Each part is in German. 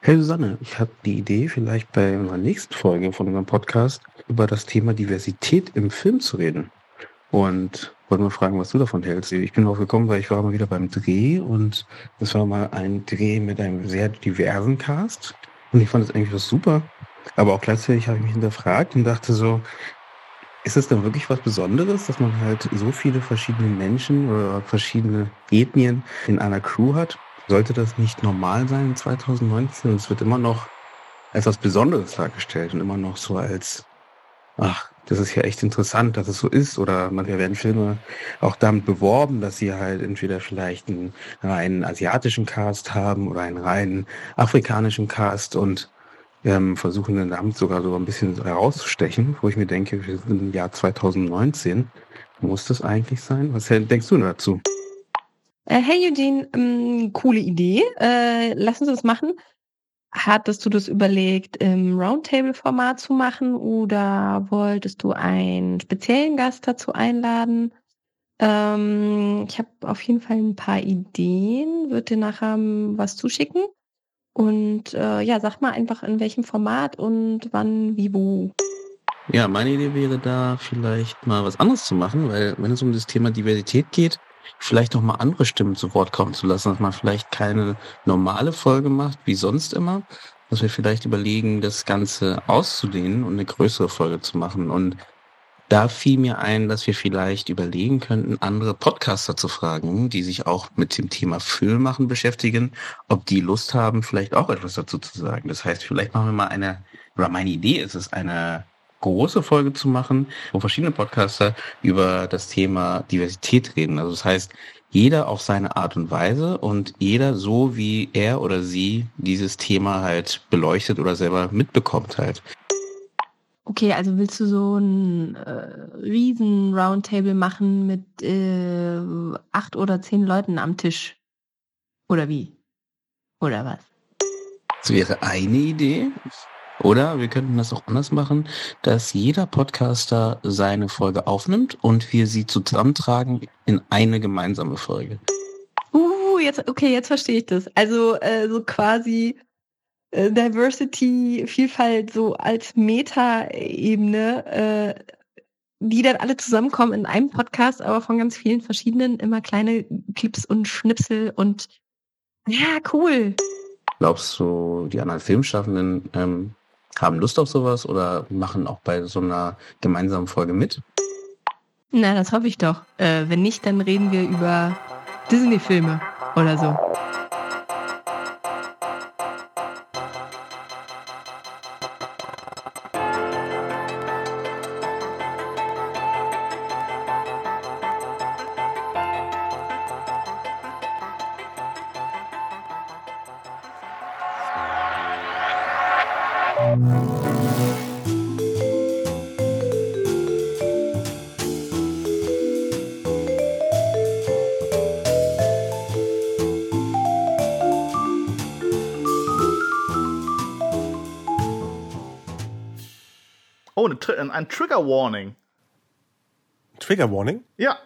Hey Susanne, ich habe die Idee, vielleicht bei unserer nächsten Folge von unserem Podcast über das Thema Diversität im Film zu reden. Und wollte mal fragen, was du davon hältst. Ich bin drauf gekommen, weil ich war mal wieder beim Dreh und das war mal ein Dreh mit einem sehr diversen Cast. Und ich fand das eigentlich was super. Aber auch gleichzeitig habe ich mich hinterfragt und dachte so, ist es dann wirklich was Besonderes, dass man halt so viele verschiedene Menschen oder verschiedene Ethnien in einer Crew hat? Sollte das nicht normal sein in 2019? Und es wird immer noch als was Besonderes dargestellt und immer noch so als, ach, das ist ja echt interessant, dass es so ist. Oder manchmal werden Filme auch damit beworben, dass sie halt entweder vielleicht einen reinen asiatischen Cast haben oder einen reinen afrikanischen Cast und ähm, versuchen dann damit sogar so ein bisschen herauszustechen, wo ich mir denke, wir sind im Jahr 2019. Muss das eigentlich sein? Was denkst du dazu? Äh, hey Eugene, ähm, coole Idee. Äh, lass uns das machen. Hattest du das überlegt, im Roundtable-Format zu machen oder wolltest du einen speziellen Gast dazu einladen? Ähm, ich habe auf jeden Fall ein paar Ideen, würde dir nachher was zuschicken. Und äh, ja, sag mal einfach in welchem Format und wann, wie, wo. Ja, meine Idee wäre da vielleicht mal was anderes zu machen, weil wenn es um das Thema Diversität geht, vielleicht noch mal andere Stimmen zu Wort kommen zu lassen, dass man vielleicht keine normale Folge macht, wie sonst immer, dass wir vielleicht überlegen, das Ganze auszudehnen und eine größere Folge zu machen. Und da fiel mir ein, dass wir vielleicht überlegen könnten, andere Podcaster zu fragen, die sich auch mit dem Thema Filmmachen beschäftigen, ob die Lust haben, vielleicht auch etwas dazu zu sagen. Das heißt, vielleicht machen wir mal eine, oder meine Idee ist es, eine große Folge zu machen, wo verschiedene Podcaster über das Thema Diversität reden. Also das heißt, jeder auf seine Art und Weise und jeder so, wie er oder sie dieses Thema halt beleuchtet oder selber mitbekommt halt. Okay, also willst du so ein äh, riesen Roundtable machen mit äh, acht oder zehn Leuten am Tisch? Oder wie? Oder was? Das wäre eine Idee. Oder wir könnten das auch anders machen, dass jeder Podcaster seine Folge aufnimmt und wir sie zusammentragen in eine gemeinsame Folge. Uh, jetzt, okay, jetzt verstehe ich das. Also äh, so quasi äh, Diversity, Vielfalt so als Meta-Ebene, äh, die dann alle zusammenkommen in einem Podcast, aber von ganz vielen verschiedenen, immer kleine Clips und Schnipsel und ja, cool. Glaubst du, die anderen Filmschaffenden ähm, haben Lust auf sowas oder machen auch bei so einer gemeinsamen Folge mit? Na, das hoffe ich doch. Äh, wenn nicht, dann reden wir über Disney-Filme oder so. Ein, ein Trigger Warning. Trigger Warning? Ja.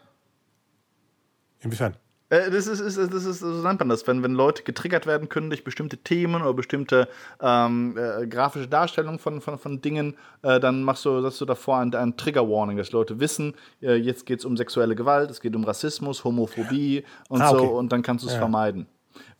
Inwiefern? Äh, das ist, ist, das ist, so nennt man das, wenn, wenn Leute getriggert werden können durch bestimmte Themen oder bestimmte ähm, äh, grafische Darstellungen von, von, von Dingen, äh, dann machst du, setzt du davor ein, ein Trigger Warning, dass Leute wissen, äh, jetzt geht es um sexuelle Gewalt, es geht um Rassismus, Homophobie und ah, okay. so und dann kannst du es ja. vermeiden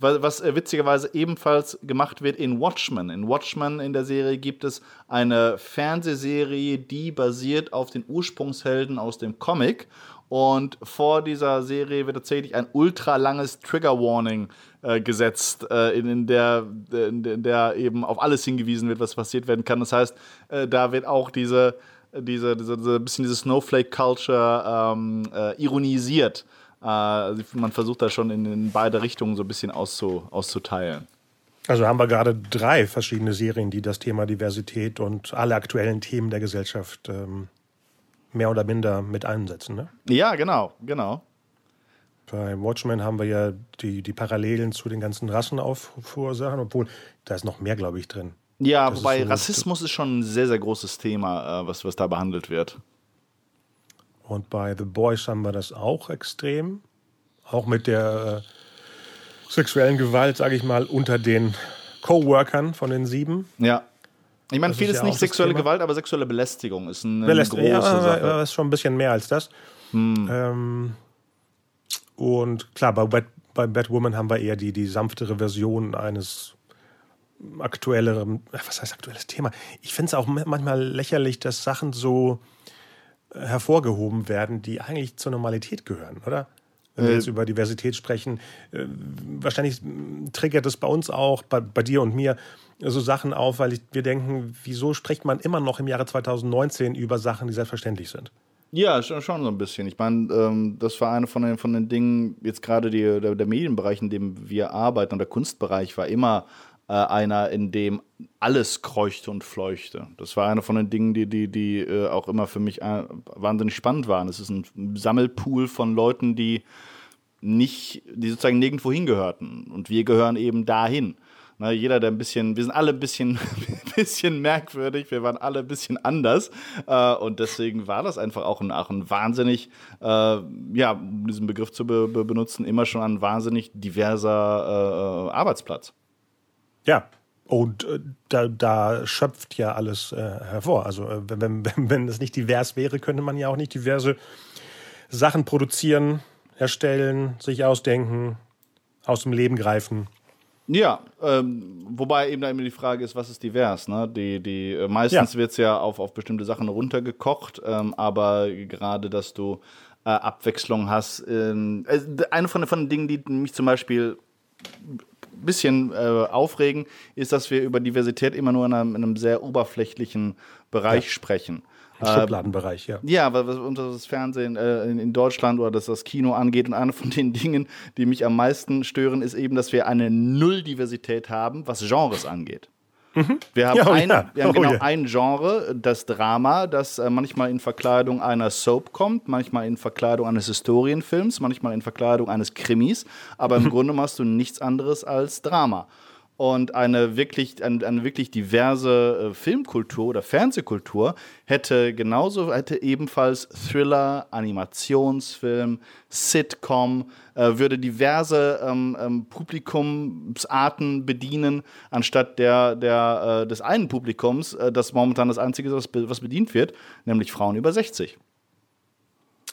was äh, witzigerweise ebenfalls gemacht wird in Watchmen. In Watchmen in der Serie gibt es eine Fernsehserie, die basiert auf den Ursprungshelden aus dem Comic. Und vor dieser Serie wird tatsächlich ein ultra langes Trigger Warning äh, gesetzt, äh, in, in, der, in, in, der eben auf alles hingewiesen wird, was passiert werden kann. Das heißt, äh, da wird auch diese, diese, diese, diese bisschen diese Snowflake Culture ähm, äh, ironisiert. Äh, man versucht da schon in, in, beide Richtungen so ein bisschen auszu, auszuteilen. Also haben wir gerade drei verschiedene Serien, die das Thema Diversität und alle aktuellen Themen der Gesellschaft ähm, mehr oder minder mit einsetzen. Ne? Ja, genau, genau. Bei Watchmen haben wir ja die, die Parallelen zu den ganzen Rassenaufursachen, obwohl da ist noch mehr, glaube ich, drin. Ja, das wobei ist so Rassismus ist schon ein sehr, sehr großes Thema, äh, was, was da behandelt wird. Und bei The Boys haben wir das auch extrem. Auch mit der äh, sexuellen Gewalt, sage ich mal, unter den Coworkern von den sieben. Ja. Ich meine, Das viel ist ist ja nicht das sexuelle. Gewalt, aber sexuelle Belästigung ist eine, Beläst- große ja, Sache. aber ist schon ein bisschen mehr als das. Hm. Ähm, und klar, bei, Bat, bei Batwoman haben wir eher die, die sanftere Version eines aktuelleren, äh, was heißt aktuelles Thema? Ich finde es auch manchmal lächerlich, dass Sachen so hervorgehoben werden, die eigentlich zur Normalität gehören, oder? Wenn wir Äh. jetzt über Diversität sprechen, äh, wahrscheinlich triggert es bei uns auch, bei, bei dir und mir, so Sachen auf, weil ich, wir denken, wieso spricht man immer noch im Jahre 2019 über Sachen, die selbstverständlich sind? Ja, schon, schon so ein bisschen. Ich meine, ähm, das war eine von den, von den Dingen, jetzt gerade die, der, der Medienbereich, in dem wir arbeiten, und der Kunstbereich war immer äh, einer, in dem alles kreuchte und fleuchte. Das war eine von den Dingen, die, die, die äh, auch immer für mich äh, wahnsinnig spannend waren. Es ist ein Sammelpool von Leuten, die nicht, die sozusagen nirgendwo hingehörten. Und wir gehören eben dahin. Na, jeder, der ein bisschen, wir sind alle ein bisschen, bisschen merkwürdig, wir waren alle ein bisschen anders. Äh, und deswegen war das einfach auch ein, auch ein wahnsinnig, äh, ja, um diesen Begriff zu be be benutzen, immer schon ein wahnsinnig diverser äh, Arbeitsplatz. Ja. Und äh, da, da schöpft ja alles äh, hervor. Also äh, wenn, wenn, wenn es nicht divers wäre, könnte man ja auch nicht diverse Sachen produzieren, erstellen, sich ausdenken, aus dem Leben greifen. Ja, ähm, wobei eben da immer die Frage ist, was ist divers? Ne? Die, die, äh, meistens Ja. wird es ja auf, auf bestimmte Sachen runtergekocht, ähm, aber gerade, dass du äh, Abwechslung hast. Ähm, äh, eine von, von den Dingen, die mich zum Beispiel bisschen äh, aufregen, ist, dass wir über Diversität immer nur in einem, in einem sehr oberflächlichen Bereich sprechen. Im Schubladenbereich, ja. Ja, was, was das Fernsehen äh, in, in Deutschland oder das, das Kino angeht. Und eine von den Dingen, die mich am meisten stören, ist eben, dass wir eine Nulldiversität haben, was Genres angeht. Wir haben, Ja, oh ein, ja. wir haben Oh genau ja. ein Genre, das Drama, das äh, manchmal in Verkleidung einer Soap kommt, manchmal in Verkleidung eines Historienfilms, manchmal in Verkleidung eines Krimis, aber im Grunde machst du nichts anderes als Drama. Und eine wirklich, eine, eine wirklich diverse äh, Filmkultur oder Fernsehkultur hätte genauso, hätte ebenfalls Thriller, Animationsfilm, Sitcom, äh, würde diverse ähm, ähm, Publikumsarten bedienen, anstatt der, der, äh, des einen Publikums, äh, das momentan das einzige ist, was, be- was bedient wird, nämlich Frauen über 60.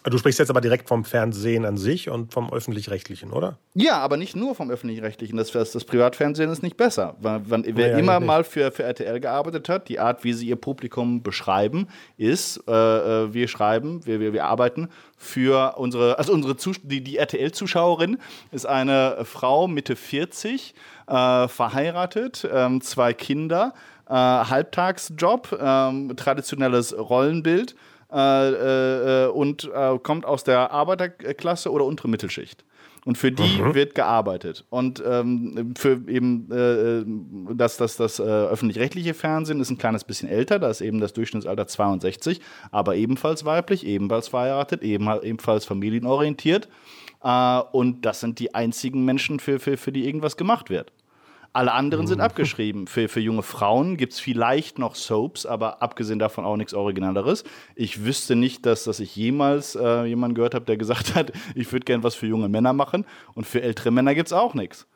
Du sprichst jetzt aber direkt vom Fernsehen an sich und vom öffentlich-rechtlichen, oder? Ja, aber nicht nur vom öffentlich-rechtlichen. Das, das, das Privatfernsehen ist nicht besser. Weil, wer ja, immer mal für, für RTL gearbeitet hat, die Art, wie sie ihr Publikum beschreiben, ist, äh, äh, wir schreiben, wir, wir, wir arbeiten für unsere, also unsere Zus die, die RTL-Zuschauerin ist eine Frau Mitte 40, äh, verheiratet, ähm, zwei Kinder, äh, Halbtagsjob, ähm, traditionelles Rollenbild äh, äh, und äh, kommt aus der Arbeiterklasse oder untere Mittelschicht. Und für die wird gearbeitet. Und ähm, für eben äh, das, das, das äh, öffentlich-rechtliche Fernsehen ist ein kleines bisschen älter, da ist eben das Durchschnittsalter 62, aber ebenfalls weiblich, ebenfalls verheiratet, eben, ebenfalls familienorientiert. Äh, und das sind die einzigen Menschen, für, für, für die irgendwas gemacht wird. Alle anderen sind abgeschrieben. Für, für junge Frauen gibt es vielleicht noch Soaps, aber abgesehen davon auch nichts Originaleres. Ich wüsste nicht, dass, dass ich jemals äh, jemanden gehört habe, der gesagt hat, ich würde gern was für junge Männer machen. Und für ältere Männer gibt es auch nichts.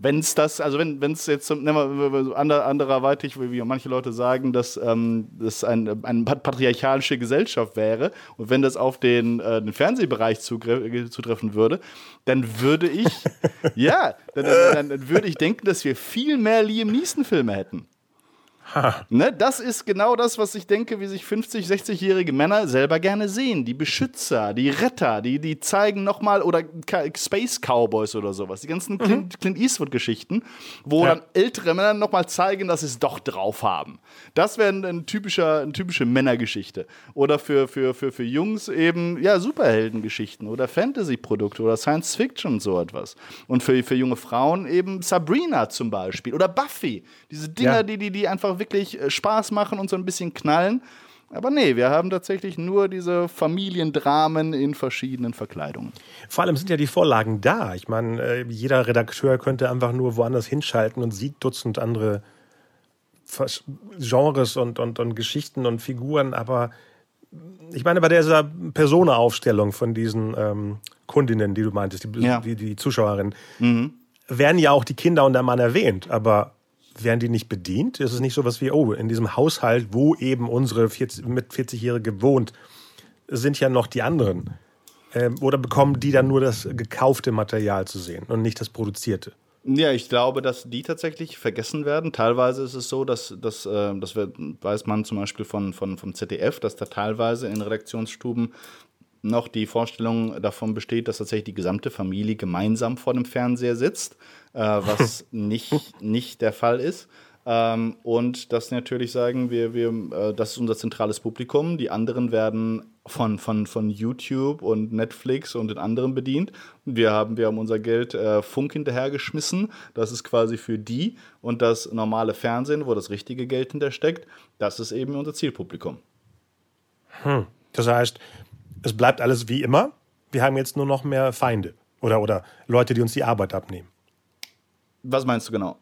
Wenn es das, also wenn es jetzt wir, ander, anderweitig, wie manche Leute sagen, dass ähm, das ein, eine patriarchalische Gesellschaft wäre und wenn das auf den, äh, den Fernsehbereich zugre- zutreffen würde, dann würde ich, ja, dann, dann, dann würde ich denken, dass wir viel mehr Liam Neeson-Filme hätten. Ne, das ist genau das, was ich denke, wie sich 50-, 60-jährige Männer selber gerne sehen. Die Beschützer, die Retter, die, die zeigen nochmal, oder Space Cowboys oder sowas, die ganzen Clint, Clint Eastwood-Geschichten, wo Ja. dann ältere Männer nochmal zeigen, dass sie es doch drauf haben. Das wäre ein, ein typischer, eine typische Männergeschichte. Oder für, für, für, für Jungs eben, ja, Superheldengeschichten oder Fantasy-Produkte oder Science-Fiction und so etwas. Und für, für junge Frauen eben Sabrina zum Beispiel oder Buffy. Diese Dinger, Ja. die, die, die einfach wirklich äh, Spaß machen und so ein bisschen knallen. Aber nee, wir haben tatsächlich nur diese Familiendramen in verschiedenen Verkleidungen. Vor allem sind ja die Vorlagen da. Ich meine, äh, jeder Redakteur könnte einfach nur woanders hinschalten und sieht Dutzend andere Genres und, und, und Geschichten und Figuren. Aber ich meine, bei dieser Personeaufstellung von diesen ähm, Kundinnen, die du meintest, die, Ja. die, die Zuschauerinnen, werden ja auch die Kinder und der Mann erwähnt. Aber werden die nicht bedient? Ist es nicht so was wie, oh, in diesem Haushalt, wo eben unsere 40, mit 40-Jährige wohnt, sind ja noch die anderen? Ähm, oder bekommen die dann nur das gekaufte Material zu sehen und nicht das produzierte? Ja, ich glaube, dass die tatsächlich vergessen werden. Teilweise ist es so, dass, dass äh, das weiß man zum Beispiel von, von, vom ZDF, dass da teilweise in Redaktionsstuben noch die Vorstellung davon besteht, dass tatsächlich die gesamte Familie gemeinsam vor dem Fernseher sitzt, äh, was nicht, nicht der Fall ist. Ähm, und das natürlich sagen wir, wir äh, das ist unser zentrales Publikum. Die anderen werden von, von, von YouTube und Netflix und den anderen bedient. Wir haben, wir haben unser Geld äh, Funk hinterhergeschmissen. Das ist quasi für die. Und das normale Fernsehen, wo das richtige Geld hintersteckt, das ist eben unser Zielpublikum. Hm. Das heißt, es bleibt alles wie immer. Wir haben jetzt nur noch mehr Feinde oder, oder Leute, die uns die Arbeit abnehmen. Was meinst du genau?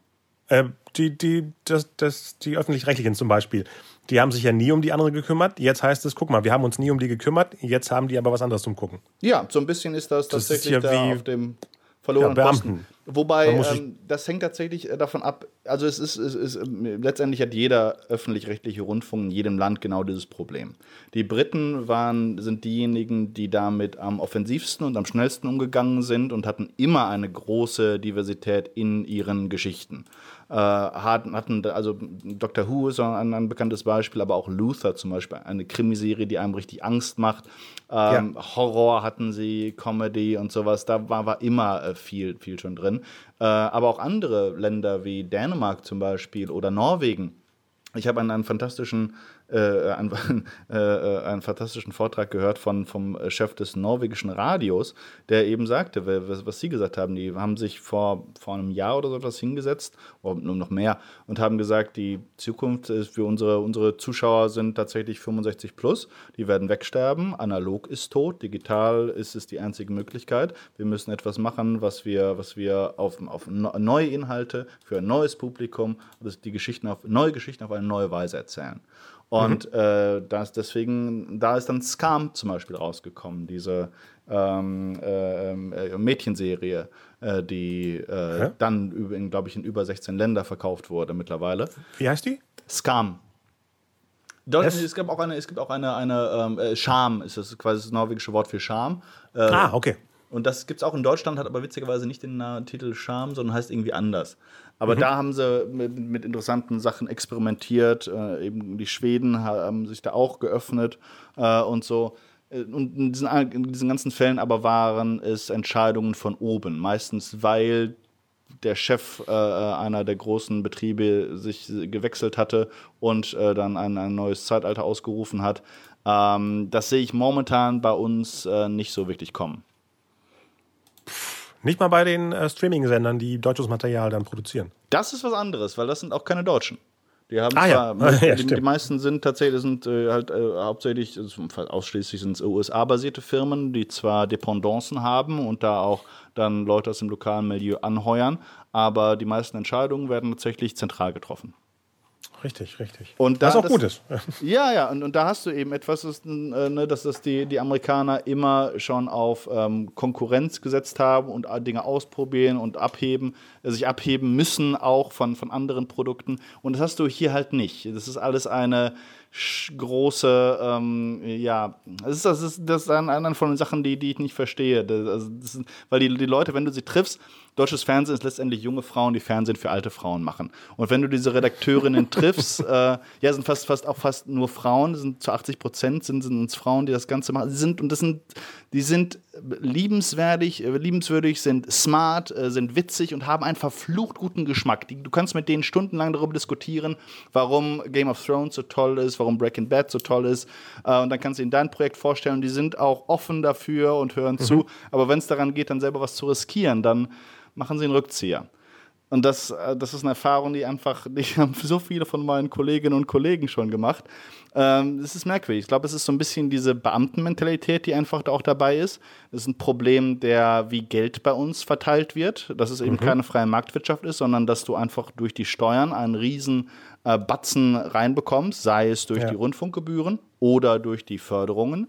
Äh, die, die, das, das, die öffentlich-rechtlichen zum Beispiel, die haben sich ja nie um die anderen gekümmert. Jetzt heißt es, guck mal, wir haben uns nie um die gekümmert, jetzt haben die aber was anderes zum Gucken. Ja, so ein bisschen ist das, das tatsächlich ist ja da auf dem verlorenen ja, Posten. Wobei, ähm, das hängt tatsächlich äh, davon ab, also es ist, es ist, ähm, letztendlich hat jeder öffentlich-rechtliche Rundfunk in jedem Land genau dieses Problem. Die Briten waren, sind diejenigen, die damit am offensivsten und am schnellsten umgegangen sind und hatten immer eine große Diversität in ihren Geschichten äh, hatten, also Doctor Who ist ein, ein, bekanntes Beispiel, aber auch Luther zum Beispiel, eine Krimiserie, die einem richtig Angst macht. Ähm, ja. Horror hatten sie, Comedy und sowas, da war, war immer äh, viel, viel schon drin. Äh, aber auch andere Länder wie Dänemark zum Beispiel oder Norwegen. Ich habe einen, einen fantastischen äh, einen, äh, äh, einen fantastischen Vortrag gehört von, vom Chef des norwegischen Radios, der eben sagte, was, was Sie gesagt haben, die haben sich vor, vor einem Jahr oder so etwas hingesetzt, oder noch mehr, und haben gesagt, die Zukunft ist für unsere, unsere Zuschauer sind tatsächlich 65 plus, die werden wegsterben, analog ist tot, digital ist es die einzige Möglichkeit. Wir müssen etwas machen, was wir, was wir auf, auf neue Inhalte für ein neues Publikum, die Geschichten auf, neue Geschichten auf eine neue Weise erzählen. Und mhm. äh, das, deswegen, da ist dann Scam zum Beispiel rausgekommen, diese ähm, äh, äh, Mädchenserie, äh, die äh, dann, glaube ich, in über 16 Länder verkauft wurde mittlerweile. Wie heißt die? Scam. Dort, es gibt auch eine, es gibt auch eine, eine ähm, äh, Scham, ist das quasi das norwegische Wort für Scham. ah, okay. Und das gibt es auch in Deutschland, hat aber witzigerweise nicht den Titel Scham, sondern heißt irgendwie anders. Aber mhm. da haben sie mit, mit, interessanten Sachen experimentiert. Äh, eben die Schweden haben sich da auch geöffnet äh, und so. Äh, und in diesen, in diesen ganzen Fällen aber waren es Entscheidungen von oben. Meistens, weil der Chef äh, einer der großen Betriebe sich gewechselt hatte und äh, dann ein, ein, neues Zeitalter ausgerufen hat. Ähm, das sehe ich momentan bei uns äh, nicht so wirklich kommen. Nicht mal bei den äh, Streaming-Sendern, die deutsches Material dann produzieren. Das ist was anderes, weil das sind auch keine Deutschen. Die haben ah, zwar, ja. ja, die, die, meisten sind tatsächlich sind äh, halt äh, hauptsächlich, also ausschließlich sind es USA-basierte Firmen, die zwar Dependancen haben und da auch dann Leute aus dem lokalen Milieu anheuern, aber die meisten Entscheidungen werden tatsächlich zentral getroffen. Richtig, richtig. Und da, Was auch das, gut ist. Ja, ja, und, und da hast du eben etwas, das, äh, ne, dass das die, die Amerikaner immer schon auf ähm, Konkurrenz gesetzt haben und Dinge ausprobieren und abheben, äh, sich abheben müssen auch von, von anderen Produkten. Und das hast du hier halt nicht. Das ist alles eine große, ähm, ja, das ist, das ist, das ist eine von den Sachen, die, die ich nicht verstehe. Das, also das ist, weil die, die Leute, wenn du sie triffst, deutsches Fernsehen ist letztendlich junge Frauen, die Fernsehen für alte Frauen machen. Und wenn du diese Redakteurinnen triffst, äh, ja, sind fast, fast auch fast nur Frauen, sind zu 80 Prozent sind, sind uns Frauen, die das Ganze machen. Sie sind, und das sind, die sind liebenswürdig, äh, liebenswürdig, sind smart, äh, sind witzig und haben einen verflucht guten Geschmack. Die, du kannst mit denen stundenlang darüber diskutieren, warum Game of Thrones so toll ist, warum Breaking Bad so toll ist. Äh, und dann kannst du ihnen dein Projekt vorstellen. Die sind auch offen dafür und hören mhm. zu. Aber wenn es daran geht, dann selber was zu riskieren, dann machen Sie einen Rückzieher. Und das, äh, das ist eine Erfahrung, die einfach, die haben so viele von meinen Kolleginnen und Kollegen schon gemacht. Ähm, das ist merkwürdig. Ich glaube, es ist so ein bisschen diese Beamtenmentalität, die einfach auch dabei ist. Das ist ein Problem, der wie Geld bei uns verteilt wird, dass es eben mhm. keine freie Marktwirtschaft ist, sondern dass du einfach durch die Steuern einen riesen äh, Batzen reinbekommst, sei es durch ja. die Rundfunkgebühren oder durch die Förderungen.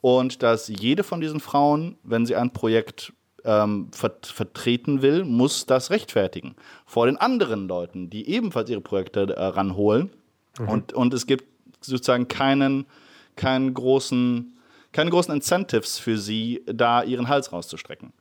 Und dass jede von diesen Frauen, wenn sie ein Projekt ähm, ver vertreten will, muss das rechtfertigen. Vor den anderen Leuten, die ebenfalls ihre Projekte äh, ranholen. Mhm. Und, und es gibt sozusagen keinen, keinen großen, keine großen Incentives für sie, da ihren Hals rauszustrecken.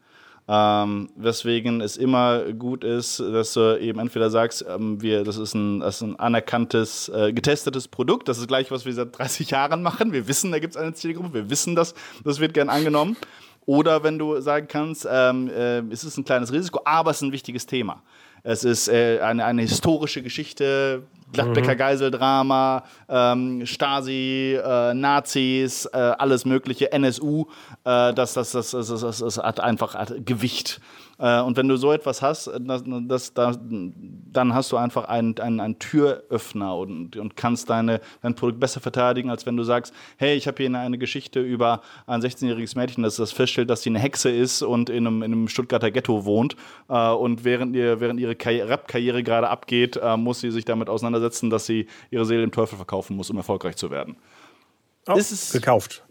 Ähm, weswegen es immer gut ist, dass du eben entweder sagst, ähm, wir, das, ist ein, das ist ein anerkanntes, äh, getestetes Produkt, das ist gleich, was wir seit 30 Jahren machen. Wir wissen, da gibt es eine Zielgruppe, wir wissen das, das wird gern angenommen. Oder wenn du sagen kannst, ähm, äh, es ist ein kleines Risiko, aber es ist ein wichtiges Thema. Es ist äh, eine, eine historische Geschichte, Gladbecker mhm. Geiseldrama, ähm, Stasi, äh, Nazis, äh, alles Mögliche, NSU. Äh, das, das, das, das, das, das hat einfach hat Gewicht. Äh, und wenn du so etwas hast, äh, das, das, das, dann hast du einfach einen, einen, einen Türöffner und, und kannst deine, dein Produkt besser verteidigen, als wenn du sagst, hey, ich habe hier eine, Geschichte über ein 16-jähriges Mädchen, das das feststellt, dass sie eine Hexe ist und in einem, in einem Stuttgarter Ghetto wohnt. Äh, und während, ihr, während ihre Rap-Karriere gerade abgeht, muss sie sich damit auseinandersetzen, dass sie ihre Seele dem Teufel verkaufen muss, um erfolgreich zu werden. Oh, ist es gekauft.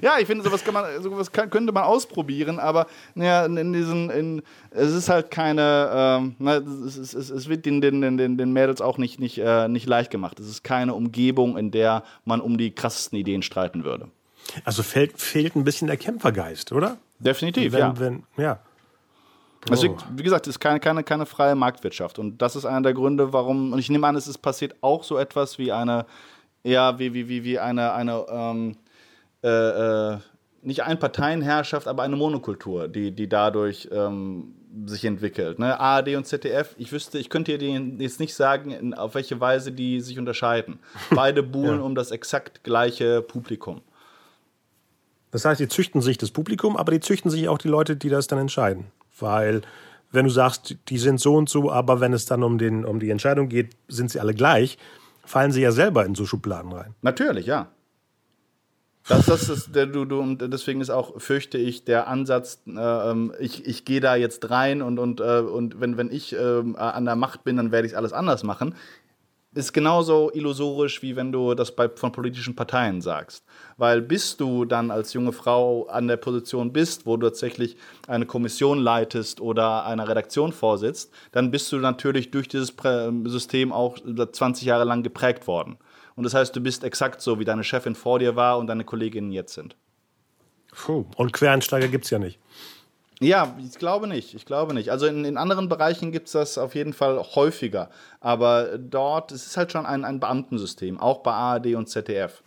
ja, ich finde, sowas, kann man, sowas kann, könnte man ausprobieren, aber ja, in diesen, in, es ist halt keine, ähm, na, es, es, es, wird den, den, den, den Mädels auch nicht, nicht, äh, nicht leicht gemacht. Es ist keine Umgebung, in der man um die krassesten Ideen streiten würde. Also fehlt, fehlt ein bisschen der Kämpfergeist, oder? Definitiv, wenn, ja. Wenn, ja. Also, wie gesagt, es ist keine, keine, keine freie Marktwirtschaft. Und das ist einer der Gründe, warum, und ich nehme an, es ist passiert auch so etwas wie eine ja, wie, wie, wie, wie eine, eine ähm, äh, äh, nicht Einparteienherrschaft, aber eine Monokultur, die, die dadurch ähm, sich entwickelt. Ne? ARD und ZDF, ich wüsste, ich könnte dir jetzt nicht sagen, auf welche Weise die sich unterscheiden. Beide buhlen ja. um das exakt gleiche Publikum. Das heißt, die züchten sich das Publikum, aber die züchten sich auch die Leute, die das dann entscheiden. Weil, wenn du sagst, die sind so und so, aber wenn es dann um, den, um die Entscheidung geht, sind sie alle gleich, fallen sie ja selber in so Schubladen rein. Natürlich, ja. Das, das ist der, du, du, und deswegen ist auch, fürchte ich, der Ansatz, äh, ähm, ich, ich gehe da jetzt rein und, und, äh, und wenn, wenn ich äh, an der Macht bin, dann werde ich alles anders machen ist genauso illusorisch, wie wenn du das bei, von politischen Parteien sagst. Weil bis du dann als junge Frau an der Position bist, wo du tatsächlich eine Kommission leitest oder einer Redaktion vorsitzt, dann bist du natürlich durch dieses System auch 20 Jahre lang geprägt worden. Und das heißt, du bist exakt so, wie deine Chefin vor dir war und deine Kolleginnen jetzt sind. Puh. Und Quereinsteiger gibt es ja nicht. Ja, ich glaube nicht. Ich glaube nicht. Also in, in anderen Bereichen gibt es das auf jeden Fall häufiger. Aber dort es ist es halt schon ein, ein Beamtensystem, auch bei ARD und ZDF.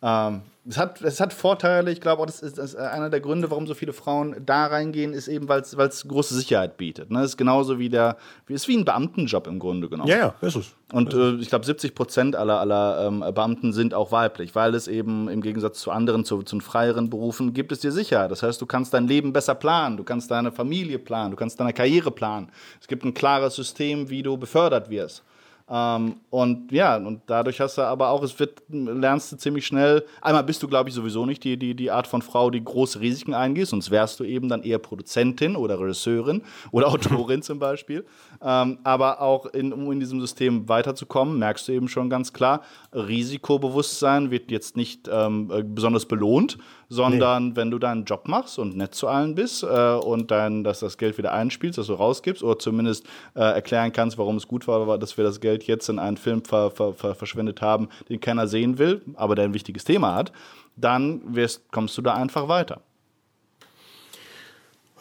Ähm, es, hat, es hat Vorteile. Ich glaube, das ist, das ist einer der Gründe, warum so viele Frauen da reingehen, ist eben, weil es große Sicherheit bietet. Ne? Es ist genauso wie der, wie, ist wie ein Beamtenjob im Grunde genommen. Ja, ja, ist es. Und äh, ich glaube, 70 Prozent aller, aller ähm, Beamten sind auch weiblich, weil es eben im Gegensatz zu anderen, zu, zu freieren Berufen, gibt es dir Sicherheit. Das heißt, du kannst dein Leben besser planen, du kannst deine Familie planen, du kannst deine Karriere planen. Es gibt ein klares System, wie du befördert wirst. Ähm, und ja, und dadurch hast du aber auch, es wird, lernst du ziemlich schnell, einmal bist du, glaube ich, sowieso nicht die, die, die Art von Frau, die große Risiken eingeht, sonst wärst du eben dann eher Produzentin oder Regisseurin oder Autorin zum Beispiel. Ähm, aber auch, in, um in diesem System weiterzukommen, merkst du eben schon ganz klar, Risikobewusstsein wird jetzt nicht ähm, äh, besonders belohnt, sondern nee. wenn du deinen Job machst und nett zu allen bist äh, und dann, dass das Geld wieder einspielst, dass du rausgibst oder zumindest äh, erklären kannst, warum es gut war, dass wir das Geld jetzt in einen Film ver, ver, ver, verschwendet haben, den keiner sehen will, aber der ein wichtiges Thema hat, dann wirst, kommst du da einfach weiter.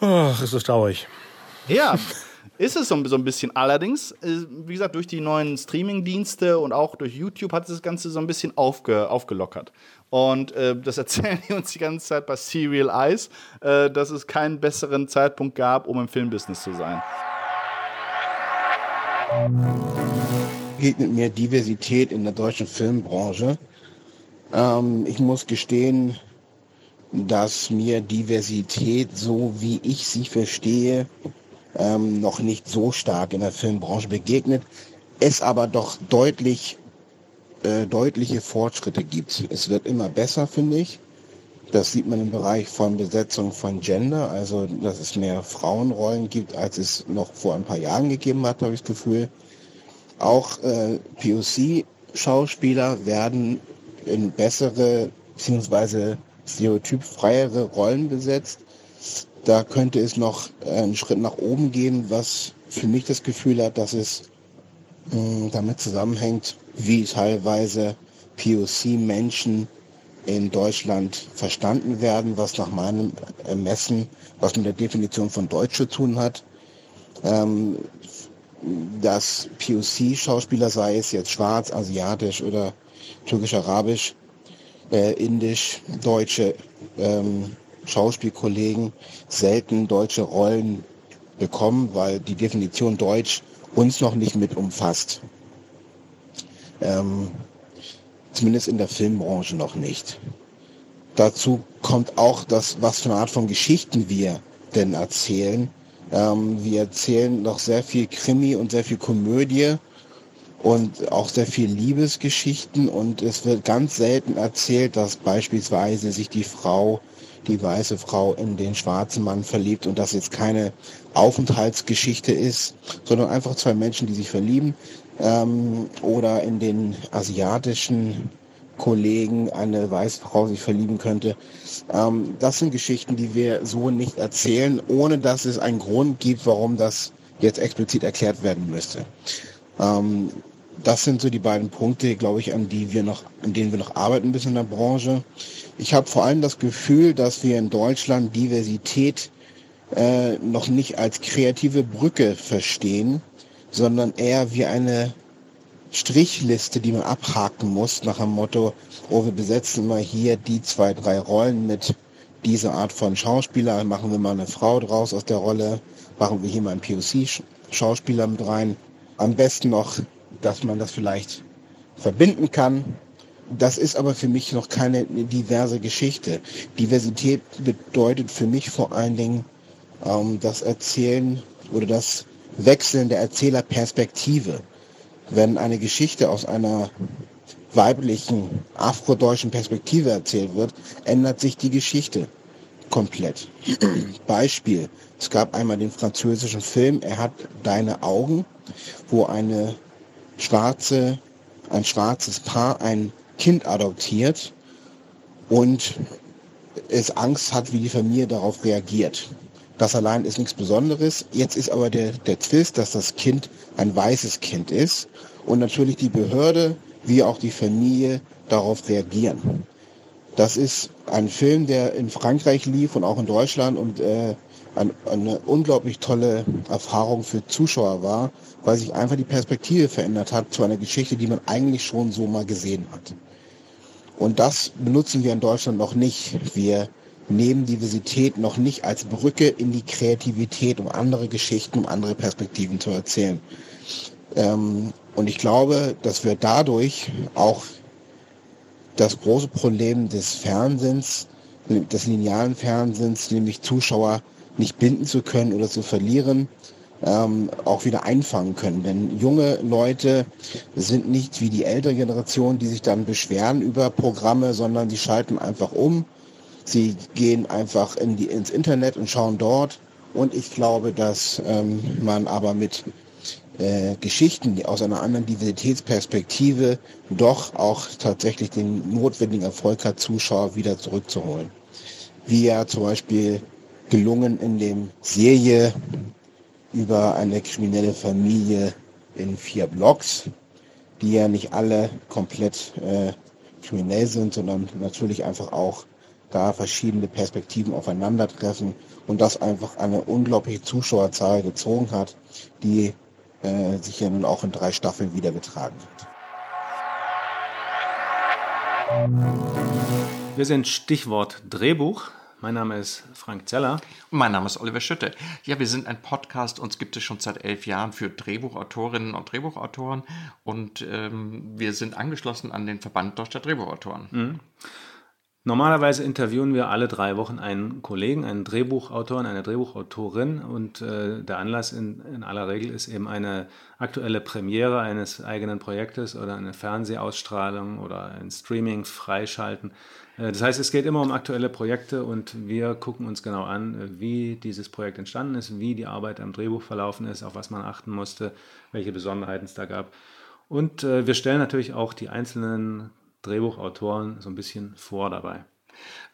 Ach, ist das traurig. Ja, ist es so, ein bisschen. Allerdings, äh, wie gesagt, durch die neuen Streaming-Dienste und auch durch YouTube hat das Ganze so ein bisschen aufge, aufgelockert. Und äh, das erzählen die uns die ganze Zeit bei Serial Eyes, äh, dass es keinen besseren Zeitpunkt gab, um im Filmbusiness zu sein. Mit mehr Diversität in der deutschen Filmbranche. Ähm, ich muss gestehen, dass mir Diversität, so wie ich sie verstehe, ähm, noch nicht so stark in der Filmbranche begegnet, es aber doch deutlich äh, deutliche Fortschritte gibt. Es wird immer besser, finde ich. Das sieht man im Bereich von Besetzung von Gender, also dass es mehr Frauenrollen gibt, als es noch vor ein paar Jahren gegeben hat, habe ich das Gefühl. Auch äh, POC-Schauspieler werden in bessere bzw. stereotypfreiere Rollen besetzt. Da könnte es noch einen Schritt nach oben gehen, was für mich das Gefühl hat, dass es mh, damit zusammenhängt, wie teilweise POC-Menschen in Deutschland verstanden werden, was nach meinem Ermessen, was mit der Definition von Deutsch zu tun hat. Ähm, dass POC-Schauspieler, sei es jetzt schwarz, asiatisch oder türkisch-arabisch, äh, indisch, deutsche ähm, Schauspielkollegen selten deutsche Rollen bekommen, weil die Definition Deutsch uns noch nicht mit umfasst. Ähm, zumindest in der Filmbranche noch nicht. Dazu kommt auch das, was für eine Art von Geschichten wir denn erzählen. Ähm, wir erzählen noch sehr viel Krimi und sehr viel Komödie und auch sehr viel Liebesgeschichten und es wird ganz selten erzählt, dass beispielsweise sich die Frau, die weiße Frau in den schwarzen Mann verliebt und das jetzt keine Aufenthaltsgeschichte ist, sondern einfach zwei Menschen, die sich verlieben ähm, oder in den asiatischen Kollegen eine weiße Frau sich verlieben könnte. Ähm, das sind Geschichten, die wir so nicht erzählen, ohne dass es einen Grund gibt, warum das jetzt explizit erklärt werden müsste. Ähm, das sind so die beiden Punkte, glaube ich, an die wir noch, an denen wir noch arbeiten müssen in der Branche. Ich habe vor allem das Gefühl, dass wir in Deutschland Diversität äh, noch nicht als kreative Brücke verstehen, sondern eher wie eine Strichliste, die man abhaken muss, nach dem Motto, oh, wir besetzen mal hier die zwei, drei Rollen mit dieser Art von Schauspieler, machen wir mal eine Frau draus aus der Rolle, machen wir hier mal einen POC-Schauspieler mit rein. Am besten noch, dass man das vielleicht verbinden kann. Das ist aber für mich noch keine diverse Geschichte. Diversität bedeutet für mich vor allen Dingen ähm, das Erzählen oder das Wechseln der Erzählerperspektive wenn eine Geschichte aus einer weiblichen afrodeutschen Perspektive erzählt wird, ändert sich die Geschichte komplett. Beispiel. Es gab einmal den französischen Film Er hat deine Augen, wo eine schwarze, ein schwarzes Paar ein Kind adoptiert und es Angst hat, wie die Familie darauf reagiert. Das allein ist nichts Besonderes. Jetzt ist aber der, der Twist, dass das Kind ein weißes Kind ist und natürlich die Behörde wie auch die Familie darauf reagieren. Das ist ein Film, der in Frankreich lief und auch in Deutschland und äh, ein, eine unglaublich tolle Erfahrung für Zuschauer war, weil sich einfach die Perspektive verändert hat zu einer Geschichte, die man eigentlich schon so mal gesehen hat. Und das benutzen wir in Deutschland noch nicht. Wir nehmen Diversität noch nicht als Brücke in die Kreativität, um andere Geschichten, um andere Perspektiven zu erzählen. Ähm, und ich glaube, dass wir dadurch auch das große Problem des Fernsehens, des linearen Fernsehens, nämlich Zuschauer nicht binden zu können oder zu verlieren, ähm, auch wieder einfangen können. Denn junge Leute sind nicht wie die ältere Generation, die sich dann beschweren über Programme, sondern die schalten einfach um Sie gehen einfach in die, ins Internet und schauen dort. Und ich glaube, dass ähm, man aber mit äh, Geschichten aus einer anderen Diversitätsperspektive doch auch tatsächlich den notwendigen Erfolg hat, Zuschauer wieder zurückzuholen. Wie ja zum Beispiel gelungen in dem Serie über eine kriminelle Familie in vier Blocks, die ja nicht alle komplett äh, kriminell sind, sondern natürlich einfach auch da verschiedene Perspektiven aufeinandertreffen und das einfach eine unglaubliche Zuschauerzahl gezogen hat, die äh, sich ja nun auch in drei Staffeln wieder getragen hat. Wir sind Stichwort Drehbuch. Mein Name ist Frank Zeller. Und mein Name ist Oliver Schütte. Ja, wir sind ein Podcast, uns gibt es schon seit elf Jahren für Drehbuchautorinnen und Drehbuchautoren und ähm, wir sind angeschlossen an den Verband Deutscher Drehbuchautoren. Mhm. Normalerweise interviewen wir alle drei Wochen einen Kollegen, einen Drehbuchautor und eine Drehbuchautorin und äh, der Anlass in, in, aller Regel ist eben eine aktuelle Premiere eines eigenen Projektes oder eine Fernsehausstrahlung oder ein Streaming freischalten. Äh, das heißt, es geht immer um aktuelle Projekte und wir gucken uns genau an, wie dieses Projekt entstanden ist, wie die Arbeit am Drehbuch verlaufen ist, auf was man achten musste, welche Besonderheiten es da gab. Und äh, wir stellen natürlich auch die einzelnen Drehbuchautoren so ein bisschen vor dabei.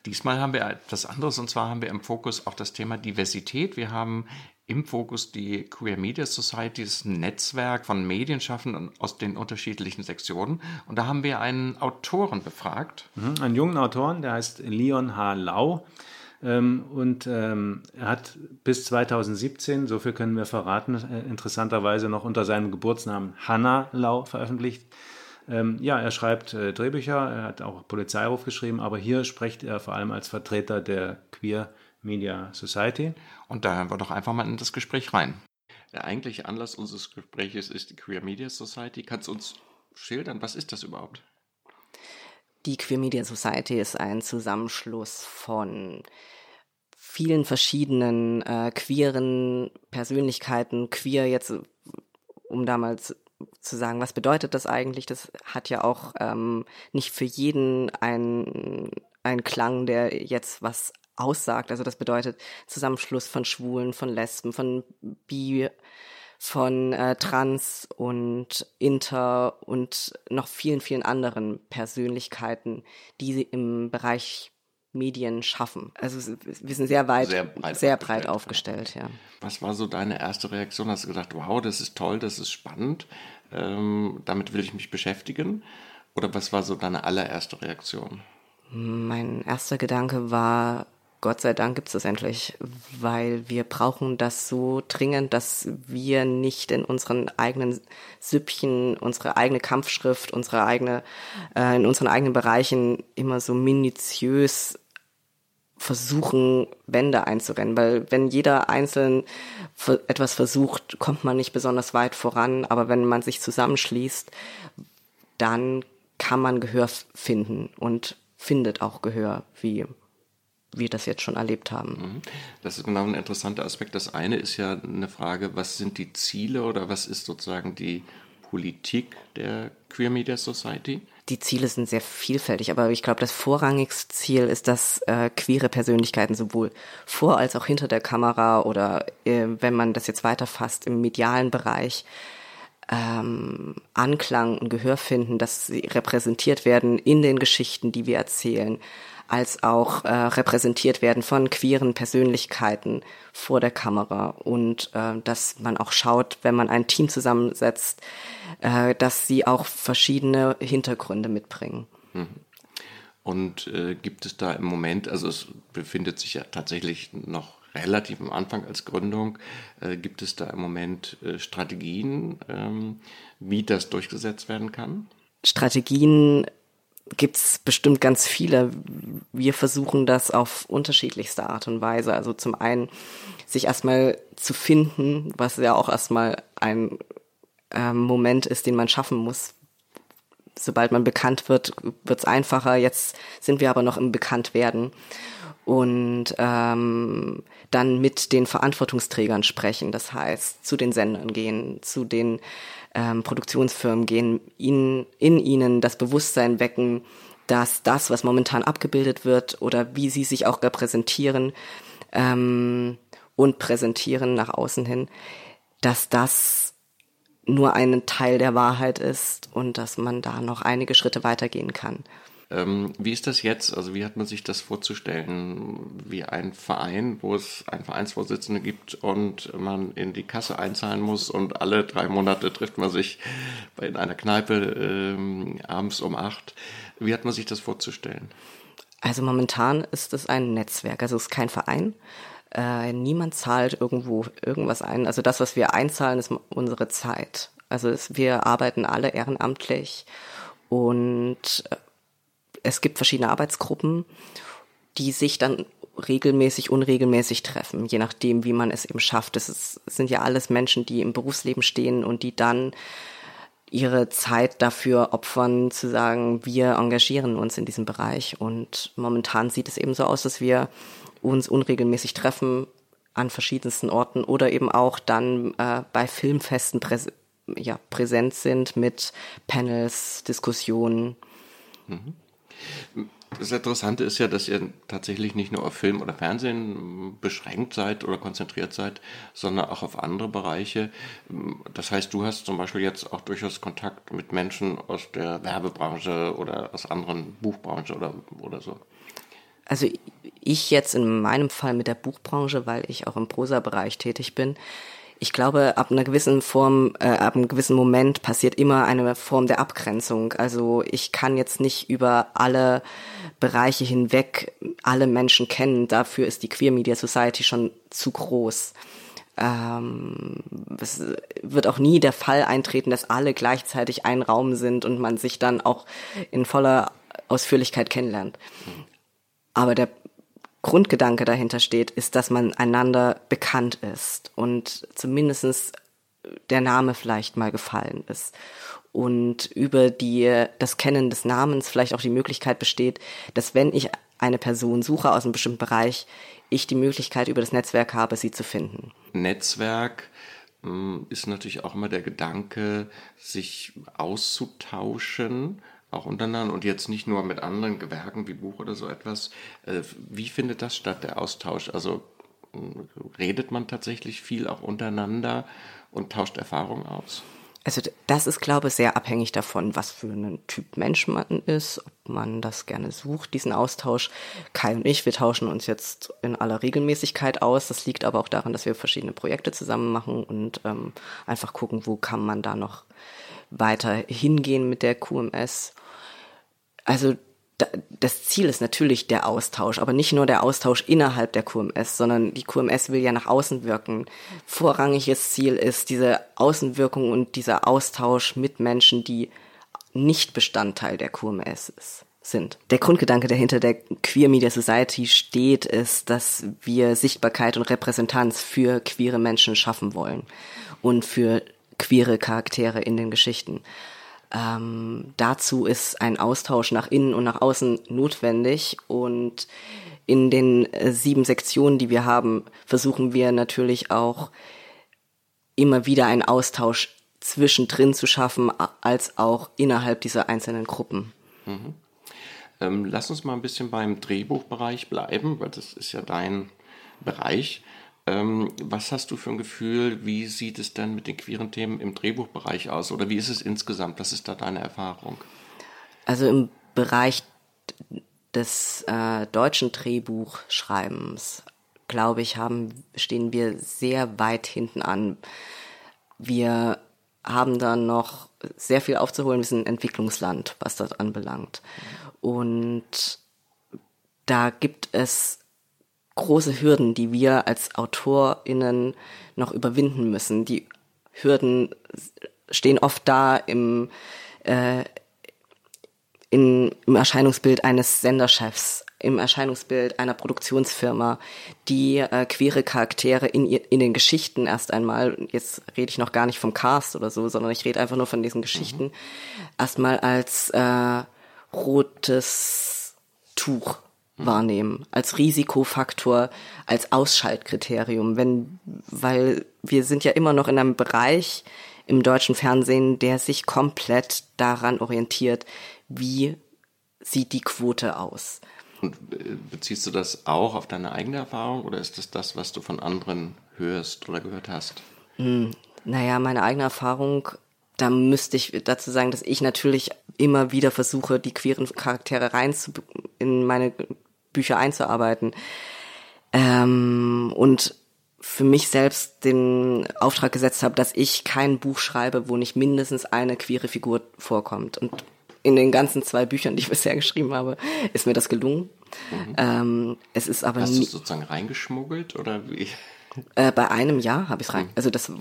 Diesmal haben wir etwas anderes und zwar haben wir im Fokus auch das Thema Diversität. Wir haben im Fokus die Queer Media Society, das Netzwerk von Medienschaffenden aus den unterschiedlichen Sektionen. Und da haben wir einen Autoren befragt. Mhm, einen jungen Autoren, der heißt Leon H. Lau. Ähm, und ähm, er hat bis 2017, so viel können wir verraten, äh, interessanterweise noch unter seinem Geburtsnamen Hannah Lau veröffentlicht. Ähm, ja, er schreibt äh, Drehbücher, er hat auch Polizeiruf geschrieben, aber hier spricht er vor allem als Vertreter der Queer Media Society. Und da hören wir doch einfach mal in das Gespräch rein. Der eigentliche Anlass unseres Gesprächs ist die Queer Media Society. Kannst du uns schildern, was ist das überhaupt? Die Queer Media Society ist ein Zusammenschluss von vielen verschiedenen äh, queeren Persönlichkeiten, queer jetzt, um damals zu sagen, was bedeutet das eigentlich? Das hat ja auch ähm, nicht für jeden ein, ein Klang, der jetzt was aussagt. Also das bedeutet Zusammenschluss von Schwulen, von Lesben, von Bi, von äh, Trans und Inter und noch vielen, vielen anderen Persönlichkeiten, die im Bereich Medien schaffen. Also wir sind sehr weit, sehr breit, sehr breit aufgestellt, aufgestellt, ja. Was war so deine erste Reaktion? Hast du gedacht, wow, das ist toll, das ist spannend, ähm, damit will ich mich beschäftigen? Oder was war so deine allererste Reaktion? Mein erster Gedanke war, Gott sei Dank gibt es das endlich, weil wir brauchen das so dringend, dass wir nicht in unseren eigenen Süppchen, unsere eigene Kampfschrift, unsere eigene, äh, in unseren eigenen Bereichen immer so minutiös versuchen, Wände einzurennen, weil wenn jeder einzeln etwas versucht, kommt man nicht besonders weit voran, aber wenn man sich zusammenschließt, dann kann man Gehör finden und findet auch Gehör, wie wir das jetzt schon erlebt haben. Mhm. Das ist genau ein interessanter Aspekt. Das eine ist ja eine Frage, was sind die Ziele oder was ist sozusagen die Politik der Queer Media Society? Die Ziele sind sehr vielfältig, aber ich glaube, das vorrangigste Ziel ist, dass äh, queere Persönlichkeiten sowohl vor als auch hinter der Kamera oder äh, wenn man das jetzt weiterfasst im medialen Bereich ähm, Anklang und Gehör finden, dass sie repräsentiert werden in den Geschichten, die wir erzählen, als auch äh, repräsentiert werden von queeren Persönlichkeiten vor der Kamera und äh, dass man auch schaut, wenn man ein Team zusammensetzt, äh, dass sie auch verschiedene Hintergründe mitbringen. Mhm. Und äh, gibt es da im Moment, also es befindet sich ja tatsächlich noch relativ am Anfang als Gründung, äh, gibt es da im Moment äh, Strategien, ähm, wie das durchgesetzt werden kann? Strategien gibt es bestimmt ganz viele. Wir versuchen das auf unterschiedlichste Art und Weise. Also zum einen sich erstmal zu finden, was ja auch erstmal ein äh, Moment ist, den man schaffen muss. Sobald man bekannt wird, wird es einfacher. Jetzt sind wir aber noch im Bekanntwerden und ähm, dann mit den Verantwortungsträgern sprechen. Das heißt, zu den Sendern gehen, zu den ähm, Produktionsfirmen gehen, ihnen, in ihnen das Bewusstsein wecken, dass das, was momentan abgebildet wird oder wie sie sich auch repräsentieren ähm, und präsentieren nach außen hin, dass das nur ein Teil der Wahrheit ist und dass man da noch einige Schritte weitergehen kann. Ähm, wie ist das jetzt? Also wie hat man sich das vorzustellen? Wie ein Verein, wo es einen Vereinsvorsitzenden gibt und man in die Kasse einzahlen muss und alle drei Monate trifft man sich in einer Kneipe ähm, abends um acht. Wie hat man sich das vorzustellen? Also momentan ist es ein Netzwerk, also es ist kein Verein. Äh, niemand zahlt irgendwo irgendwas ein. Also das, was wir einzahlen, ist unsere Zeit. Also wir arbeiten alle ehrenamtlich und äh, es gibt verschiedene Arbeitsgruppen, die sich dann regelmäßig, unregelmäßig treffen, je nachdem, wie man es eben schafft. Es, sind ja alles Menschen, die im Berufsleben stehen und die dann ihre Zeit dafür opfern, zu sagen, wir engagieren uns in diesem Bereich. Und momentan sieht es eben so aus, dass wir uns unregelmäßig treffen an verschiedensten Orten oder eben auch dann äh, bei Filmfesten präs ja, präsent sind mit Panels, Diskussionen. Mhm. Das Interessante ist ja, dass ihr tatsächlich nicht nur auf Film oder Fernsehen beschränkt seid oder konzentriert seid, sondern auch auf andere Bereiche. Das heißt, du hast zum Beispiel jetzt auch durchaus Kontakt mit Menschen aus der Werbebranche oder aus anderen Buchbranche oder, oder so. Also ich jetzt in meinem Fall mit der Buchbranche, weil ich auch im Prosa-Bereich tätig bin, ich glaube, ab einer gewissen Form, äh, ab einem gewissen Moment passiert immer eine Form der Abgrenzung. Also ich kann jetzt nicht über alle Bereiche hinweg alle Menschen kennen. Dafür ist die Queer Media Society schon zu groß. Ähm, es wird auch nie der Fall eintreten, dass alle gleichzeitig ein Raum sind und man sich dann auch in voller Ausführlichkeit kennenlernt. Aber der Grundgedanke dahinter steht, ist, dass man einander bekannt ist und zumindestens der Name vielleicht mal gefallen ist. Und über die, das Kennen des Namens vielleicht auch die Möglichkeit besteht, dass wenn ich eine Person suche aus einem bestimmten Bereich, ich die Möglichkeit über das Netzwerk habe, sie zu finden. Netzwerk hm, ist natürlich auch immer der Gedanke, sich auszutauschen auch untereinander und jetzt nicht nur mit anderen Gewerken wie Buch oder so etwas. Äh, wie findet das statt, der Austausch? Also redet man tatsächlich viel auch untereinander und tauscht Erfahrungen aus? Also das ist, glaube ich, sehr abhängig davon, was für ein Typ Mensch man ist, ob man das gerne sucht, diesen Austausch. Kai und ich, wir tauschen uns jetzt in aller Regelmäßigkeit aus. Das liegt aber auch daran, dass wir verschiedene Projekte zusammen machen und ähm, einfach gucken, wo kann man da noch weiter hingehen mit der QMS. Also das Ziel ist natürlich der Austausch, aber nicht nur der Austausch innerhalb der QMS, sondern die QMS will ja nach außen wirken. Vorrangiges Ziel ist diese Außenwirkung und dieser Austausch mit Menschen, die nicht Bestandteil der QMS ist, sind. Der Grundgedanke, der hinter der Queer Media Society steht, ist, dass wir Sichtbarkeit und Repräsentanz für queere Menschen schaffen wollen und für queere Charaktere in den Geschichten. Ähm, dazu ist ein Austausch nach innen und nach außen notwendig und in den äh, sieben Sektionen, die wir haben, versuchen wir natürlich auch immer wieder einen Austausch zwischendrin zu schaffen, als auch innerhalb dieser einzelnen Gruppen. Mhm. Ähm, lass uns mal ein bisschen beim Drehbuchbereich bleiben, weil das ist ja dein Bereich. Ähm, was hast du für ein Gefühl, wie sieht es denn mit den queeren Themen im Drehbuchbereich aus oder wie ist es insgesamt? Was ist da deine Erfahrung? Also im Bereich des äh, deutschen Drehbuchschreibens, glaube ich, haben, stehen wir sehr weit hinten an. Wir haben da noch sehr viel aufzuholen. Wir sind ein Entwicklungsland, was das anbelangt. Und da gibt es große Hürden, die wir als AutorInnen noch überwinden müssen. Die Hürden stehen oft da im, äh, in, im Erscheinungsbild eines Senderchefs, im Erscheinungsbild einer Produktionsfirma, die äh, queere Charaktere in, in den Geschichten erst einmal, jetzt rede ich noch gar nicht vom Cast oder so, sondern ich rede einfach nur von diesen Geschichten, mhm. erstmal als äh, rotes Tuch wahrnehmen, als Risikofaktor, als Ausschaltkriterium, wenn, weil wir sind ja immer noch in einem Bereich im deutschen Fernsehen, der sich komplett daran orientiert, wie sieht die Quote aus. Und äh, beziehst du das auch auf deine eigene Erfahrung oder ist das das, was du von anderen hörst oder gehört hast? Hm, naja, meine eigene Erfahrung, da müsste ich dazu sagen, dass ich natürlich immer wieder versuche, die queeren Charaktere rein zu, in meine Bücher einzuarbeiten. Ähm, und für mich selbst den Auftrag gesetzt habe, dass ich kein Buch schreibe, wo nicht mindestens eine queere Figur vorkommt. Und in den ganzen zwei Büchern, die ich bisher geschrieben habe, ist mir das gelungen. Mhm. Ähm, es ist aber Hast du sozusagen reingeschmuggelt oder wie? Äh, bei einem Jahr habe ich es rein. Mhm. Also das,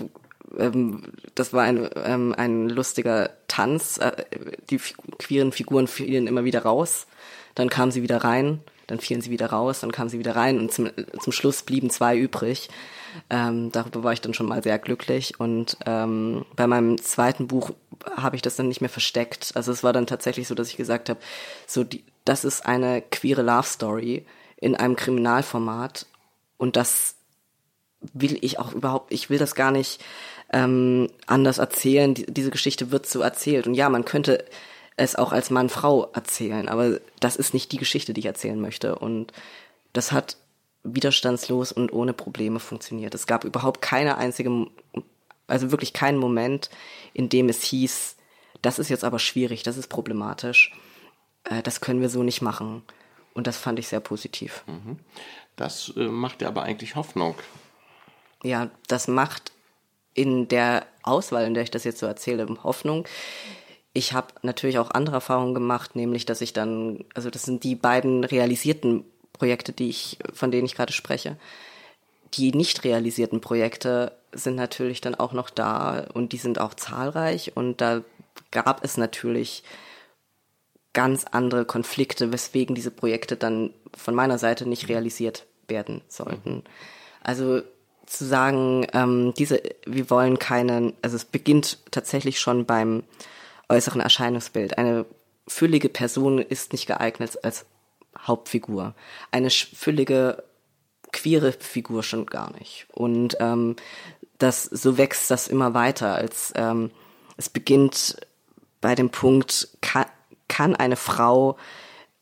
ähm, das war ein, ähm, ein lustiger Tanz. Äh, die queeren Figuren fielen immer wieder raus, dann kamen sie wieder rein dann fielen sie wieder raus, dann kamen sie wieder rein und zum, zum Schluss blieben zwei übrig. Ähm, darüber war ich dann schon mal sehr glücklich. Und ähm, bei meinem zweiten Buch habe ich das dann nicht mehr versteckt. Also es war dann tatsächlich so, dass ich gesagt habe, so das ist eine queere Love Story in einem Kriminalformat und das will ich auch überhaupt, ich will das gar nicht ähm, anders erzählen. Die, diese Geschichte wird so erzählt. Und ja, man könnte es auch als Mann-Frau erzählen. Aber das ist nicht die Geschichte, die ich erzählen möchte. Und das hat widerstandslos und ohne Probleme funktioniert. Es gab überhaupt keine einzige, also wirklich keinen Moment, in dem es hieß, das ist jetzt aber schwierig, das ist problematisch, äh, das können wir so nicht machen. Und das fand ich sehr positiv. Das äh, macht ja aber eigentlich Hoffnung. Ja, das macht in der Auswahl, in der ich das jetzt so erzähle, Hoffnung. Ich habe natürlich auch andere Erfahrungen gemacht, nämlich dass ich dann, also das sind die beiden realisierten Projekte, die ich, von denen ich gerade spreche. Die nicht realisierten Projekte sind natürlich dann auch noch da und die sind auch zahlreich und da gab es natürlich ganz andere Konflikte, weswegen diese Projekte dann von meiner Seite nicht realisiert werden sollten. Also zu sagen, ähm, diese, wir wollen keinen, also es beginnt tatsächlich schon beim äußeren Erscheinungsbild. Eine füllige Person ist nicht geeignet als Hauptfigur. Eine füllige queere Figur schon gar nicht. Und ähm, das so wächst das immer weiter, als ähm, es beginnt bei dem Punkt, kann, kann eine Frau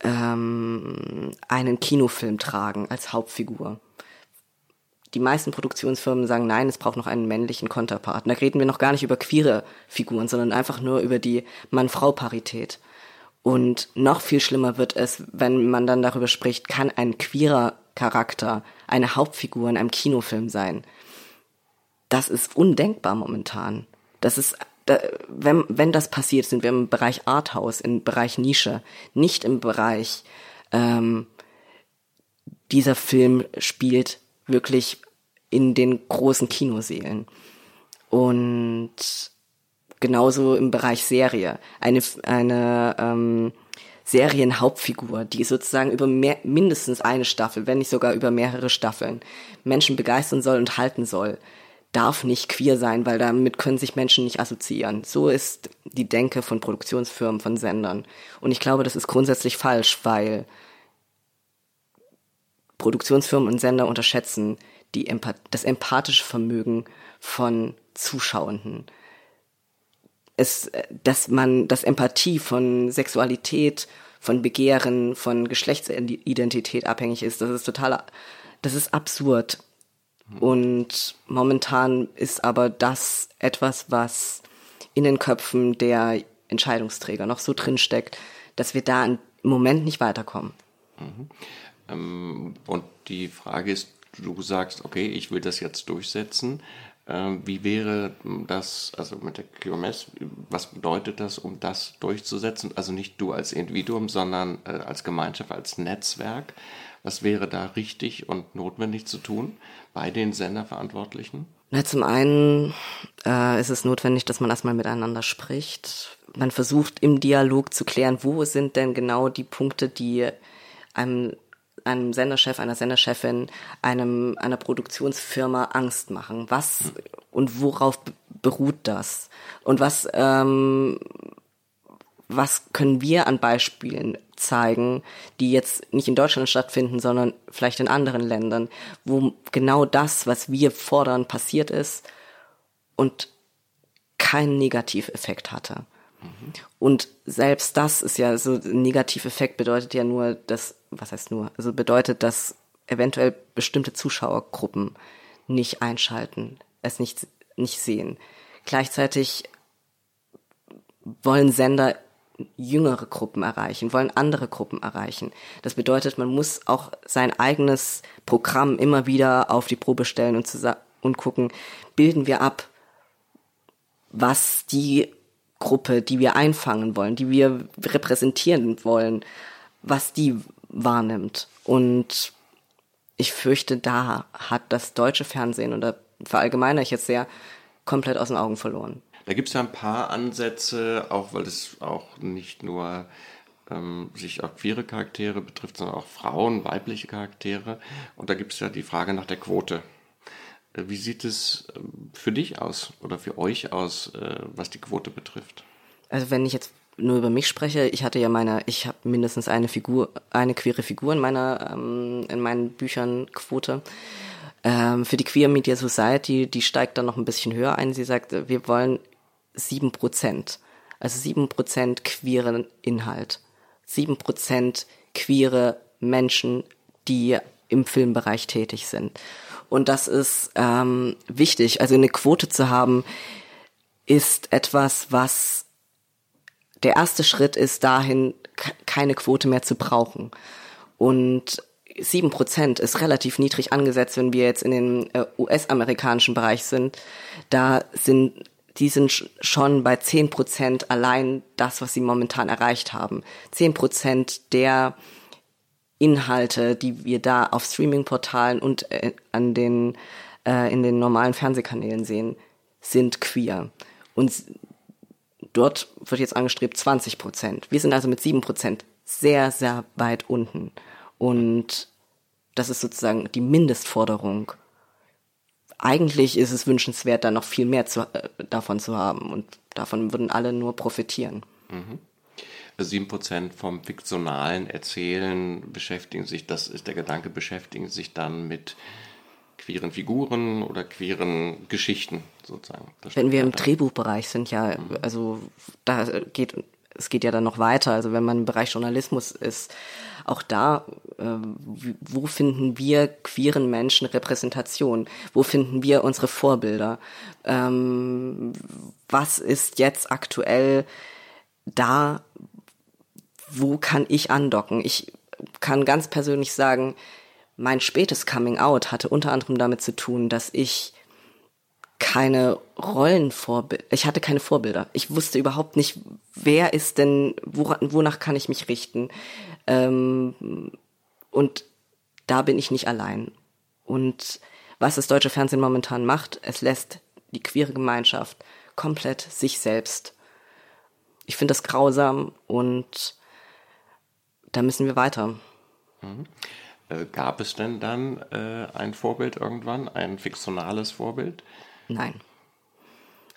ähm, einen Kinofilm tragen als Hauptfigur? Die meisten Produktionsfirmen sagen, nein, es braucht noch einen männlichen Konterpart. Da reden wir noch gar nicht über queere Figuren, sondern einfach nur über die Mann-Frau-Parität. Und noch viel schlimmer wird es, wenn man dann darüber spricht, kann ein queerer Charakter eine Hauptfigur in einem Kinofilm sein. Das ist undenkbar momentan. Das ist, wenn, wenn das passiert, sind wir im Bereich Arthouse, im Bereich Nische, nicht im Bereich, ähm, dieser Film spielt wirklich in den großen Kinosälen. Und genauso im Bereich Serie. Eine, eine ähm, Serienhauptfigur, die sozusagen über mehr, mindestens eine Staffel, wenn nicht sogar über mehrere Staffeln Menschen begeistern soll und halten soll, darf nicht queer sein, weil damit können sich Menschen nicht assoziieren. So ist die Denke von Produktionsfirmen, von Sendern. Und ich glaube, das ist grundsätzlich falsch, weil Produktionsfirmen und Sender unterschätzen die Empath das empathische Vermögen von Zuschauenden. Es, dass man, dass Empathie von Sexualität, von Begehren, von Geschlechtsidentität abhängig ist, das ist total, das ist absurd. Und momentan ist aber das etwas, was in den Köpfen der Entscheidungsträger noch so drin steckt, dass wir da im Moment nicht weiterkommen. Ähm, und die Frage ist, du sagst, okay, ich will das jetzt durchsetzen. Ähm, wie wäre das, also mit der QMS, was bedeutet das, um das durchzusetzen? Also nicht du als Individuum, sondern äh, als Gemeinschaft, als Netzwerk. Was wäre da richtig und notwendig zu tun bei den Senderverantwortlichen? Na, zum einen äh, ist es notwendig, dass man erstmal miteinander spricht. Man versucht im Dialog zu klären, wo sind denn genau die Punkte, die einem, einem Senderchef, einer Senderchefin, einem, einer Produktionsfirma Angst machen. Was und worauf be- beruht das? Und was, ähm, was können wir an Beispielen zeigen, die jetzt nicht in Deutschland stattfinden, sondern vielleicht in anderen Ländern, wo genau das, was wir fordern, passiert ist und keinen Negativeffekt hatte. Und selbst das ist ja so, ein Negativeffekt bedeutet ja nur, dass, was heißt nur, also bedeutet, dass eventuell bestimmte Zuschauergruppen nicht einschalten, es nicht, nicht sehen. Gleichzeitig wollen Sender jüngere Gruppen erreichen, wollen andere Gruppen erreichen. Das bedeutet, man muss auch sein eigenes Programm immer wieder auf die Probe stellen und, und gucken, bilden wir ab, was die Gruppe, die wir einfangen wollen, die wir repräsentieren wollen, was die wahrnimmt. Und ich fürchte, da hat das deutsche Fernsehen, und da verallgemeine ich jetzt sehr, komplett aus den Augen verloren. Da gibt es ja ein paar Ansätze, auch weil es auch nicht nur ähm, sich auf queere Charaktere betrifft, sondern auch Frauen, weibliche Charaktere. Und da gibt es ja die Frage nach der Quote. Äh, Wie sieht es ähm, für dich aus oder für euch aus, äh, was die Quote betrifft? Also wenn ich jetzt nur über mich spreche, ich hatte ja meine, ich habe mindestens eine Figur, eine queere Figur in meiner, ähm, in meinen Büchern Quote. Ähm, für die Queer Media Society, die steigt dann noch ein bisschen höher ein. Sie sagt, äh, wir wollen sieben Prozent, also sieben Prozent queeren Inhalt, sieben Prozent queere Menschen, die im Filmbereich tätig sind. Und das ist ähm, wichtig. Also eine Quote zu haben, ist etwas, was der erste Schritt ist dahin, ke- keine Quote mehr zu brauchen. Und sieben Prozent ist relativ niedrig angesetzt, wenn wir jetzt in den äh, US-amerikanischen Bereich sind. Da sind die sind schon bei zehn Prozent allein das, was sie momentan erreicht haben. Zehn Prozent der Inhalte, die wir da auf Streaming-Portalen und äh, an den äh, in den normalen Fernsehkanälen sehen, sind queer. Und dort wird jetzt angestrebt 20 Prozent. Wir sind also mit sieben Prozent sehr, sehr weit unten. Und das ist sozusagen die Mindestforderung. Eigentlich ist es wünschenswert, da noch viel mehr zu, äh, davon zu haben. Und davon würden alle nur profitieren. Mhm. Sieben Prozent vom fiktionalen Erzählen beschäftigen sich, das ist der Gedanke, beschäftigen sich dann mit queeren Figuren oder queeren Geschichten sozusagen. Das Wenn wir im Drehbuchbereich sind, ja, mhm. also da geht es geht ja dann noch weiter. Also wenn man im Bereich Journalismus ist, auch da, äh, wo finden wir queeren Menschen Repräsentation? Wo finden wir unsere Vorbilder? Ähm, was ist jetzt aktuell da? Wo kann ich andocken? Ich kann ganz persönlich sagen, mein spätes Coming Out hatte unter anderem damit zu tun, dass ich keine Rollenvorbilder, ich hatte keine Vorbilder. Ich wusste überhaupt nicht, wer ist denn, wonach kann ich mich richten. Ähm, und da bin ich nicht allein. Und was das deutsche Fernsehen momentan macht, es lässt die queere Gemeinschaft komplett sich selbst. Ich finde das grausam und da müssen wir weiter. Mhm. Äh, gab es denn dann äh, ein Vorbild irgendwann, ein fiktionales Vorbild? Nein.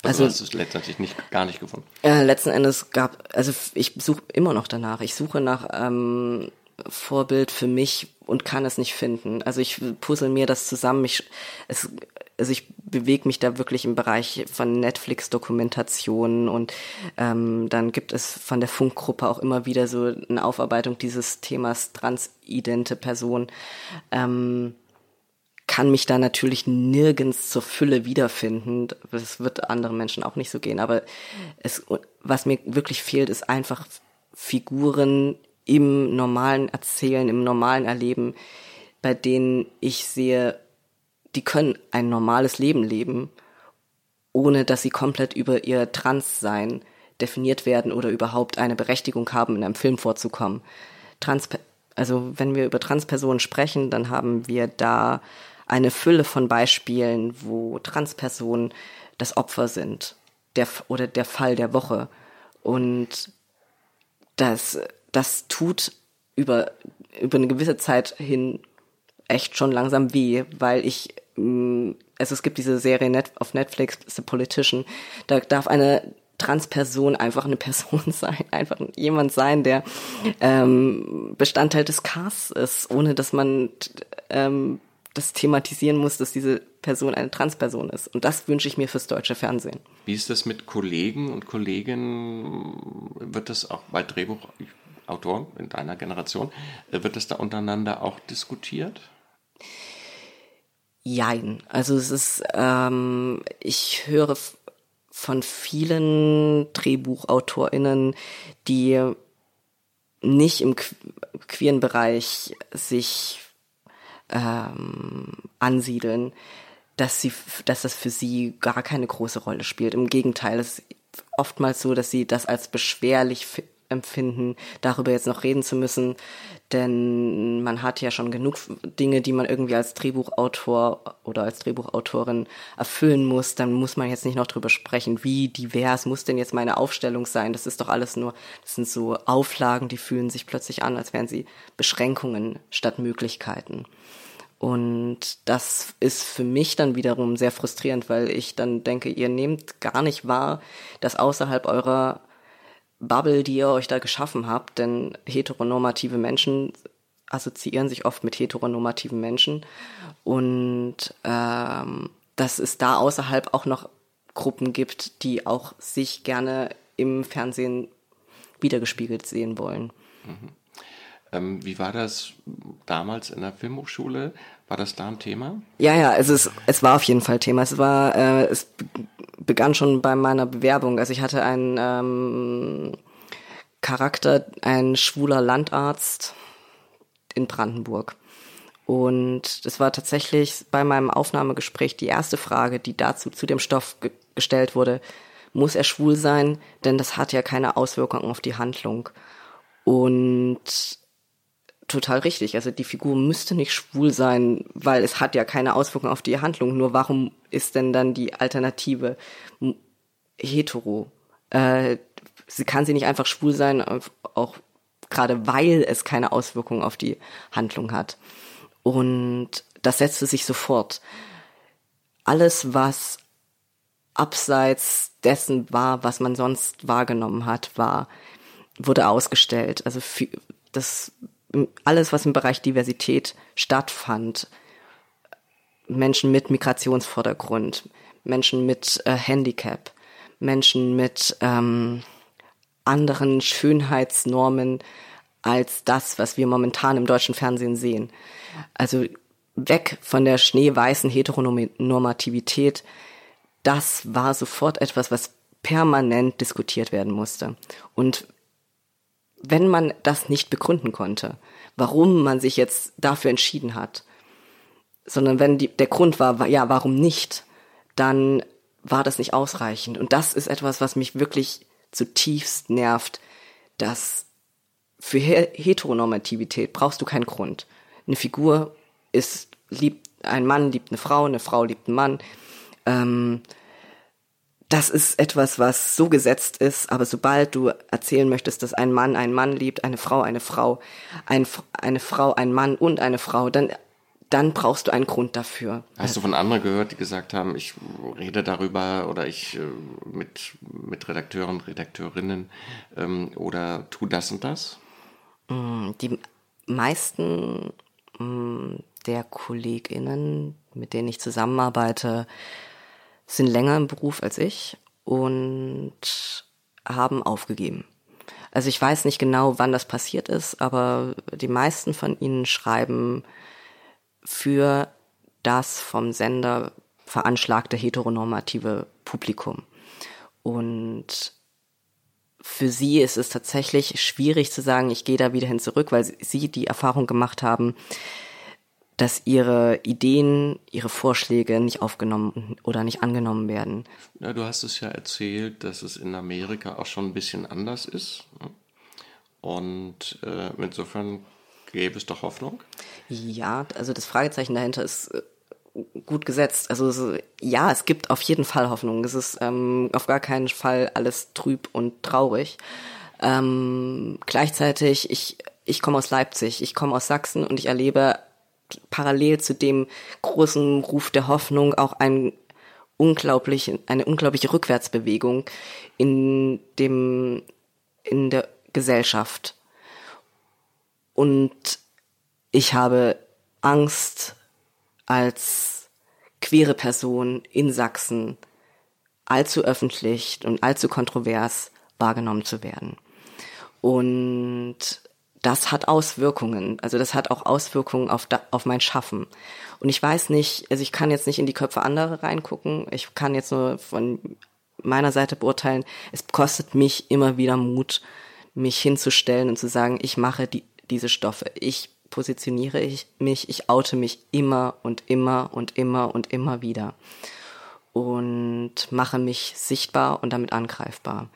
Also, also hast du es letztendlich nicht, gar nicht gefunden? Äh, letzten Endes gab, also ich suche immer noch danach. Ich suche nach ähm, Vorbild für mich und kann es nicht finden. Also ich puzzle mir das zusammen. Ich, es, also ich bewege mich da wirklich im Bereich von Netflix-Dokumentationen und ähm, dann gibt es von der Funkgruppe auch immer wieder so eine Aufarbeitung dieses Themas transidente Person. Ähm, kann mich da natürlich nirgends zur Fülle wiederfinden. Das wird anderen Menschen auch nicht so gehen. Aber es, was mir wirklich fehlt, ist einfach Figuren im normalen Erzählen, im normalen Erleben, bei denen ich sehe, die können ein normales Leben leben, ohne dass sie komplett über ihr Transsein definiert werden oder überhaupt eine Berechtigung haben, in einem Film vorzukommen. Trans, also wenn wir über Transpersonen sprechen, dann haben wir da eine Fülle von Beispielen, wo Transpersonen das Opfer sind der, oder der Fall der Woche. Und das, das tut über, über eine gewisse Zeit hin echt schon langsam weh, weil ich, also es gibt diese Serie Net, auf Netflix, The Politician, da darf eine Transperson einfach eine Person sein, einfach jemand sein, der ähm, Bestandteil des Casts ist, ohne dass man ähm, das thematisieren muss, dass diese Person eine Transperson ist. Und das wünsche ich mir fürs deutsche Fernsehen. Wie ist das mit Kollegen und Kolleginnen? Wird das auch bei Drehbuchautoren in deiner Generation, äh, wird das da untereinander auch diskutiert? Jein. Also es ist, ähm, ich höre von vielen DrehbuchautorInnen, die nicht im queeren Bereich sich ähm, ansiedeln, dass sie, dass das für sie gar keine große Rolle spielt. Im Gegenteil, es ist oftmals so, dass sie das als beschwerlich empfinden, darüber jetzt noch reden zu müssen, denn man hat ja schon genug Dinge, die man irgendwie als Drehbuchautor oder als Drehbuchautorin erfüllen muss, dann muss man jetzt nicht noch drüber sprechen, wie divers muss denn jetzt meine Aufstellung sein, das ist doch alles nur, das sind so Auflagen, die fühlen sich plötzlich an, als wären sie Beschränkungen statt Möglichkeiten. Und das ist für mich dann wiederum sehr frustrierend, weil ich dann denke, ihr nehmt gar nicht wahr, dass außerhalb eurer Bubble, die ihr euch da geschaffen habt, denn heteronormative Menschen assoziieren sich oft mit heteronormativen Menschen und ähm, dass es da außerhalb auch noch Gruppen gibt, die auch sich gerne im Fernsehen wiedergespiegelt sehen wollen. Mhm. Ähm, wie war das damals in der Filmhochschule? War das da ein Thema? Ja, ja, es, es war auf jeden Fall Thema. Es war, äh, es begann schon bei meiner Bewerbung. Also ich hatte einen ähm, Charakter, ein schwuler Landarzt, in Brandenburg. Und das war tatsächlich bei meinem Aufnahmegespräch die erste Frage, die dazu zu dem Stoff ge gestellt wurde. Muss er schwul sein? Denn das hat ja keine Auswirkungen auf die Handlung. Und total richtig. Also die Figur müsste nicht schwul sein, weil es hat ja keine Auswirkungen auf die Handlung. Nur warum ist denn dann die Alternative hetero? Äh, sie kann sie nicht einfach schwul sein, auch gerade weil es keine Auswirkungen auf die Handlung hat. Und das setzte sich sofort. Alles, was abseits dessen war, was man sonst wahrgenommen hat, war, wurde ausgestellt. Also das, alles, was im Bereich Diversität stattfand, Menschen mit Migrationsvordergrund, Menschen mit äh, Handicap, Menschen mit ähm, anderen Schönheitsnormen als das, was wir momentan im deutschen Fernsehen sehen. Also weg von der schneeweißen Heteronormativität, das war sofort etwas, was permanent diskutiert werden musste. Und wenn man das nicht begründen konnte, warum man sich jetzt dafür entschieden hat, sondern wenn die, der Grund war, ja, warum nicht, dann war das nicht ausreichend. Und das ist etwas, was mich wirklich zutiefst nervt, dass für Heteronormativität brauchst du keinen Grund. Eine Figur ist, liebt, ein Mann liebt eine Frau, eine Frau liebt einen Mann. Ähm, das ist etwas, was so gesetzt ist, aber sobald du erzählen möchtest, dass ein Mann einen Mann liebt, eine Frau eine Frau, ein, eine Frau ein Mann und eine Frau, dann dann brauchst du einen Grund dafür. Hast du von anderen gehört, die gesagt haben, ich rede darüber oder ich äh, mit, mit Redakteuren, Redakteurinnen ähm, oder tu das und das? Mm, die meisten mm, der KollegInnen, mit denen ich zusammenarbeite, sind länger im Beruf als ich und haben aufgegeben. Also ich weiß nicht genau, wann das passiert ist, aber die meisten von ihnen schreiben für das vom Sender veranschlagte heteronormative Publikum. Und für sie ist es tatsächlich schwierig zu sagen, ich gehe da wieder hin zurück, weil sie die Erfahrung gemacht haben, dass ihre Ideen, ihre Vorschläge nicht aufgenommen oder nicht angenommen werden. Ja, du hast es ja erzählt, dass es in Amerika auch schon ein bisschen anders ist. Ne? Und äh, insofern Gäbe es doch Hoffnung? Ja, also das Fragezeichen dahinter ist äh, gut gesetzt. Also so, ja, es gibt auf jeden Fall Hoffnung. Es ist ähm, auf gar keinen Fall alles trüb und traurig. Ähm, gleichzeitig, ich, ich komme aus Leipzig, ich komme aus Sachsen und ich erlebe parallel zu dem großen Ruf der Hoffnung auch ein unglaublich, eine unglaubliche Rückwärtsbewegung in dem, in der Gesellschaft. Und ich habe Angst, als queere Person in Sachsen allzu öffentlich und allzu kontrovers wahrgenommen zu werden. Und das hat Auswirkungen. Also das hat auch Auswirkungen auf, da, auf mein Schaffen. Und ich weiß nicht, also ich kann jetzt nicht in die Köpfe anderer reingucken. Ich kann jetzt nur von meiner Seite beurteilen. Es kostet mich immer wieder Mut, mich hinzustellen und zu sagen, ich mache die, diese Stoffe. Ich positioniere ich mich, ich oute mich immer und immer und immer und immer wieder und mache mich sichtbar und damit angreifbar.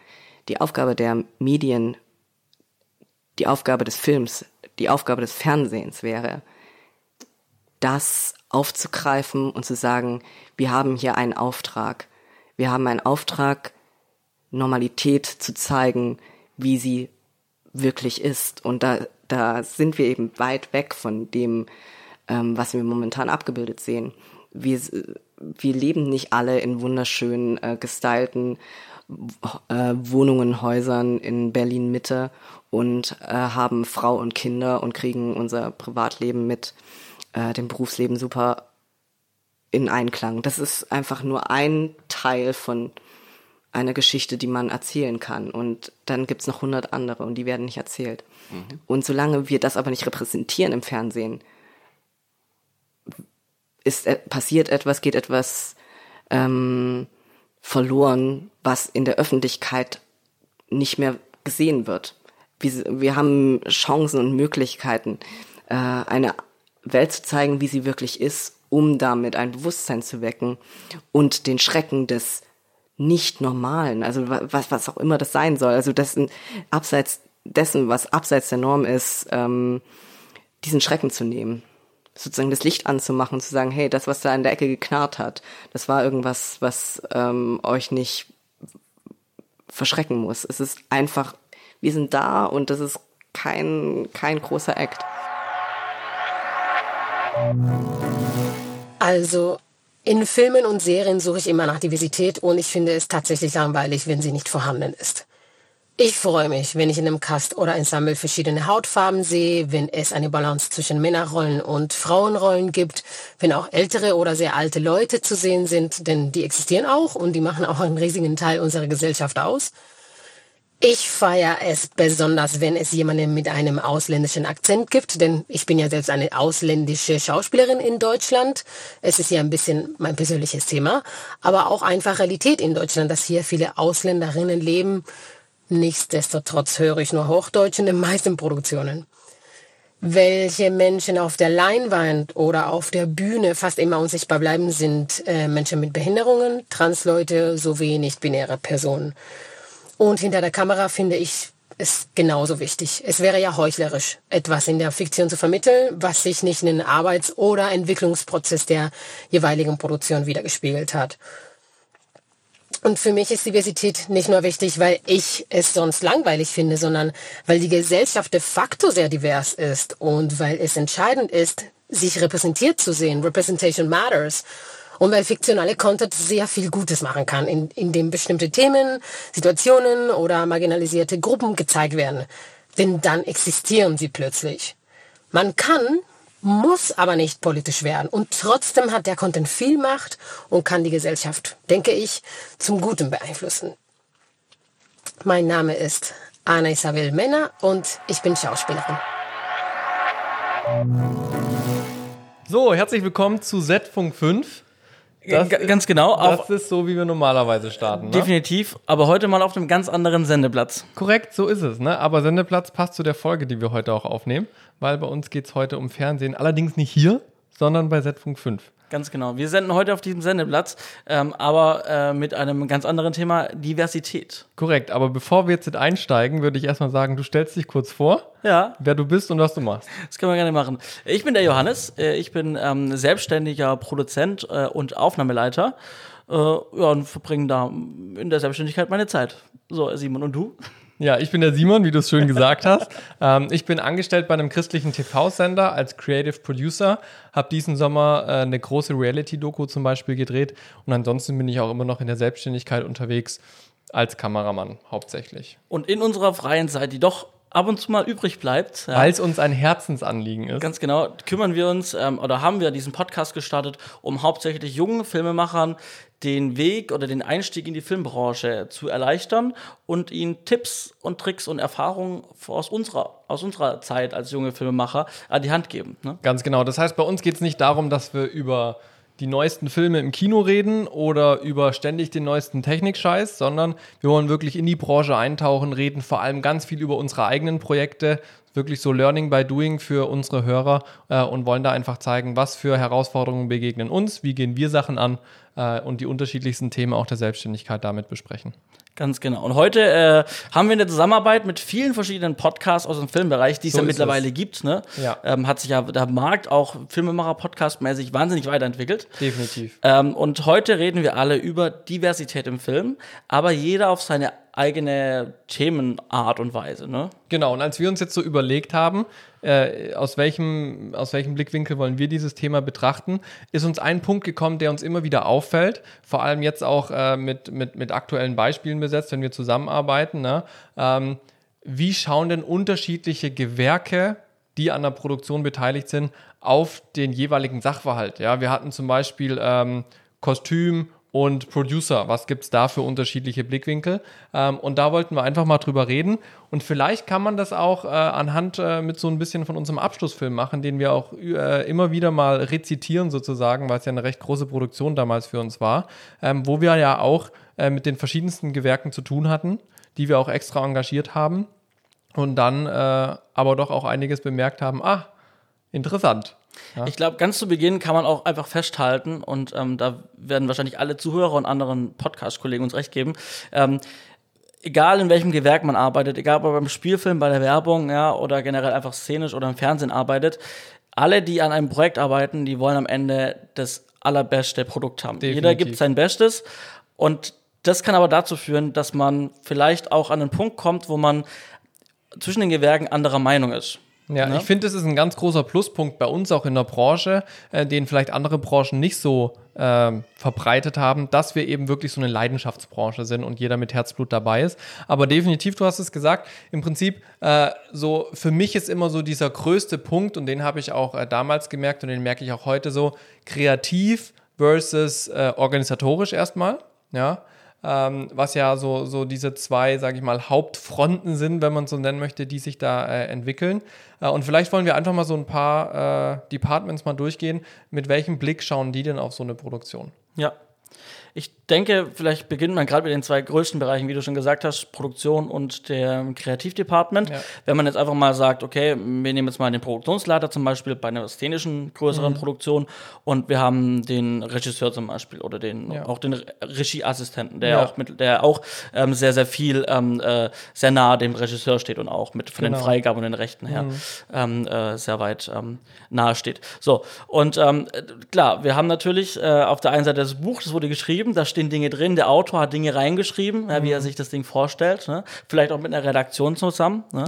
Die Aufgabe der Medien, die Aufgabe des Films, die Aufgabe des Fernsehens wäre, das aufzugreifen und zu sagen, wir haben hier einen Auftrag. Wir haben einen Auftrag, Normalität zu zeigen, wie sie wirklich ist. Und da da sind wir eben weit weg von dem, ähm, was wir momentan abgebildet sehen. Wir, wir leben nicht alle in wunderschönen, äh, gestylten äh, Wohnungen, Häusern in Berlin Mitte und äh, haben Frau und Kinder und kriegen unser Privatleben mit äh, dem Berufsleben super in Einklang. Das ist einfach nur ein Teil von einer Geschichte, die man erzählen kann. Und dann gibt's noch hundert andere und die werden nicht erzählt. Mhm. Und solange wir das aber nicht repräsentieren im Fernsehen, ist äh, passiert etwas, geht etwas ähm, verloren, was in der Öffentlichkeit nicht mehr gesehen wird. Wir, wir haben Chancen und Möglichkeiten, äh, eine Welt zu zeigen, wie sie wirklich ist, um damit ein Bewusstsein zu wecken und den Schrecken des Nicht-Normalen, also was, was auch immer das sein soll, also das abseits dessen, was abseits der Norm ist, ähm, diesen Schrecken zu nehmen sozusagen das Licht anzumachen, zu sagen, hey, das, was da in der Ecke geknarrt hat, das war irgendwas, was ähm, euch nicht verschrecken muss. Es ist einfach, wir sind da und das ist kein, kein großer Act. Also in Filmen und Serien suche ich immer nach Diversität und ich finde es tatsächlich langweilig, wenn sie nicht vorhanden ist. Ich freue mich, wenn ich in einem Cast oder Ensemble verschiedene Hautfarben sehe, wenn es eine Balance zwischen Männerrollen und Frauenrollen gibt, wenn auch ältere oder sehr alte Leute zu sehen sind, denn die existieren auch und die machen auch einen riesigen Teil unserer Gesellschaft aus. Ich feiere es besonders, wenn es jemanden mit einem ausländischen Akzent gibt, denn ich bin ja selbst eine ausländische Schauspielerin in Deutschland. Es ist ja ein bisschen mein persönliches Thema, aber auch einfach Realität in Deutschland, dass hier viele Ausländerinnen leben. Nichtsdestotrotz höre ich nur Hochdeutsch in den meisten Produktionen. Welche Menschen auf der Leinwand oder auf der Bühne fast immer unsichtbar bleiben, sind äh, Menschen mit Behinderungen, Transleute sowie nicht-binäre Personen. Und hinter der Kamera finde ich es genauso wichtig. Es wäre ja heuchlerisch, etwas in der Fiktion zu vermitteln, was sich nicht in den Arbeits- oder Entwicklungsprozess der jeweiligen Produktion wiedergespiegelt hat. Und für mich ist Diversität nicht nur wichtig, weil ich es sonst langweilig finde, sondern weil die Gesellschaft de facto sehr divers ist und weil es entscheidend ist, sich repräsentiert zu sehen. Representation matters. Und weil fiktionale Content sehr viel Gutes machen kann, in, in dem bestimmte Themen, Situationen oder marginalisierte Gruppen gezeigt werden. Denn dann existieren sie plötzlich. Man kann, muss aber nicht politisch werden. Und trotzdem hat der Content viel Macht und kann die Gesellschaft, denke ich, zum Guten beeinflussen. Mein Name ist Anna Isabel Männer und ich bin Schauspielerin. So, herzlich willkommen zu Z-Funk 5. Das ganz genau. Das ist so, wie wir normalerweise starten. Ne? Definitiv, aber heute mal auf einem ganz anderen Sendeplatz. Korrekt, so ist es. Ne? Aber Sendeplatz passt zu der Folge, die wir heute auch aufnehmen, weil bei uns geht es heute um Fernsehen. Allerdings nicht hier, sondern bei Z-Funk 5. Ganz genau. Wir senden heute auf diesem Sendeplatz, ähm, aber äh, mit einem ganz anderen Thema, Diversität. Korrekt, aber bevor wir jetzt einsteigen, würde ich erstmal sagen, du stellst dich kurz vor, ja. wer du bist und was du machst. Das können wir gerne machen. Ich bin der Johannes, äh, ich bin ähm, selbstständiger Produzent äh, und Aufnahmeleiter äh, ja, und verbringe da in der Selbstständigkeit meine Zeit. So, Simon, und du? Ja, ich bin der Simon, wie du es schön gesagt hast. Ähm, ich bin angestellt bei einem christlichen TV-Sender als Creative Producer, habe diesen Sommer äh, eine große Reality-Doku zum Beispiel gedreht und ansonsten bin ich auch immer noch in der Selbstständigkeit unterwegs als Kameramann hauptsächlich. Und in unserer freien Zeit, die doch ab und zu mal übrig bleibt. Ja. Weil es uns ein Herzensanliegen ist. Ganz genau, kümmern wir uns ähm, oder haben wir diesen Podcast gestartet, um hauptsächlich jungen Filmemachern den Weg oder den Einstieg in die Filmbranche zu erleichtern und ihnen Tipps und Tricks und Erfahrungen aus unserer, aus unserer Zeit als junge Filmemacher an die Hand geben. Ne? Ganz genau. Das heißt, bei uns geht es nicht darum, dass wir über die neuesten Filme im Kino reden oder über ständig den neuesten Technikscheiß, sondern wir wollen wirklich in die Branche eintauchen, reden vor allem ganz viel über unsere eigenen Projekte, wirklich so Learning by Doing für unsere Hörer äh, und wollen da einfach zeigen, was für Herausforderungen begegnen uns, wie gehen wir Sachen an äh, und die unterschiedlichsten Themen auch der Selbstständigkeit damit besprechen. Ganz genau. Und heute äh, haben wir eine Zusammenarbeit mit vielen verschiedenen Podcasts aus dem Filmbereich, die es so ja mittlerweile es. gibt. Ne? Ja. Ähm, hat sich ja der Markt auch Filmemacher-Podcast-mäßig wahnsinnig weiterentwickelt. Definitiv. Ähm, und heute reden wir alle über Diversität im Film, aber jeder auf seine eigene Themenart und Weise. Ne? Genau, und als wir uns jetzt so überlegt haben, äh, aus, welchem, aus welchem Blickwinkel wollen wir dieses Thema betrachten, ist uns ein Punkt gekommen, der uns immer wieder auffällt, vor allem jetzt auch äh, mit, mit, mit aktuellen Beispielen besetzt, wenn wir zusammenarbeiten. Ne? Ähm, wie schauen denn unterschiedliche Gewerke, die an der Produktion beteiligt sind, auf den jeweiligen Sachverhalt? Ja, wir hatten zum Beispiel ähm, Kostüm, und Producer. Was gibt es da für unterschiedliche Blickwinkel? Ähm, und da wollten wir einfach mal drüber reden. Und vielleicht kann man das auch äh, anhand äh, mit so ein bisschen von unserem Abschlussfilm machen, den wir auch äh, immer wieder mal rezitieren sozusagen, weil es ja eine recht große Produktion damals für uns war, ähm, wo wir ja auch äh, mit den verschiedensten Gewerken zu tun hatten, die wir auch extra engagiert haben und dann äh, aber doch auch einiges bemerkt haben, ah, Interessant. Ja. Ich glaube, ganz zu Beginn kann man auch einfach festhalten, und ähm, da werden wahrscheinlich alle Zuhörer und anderen Podcast-Kollegen uns recht geben, ähm, egal in welchem Gewerk man arbeitet, egal ob man beim Spielfilm, bei der Werbung, ja, oder generell einfach szenisch oder im Fernsehen arbeitet, alle, die an einem Projekt arbeiten, die wollen am Ende das allerbeste Produkt haben. Definitiv. Jeder gibt sein Bestes und das kann aber dazu führen, dass man vielleicht auch an einen Punkt kommt, wo man zwischen den Gewerken anderer Meinung ist. Ja, Ne? ich finde, das ist ein ganz großer Pluspunkt bei uns auch in der Branche, äh, den vielleicht andere Branchen nicht so ähm, verbreitet haben, dass wir eben wirklich so eine Leidenschaftsbranche sind und jeder mit Herzblut dabei ist. Aber definitiv, du hast es gesagt, im Prinzip äh, so für mich ist immer so dieser größte Punkt und den habe ich auch äh, damals gemerkt und den merke ich auch heute so kreativ versus äh, organisatorisch erstmal. Ja, ähm, was ja so, so diese zwei, sage ich mal, Hauptfronten sind, wenn man so nennen möchte, die sich da äh, entwickeln. Äh, und vielleicht wollen wir einfach mal so ein paar äh, Departments mal durchgehen. Mit welchem Blick schauen die denn auf so eine Produktion? Ja. Ich denke, vielleicht beginnt man gerade mit den zwei größten Bereichen, wie du schon gesagt hast, Produktion und der Kreativdepartment. Ja. Wenn man jetzt einfach mal sagt, okay, wir nehmen jetzt mal den Produktionsleiter zum Beispiel bei einer szenischen größeren Produktion und wir haben den Regisseur zum Beispiel oder den Ja. auch den Re- Regieassistenten, der Ja. auch mit, der auch ähm, sehr sehr viel ähm, äh, sehr nah dem Regisseur steht und auch mit von den Genau. Freigaben und den Rechten her ähm, äh, sehr weit ähm, nahe steht. So und ähm, äh, klar, wir haben natürlich äh, auf der einen Seite das Buch, das wurde geschrieben, da stehen Dinge drin, der Autor hat Dinge reingeschrieben, ja, wie er sich das Ding vorstellt, ne? vielleicht auch mit einer Redaktion zusammen, ne?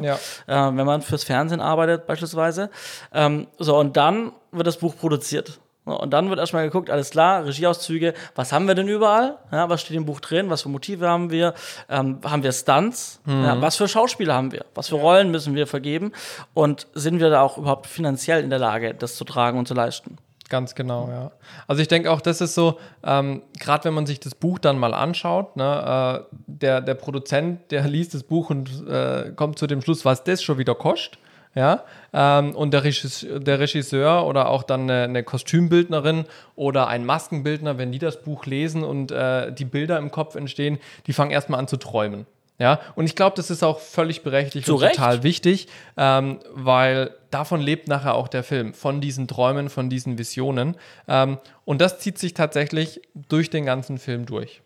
Ja. äh, wenn man fürs Fernsehen arbeitet beispielsweise. Ähm, so und dann wird das Buch produziert. Und dann wird erstmal geguckt, alles klar, Regieauszüge, was haben wir denn überall? Ja, was steht im Buch drin? Was für Motive haben wir? Ähm, haben wir Stunts? Ja, was für Schauspieler haben wir? Was für Rollen müssen wir vergeben? Und sind wir da auch überhaupt finanziell in der Lage, das zu tragen und zu leisten? Ganz genau, ja. Also ich denke auch, das ist so, ähm, gerade wenn man sich das Buch dann mal anschaut, ne, äh, der, der Produzent, der liest das Buch und äh, kommt zu dem Schluss, was das schon wieder kostet. Ja, ähm, und der Regisseur, der Regisseur oder auch dann eine, eine Kostümbildnerin oder ein Maskenbildner, wenn die das Buch lesen und äh, die Bilder im Kopf entstehen, die fangen erstmal an zu träumen. Ja, und ich glaube, das ist auch völlig berechtigt Zu und Recht. total wichtig, ähm, weil davon lebt nachher auch der Film, von diesen Träumen, von diesen Visionen. Ähm, und das zieht sich tatsächlich durch den ganzen Film durch.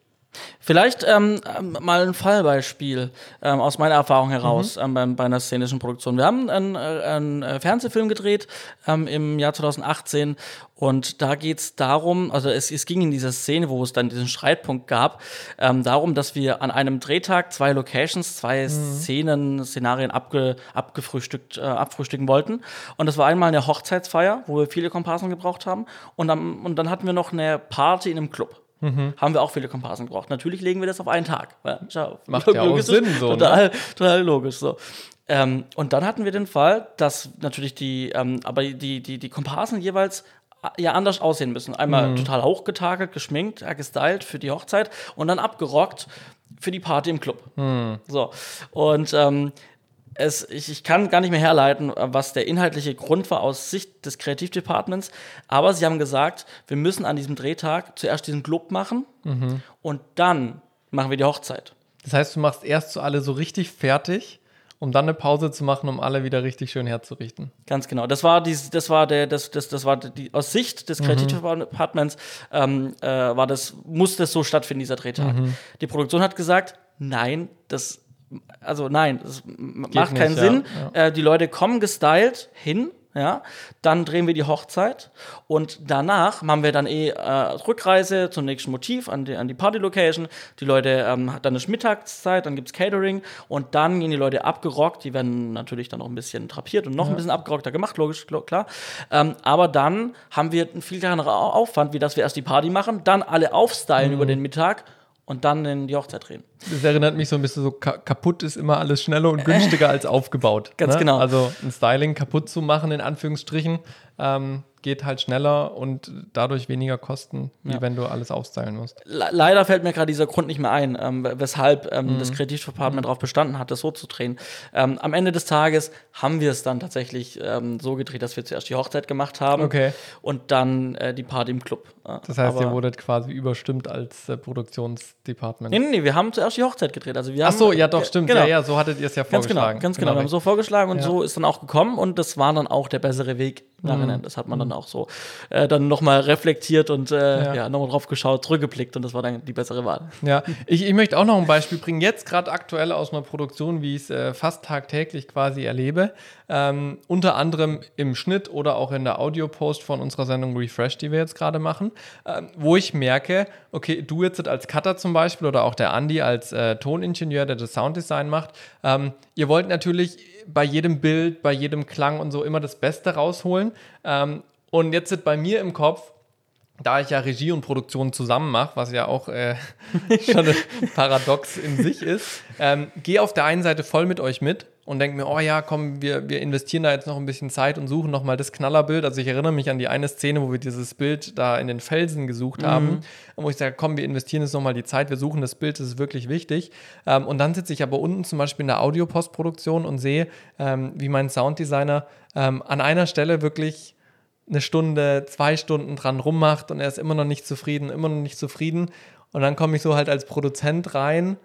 Vielleicht ähm, ähm, mal ein Fallbeispiel ähm, aus meiner Erfahrung heraus Mhm. ähm, bei, bei einer szenischen Produktion. Wir haben einen, äh, einen äh, Fernsehfilm gedreht ähm, im Jahr 2018 und da geht es darum, also es, es ging in dieser Szene, wo es dann diesen Streitpunkt gab, ähm, darum, dass wir an einem Drehtag zwei Locations, zwei Szenen, Szenarien abge, abgefrühstückt, äh, abfrühstücken wollten. Und das war einmal eine Hochzeitsfeier, wo wir viele Komparsen gebraucht haben. Und, am, und dann hatten wir noch eine Party in einem Club haben wir auch viele Komparsen gebraucht. Natürlich legen wir das auf einen Tag. Ja, Macht ja auch Sinn, so, ne? Total, total logisch. So. Ähm, und dann hatten wir den Fall, dass natürlich die, ähm, aber die, die, die Komparsen jeweils äh, ja anders aussehen müssen. Einmal Mhm. total hochgetakelt, geschminkt, ja, gestylt für die Hochzeit und dann abgerockt für die Party im Club. Mhm. So. Und ähm, es, ich, ich kann gar nicht mehr herleiten, was der inhaltliche Grund war aus Sicht des Kreativdepartments. Aber sie haben gesagt, wir müssen an diesem Drehtag zuerst diesen Club machen Mhm. und dann machen wir die Hochzeit. Das heißt, du machst erst so alle so richtig fertig, um dann eine Pause zu machen, um alle wieder richtig schön herzurichten. Ganz genau. Das war die, das war der, das, das, das war die, aus Sicht des Kreativdepartments ähm, äh, war das, muss das so stattfinden, dieser Drehtag. Die Produktion hat gesagt, nein, das, also nein, das m- macht nicht, keinen ja, Sinn. ja. Äh, die Leute kommen gestylt hin. Ja, dann drehen wir die Hochzeit und danach machen wir dann eh äh, Rückreise zum nächsten Motiv an die, an die Party-Location. Die Leute, ähm, dann ist Mittagszeit, dann gibt's Catering und dann gehen die Leute abgerockt. Die werden natürlich dann noch ein bisschen drapiert und noch ein bisschen abgerockter gemacht, logisch, klar. Ähm, aber dann haben wir einen viel kleineren Au- Aufwand, wie dass wir erst die Party machen, dann alle aufstylen Mhm. über den Mittag und dann in die Hochzeit drehen. Das erinnert mich so ein bisschen so, ka kaputt ist immer alles schneller und günstiger als aufgebaut. Ganz ne? genau. Also ein Styling kaputt zu machen, in Anführungsstrichen, ähm, geht halt schneller und dadurch weniger Kosten, wie Ja. wenn du alles aufstylen musst. Le leider fällt mir gerade dieser Grund nicht mehr ein, ähm, weshalb ähm, Mhm. das Kreativdepartment darauf bestanden hat, das so zu drehen. Ähm, am Ende des Tages haben wir es dann tatsächlich ähm, so gedreht, dass wir zuerst die Hochzeit gemacht haben Okay. und dann äh, die Party im Club. Das heißt, ihr wurdet quasi überstimmt als äh, Produktionsdepartment. Nee, nee, nee, wir haben zuerst die Hochzeit gedreht. Also wir Ach haben, so, ja doch, stimmt. Genau. Ja, ja, so hattet ihr es ja Ganz genau, vorgeschlagen. ganz genau. Wir haben so vorgeschlagen und Ja. so ist dann auch gekommen und das war dann auch der bessere Weg, Nachhinein. Das hat man dann auch so äh, dann nochmal reflektiert und äh, ja, Ja. nochmal drauf geschaut, zurückgeblickt und das war dann die bessere Wahl. Ja, ich, ich möchte auch noch ein Beispiel bringen. Jetzt gerade aktuell aus einer Produktion, wie ich es äh, fast tagtäglich quasi erlebe. Ähm, unter anderem im Schnitt oder auch in der Audio-Post von unserer Sendung Refresh, die wir jetzt gerade machen, ähm, wo ich merke, okay, du jetzt als Cutter zum Beispiel oder auch der Andi als äh, Toningenieur, der das Sounddesign macht, ähm, ihr wollt natürlich bei jedem Bild, bei jedem Klang und so immer das Beste rausholen. Ähm, und jetzt sind bei mir im Kopf, da ich ja Regie und Produktion zusammen mache, was ja auch äh, schon ein Paradox in sich ist, ähm, gehe auf der einen Seite voll mit euch mit und denke mir, oh ja, komm, wir, wir investieren da jetzt noch ein bisschen Zeit und suchen nochmal das Knallerbild. Also ich erinnere mich an die eine Szene, wo wir dieses Bild da in den Felsen gesucht haben, wo ich sage, komm, wir investieren jetzt nochmal die Zeit, wir suchen das Bild, das ist wirklich wichtig. Ähm, und dann sitze ich aber unten zum Beispiel in der Audiopostproduktion und sehe, ähm, wie mein Sounddesigner ähm, an einer Stelle wirklich eine Stunde, zwei Stunden dran rummacht und er ist immer noch nicht zufrieden, immer noch nicht zufrieden. Und dann komme ich so halt als Produzent rein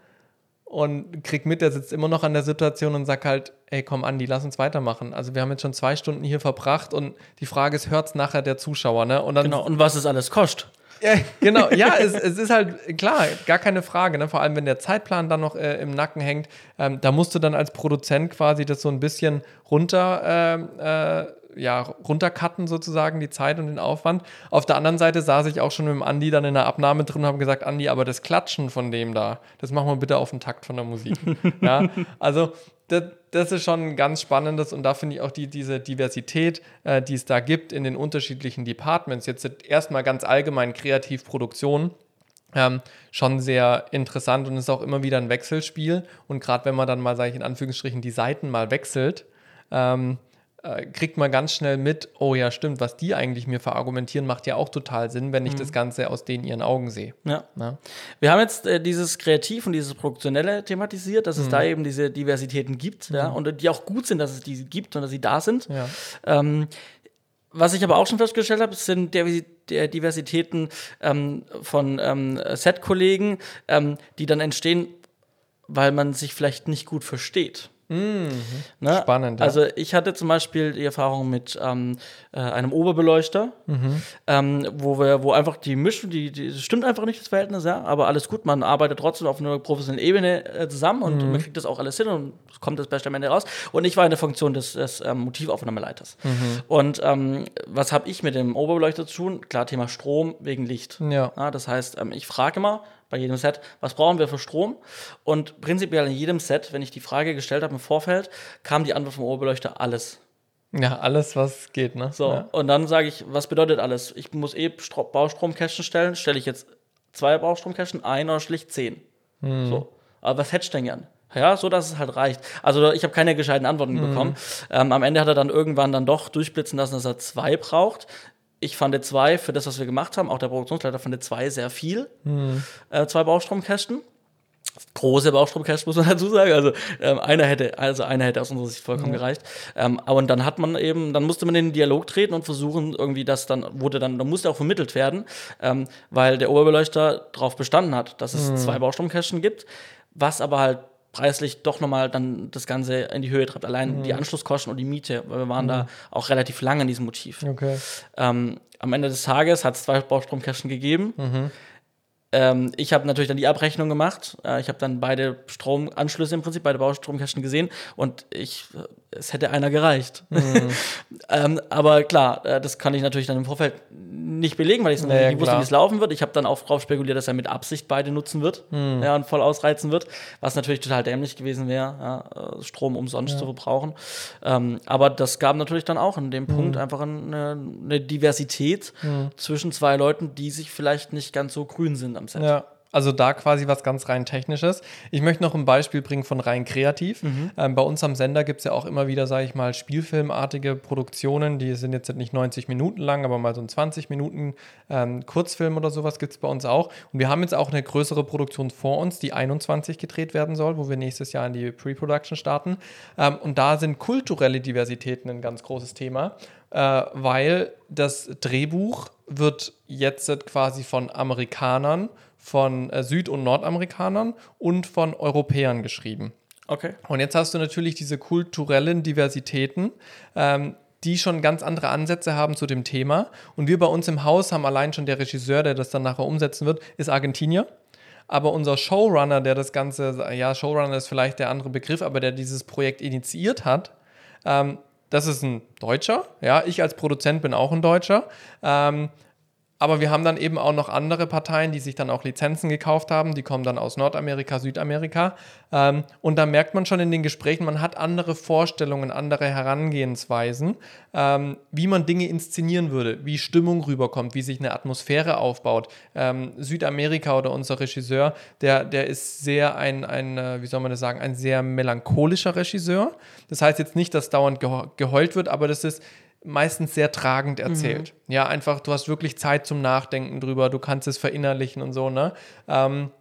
und krieg mit, der sitzt immer noch an der Situation und sagt halt, ey, komm Andi, lass uns weitermachen. Also wir haben jetzt schon zwei Stunden hier verbracht und die Frage ist, hört's nachher der Zuschauer, ne? Und dann Genau, und was es alles kostet. ja, genau, ja, es, es ist halt klar, gar keine Frage. Ne? Vor allem, wenn der Zeitplan dann noch äh, im Nacken hängt, ähm, da musst du dann als Produzent quasi das so ein bisschen runter, ähm, äh, ja, runtercutten sozusagen, die Zeit und den Aufwand. Auf der anderen Seite saß ich auch schon mit dem Andi dann in der Abnahme drin und habe gesagt, Andi, aber das Klatschen von dem da, das machen wir bitte auf den Takt von der Musik. ja, also das, das ist schon ein ganz spannendes und da finde ich auch die, diese Diversität, äh, die es da gibt in den unterschiedlichen Departments, jetzt erstmal ganz allgemein Kreativproduktion, ähm, schon sehr interessant und ist auch immer wieder ein Wechselspiel. Und gerade wenn man dann mal, sage ich in Anführungsstrichen, die Seiten mal wechselt, ähm, äh, kriegt man ganz schnell mit, oh ja, stimmt, was die eigentlich mir verargumentieren, macht ja auch total Sinn, wenn ich das Ganze aus denen ihren Augen sehe. Ja. Ja. Wir haben jetzt äh, dieses Kreativ und dieses Produktionelle thematisiert, dass es da eben diese Diversitäten gibt, ja, und die auch gut sind, dass es die gibt und dass sie da sind. Ja. Ähm, was ich aber auch schon festgestellt habe, sind der Diversitäten ähm, von ähm, Set-Kollegen, ähm, die dann entstehen, weil man sich vielleicht nicht gut versteht. Ne? Spannend, ja. Also ich hatte zum Beispiel die Erfahrung mit ähm, äh, einem Oberbeleuchter, ähm, wo wir, wo einfach die Mischung, die, die stimmt einfach nicht das Verhältnis, ja, aber alles gut, man arbeitet trotzdem auf einer professionellen Ebene äh, zusammen und man kriegt das auch alles hin und kommt das Beste am Ende raus. Und ich war in der Funktion des, des ähm, Motivaufnahmeleiters. Und ähm, was habe ich mit dem Oberbeleuchter zu tun? Klar, Thema Strom wegen Licht. Ja. Ja, das heißt, ähm, ich frage immer bei jedem Set, was brauchen wir für Strom? Und prinzipiell in jedem Set, wenn ich die Frage gestellt habe im Vorfeld, kam die Antwort vom Oberbeleuchter alles. ja, alles, was geht, ne? So, Ja. und dann sage ich, was bedeutet alles? Ich muss eh Stro Baustromkästen stellen. Stelle ich jetzt zwei Baustromkästen, ein oder schlicht zehn? So. Aber was hättest du denn gern? Ja, so dass es halt reicht. Also ich habe keine gescheiten Antworten bekommen. Ähm, am Ende hat er dann irgendwann dann doch durchblitzen lassen, dass er zwei braucht. Ich fand zwei für das, was wir gemacht haben, auch der Produktionsleiter fand zwei sehr viel. Äh, zwei Baustromkästen. Große Baustromkästen, muss man dazu sagen. Also ähm, einer hätte, also einer hätte aus unserer Sicht vollkommen gereicht. Ähm, aber und dann hat man eben, dann musste man in den Dialog treten und versuchen, irgendwie das dann, wurde dann, dann musste auch vermittelt werden, ähm, weil der Oberbeleuchter darauf bestanden hat, dass es zwei Baustromkästen gibt, was aber halt preislich doch nochmal dann das Ganze in die Höhe treibt. Allein die Anschlusskosten und die Miete, weil wir waren da auch relativ lange in diesem Motiv. Okay. Ähm, am Ende des Tages hat es zwei Baustromkästen gegeben. Ähm, ich habe natürlich dann die Abrechnung gemacht. Äh, ich habe dann beide Stromanschlüsse im Prinzip, beide Baustromkästen gesehen und ich, es hätte einer gereicht. ähm, aber klar, äh, das kann ich natürlich dann im Vorfeld nicht belegen, weil ich Ja, ja, nicht wusste, klar. wie es laufen wird. Ich habe dann auch darauf spekuliert, dass er mit Absicht beide nutzen wird ja, und voll ausreizen wird, was natürlich total dämlich gewesen wäre, ja, äh, Strom umsonst zu verbrauchen. Ähm, aber das gab natürlich dann auch in dem Punkt einfach eine, eine Diversität zwischen zwei Leuten, die sich vielleicht nicht ganz so grün sind am Set. Ja. Also da quasi was ganz rein technisches. Ich möchte noch ein Beispiel bringen von rein kreativ. Ähm, bei uns am Sender gibt es ja auch immer wieder, sage ich mal, Spielfilmartige Produktionen. Die sind jetzt nicht 90 Minuten lang, aber mal so ein 20 Minuten ähm, Kurzfilm oder sowas gibt es bei uns auch. Und wir haben jetzt auch eine größere Produktion vor uns, die 21 gedreht werden soll, wo wir nächstes Jahr in die Pre-Production starten. Ähm, und da sind kulturelle Diversitäten ein ganz großes Thema, äh, weil das Drehbuch wird jetzt quasi von Amerikanern, von äh, Süd- und Nordamerikanern und von Europäern geschrieben. Okay. Und jetzt hast du natürlich diese kulturellen Diversitäten, ähm, die schon ganz andere Ansätze haben zu dem Thema. Und wir bei uns im Haus haben allein schon der Regisseur, der das dann nachher umsetzen wird, ist Argentinier. Aber unser Showrunner, der das Ganze, ja, Showrunner ist vielleicht der andere Begriff, aber der dieses Projekt initiiert hat, ähm, das ist ein Deutscher. Ja, ich als Produzent bin auch ein Deutscher. Ähm, aber wir haben dann eben auch noch andere Parteien, die sich dann auch Lizenzen gekauft haben. Die kommen dann aus Nordamerika, Südamerika. Ähm, und da merkt man schon in den Gesprächen, man hat andere Vorstellungen, andere Herangehensweisen, ähm, wie man Dinge inszenieren würde, wie Stimmung rüberkommt, wie sich eine Atmosphäre aufbaut. Ähm, Südamerika oder unser Regisseur, der, der ist sehr ein, ein, äh, wie soll man das sagen, ein sehr melancholischer Regisseur. Das heißt jetzt nicht, dass dauernd geheult wird, aber das ist meistens sehr tragend erzählt. Mhm. Ja, einfach, du hast wirklich Zeit zum Nachdenken drüber, du kannst es verinnerlichen und so, ne? Ähm,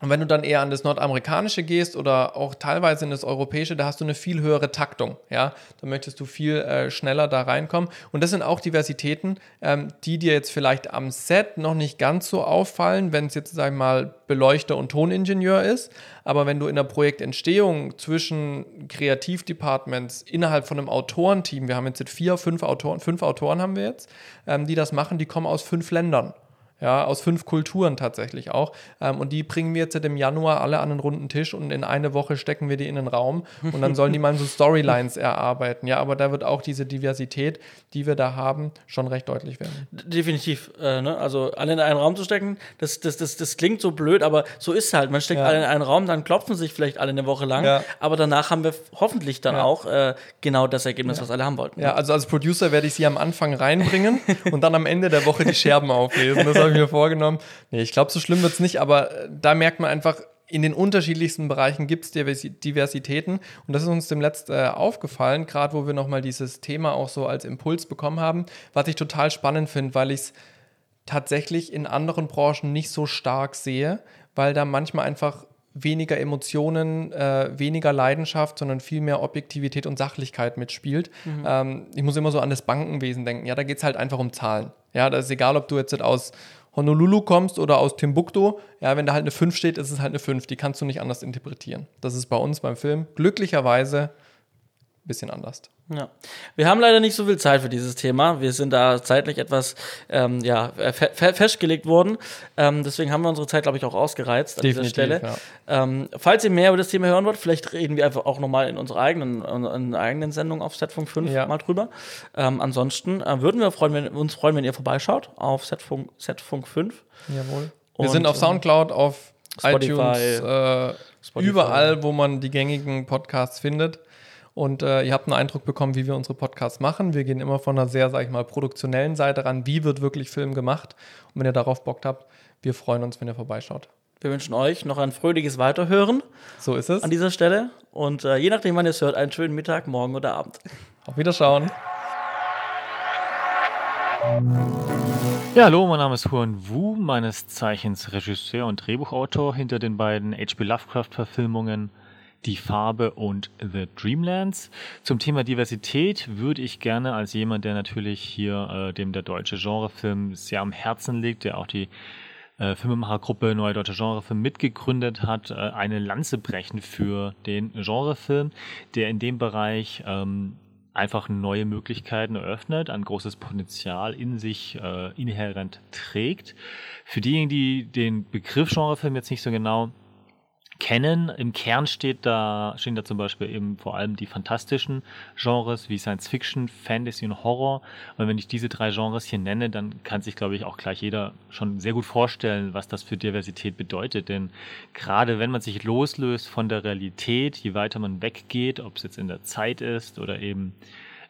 und wenn du dann eher an das Nordamerikanische gehst oder auch teilweise in das Europäische, da hast du eine viel höhere Taktung. Ja, da möchtest du viel äh, schneller da reinkommen. Und das sind auch Diversitäten, ähm, die dir jetzt vielleicht am Set noch nicht ganz so auffallen, wenn es jetzt, sag ich mal, Beleuchter und Toningenieur ist. Aber wenn du in der Projektentstehung zwischen Kreativdepartments innerhalb von einem Autorenteam, wir haben jetzt vier, fünf Autoren, fünf Autoren haben wir jetzt, ähm, die das machen, die kommen aus fünf Ländern ja, aus fünf Kulturen tatsächlich auch. Ähm, und die bringen wir jetzt im Januar alle an einen runden Tisch und in eine Woche stecken wir die in den Raum und dann sollen die mal so Storylines erarbeiten. Ja, aber da wird auch diese Diversität, die wir da haben, schon recht deutlich werden. Definitiv. Äh, ne? Also alle in einen Raum zu stecken, das, das, das, das klingt so blöd, aber so ist es halt. Man steckt ja. alle in einen Raum, dann klopfen sich vielleicht alle eine Woche lang, ja. aber danach haben wir hoffentlich dann ja. auch äh, genau das Ergebnis, was alle haben wollten. Ja, also als Producer werde ich sie am Anfang reinbringen und dann am Ende der Woche die Scherben auflesen. Das habe ich mir vorgenommen. Nee, ich glaube, so schlimm wird es nicht, aber äh, da merkt man einfach, in den unterschiedlichsten Bereichen gibt es Diversitäten. Und das ist uns dem Letzten äh, aufgefallen, gerade wo wir nochmal dieses Thema auch so als Impuls bekommen haben, was ich total spannend finde, weil ich es tatsächlich in anderen Branchen nicht so stark sehe, weil da manchmal einfach weniger Emotionen, äh, weniger Leidenschaft, sondern viel mehr Objektivität und Sachlichkeit mitspielt. Mhm. Ähm, ich muss immer so an das Bankenwesen denken. Ja, da geht es halt einfach um Zahlen. Ja, da ist egal, ob du jetzt aus Honolulu kommst oder aus Timbuktu, ja, wenn da halt eine 5 steht, ist es halt eine 5. Die kannst du nicht anders interpretieren. Das ist bei uns beim Film glücklicherweise bisschen anders. Ja. Wir haben leider nicht so viel Zeit für dieses Thema. Wir sind da zeitlich etwas ähm, ja, fe festgelegt worden. Ähm, deswegen haben wir unsere Zeit, glaube ich, auch ausgereizt an Definitiv, dieser Stelle. Ja. Ähm, falls ihr mehr über das Thema hören wollt, vielleicht reden wir einfach auch nochmal in unserer eigenen, in eigenen Sendung auf Setfunk 5 ja. mal drüber. Ähm, ansonsten äh, würden wir freuen, wenn, uns freuen, wenn ihr vorbeischaut auf Setfunk, Setfunk 5. Jawohl. Wir Und, sind auf Soundcloud, auf Spotify, iTunes, äh, Spotify. überall, wo man die gängigen Podcasts findet. Und äh, ihr habt einen Eindruck bekommen, wie wir unsere Podcasts machen. Wir gehen immer von einer sehr, sag ich mal, produktionellen Seite ran. Wie wird wirklich Film gemacht? Und wenn ihr darauf Bock habt, wir freuen uns, wenn ihr vorbeischaut. Wir wünschen euch noch ein fröhliches Weiterhören. So ist es. An dieser Stelle. Und äh, je nachdem, wann ihr es hört, einen schönen Mittag, morgen oder Abend. Auf Wiederschauen. Ja, hallo, mein Name ist Huan Wu, meines Zeichens Regisseur und Drehbuchautor hinter den beiden H.P. Lovecraft-Verfilmungen die Farbe und The Dreamlands. Zum Thema Diversität würde ich gerne als jemand, der natürlich hier äh, dem der deutsche Genrefilm sehr am Herzen liegt, der auch die äh, Filmemachergruppe Neue Deutsche Genrefilm mitgegründet hat, äh, eine Lanze brechen für den Genrefilm, der in dem Bereich ähm, einfach neue Möglichkeiten eröffnet, ein großes Potenzial in sich äh, inhärent trägt. Für diejenigen, die den Begriff Genrefilm jetzt nicht so genau kennen. Im Kern steht da, stehen da zum Beispiel eben vor allem die fantastischen Genres wie Science Fiction, Fantasy und Horror. Und wenn ich diese drei Genres hier nenne, dann kann sich, glaube ich, auch gleich jeder schon sehr gut vorstellen, was das für Diversität bedeutet. Denn gerade wenn man sich loslöst von der Realität, je weiter man weggeht, ob es jetzt in der Zeit ist oder eben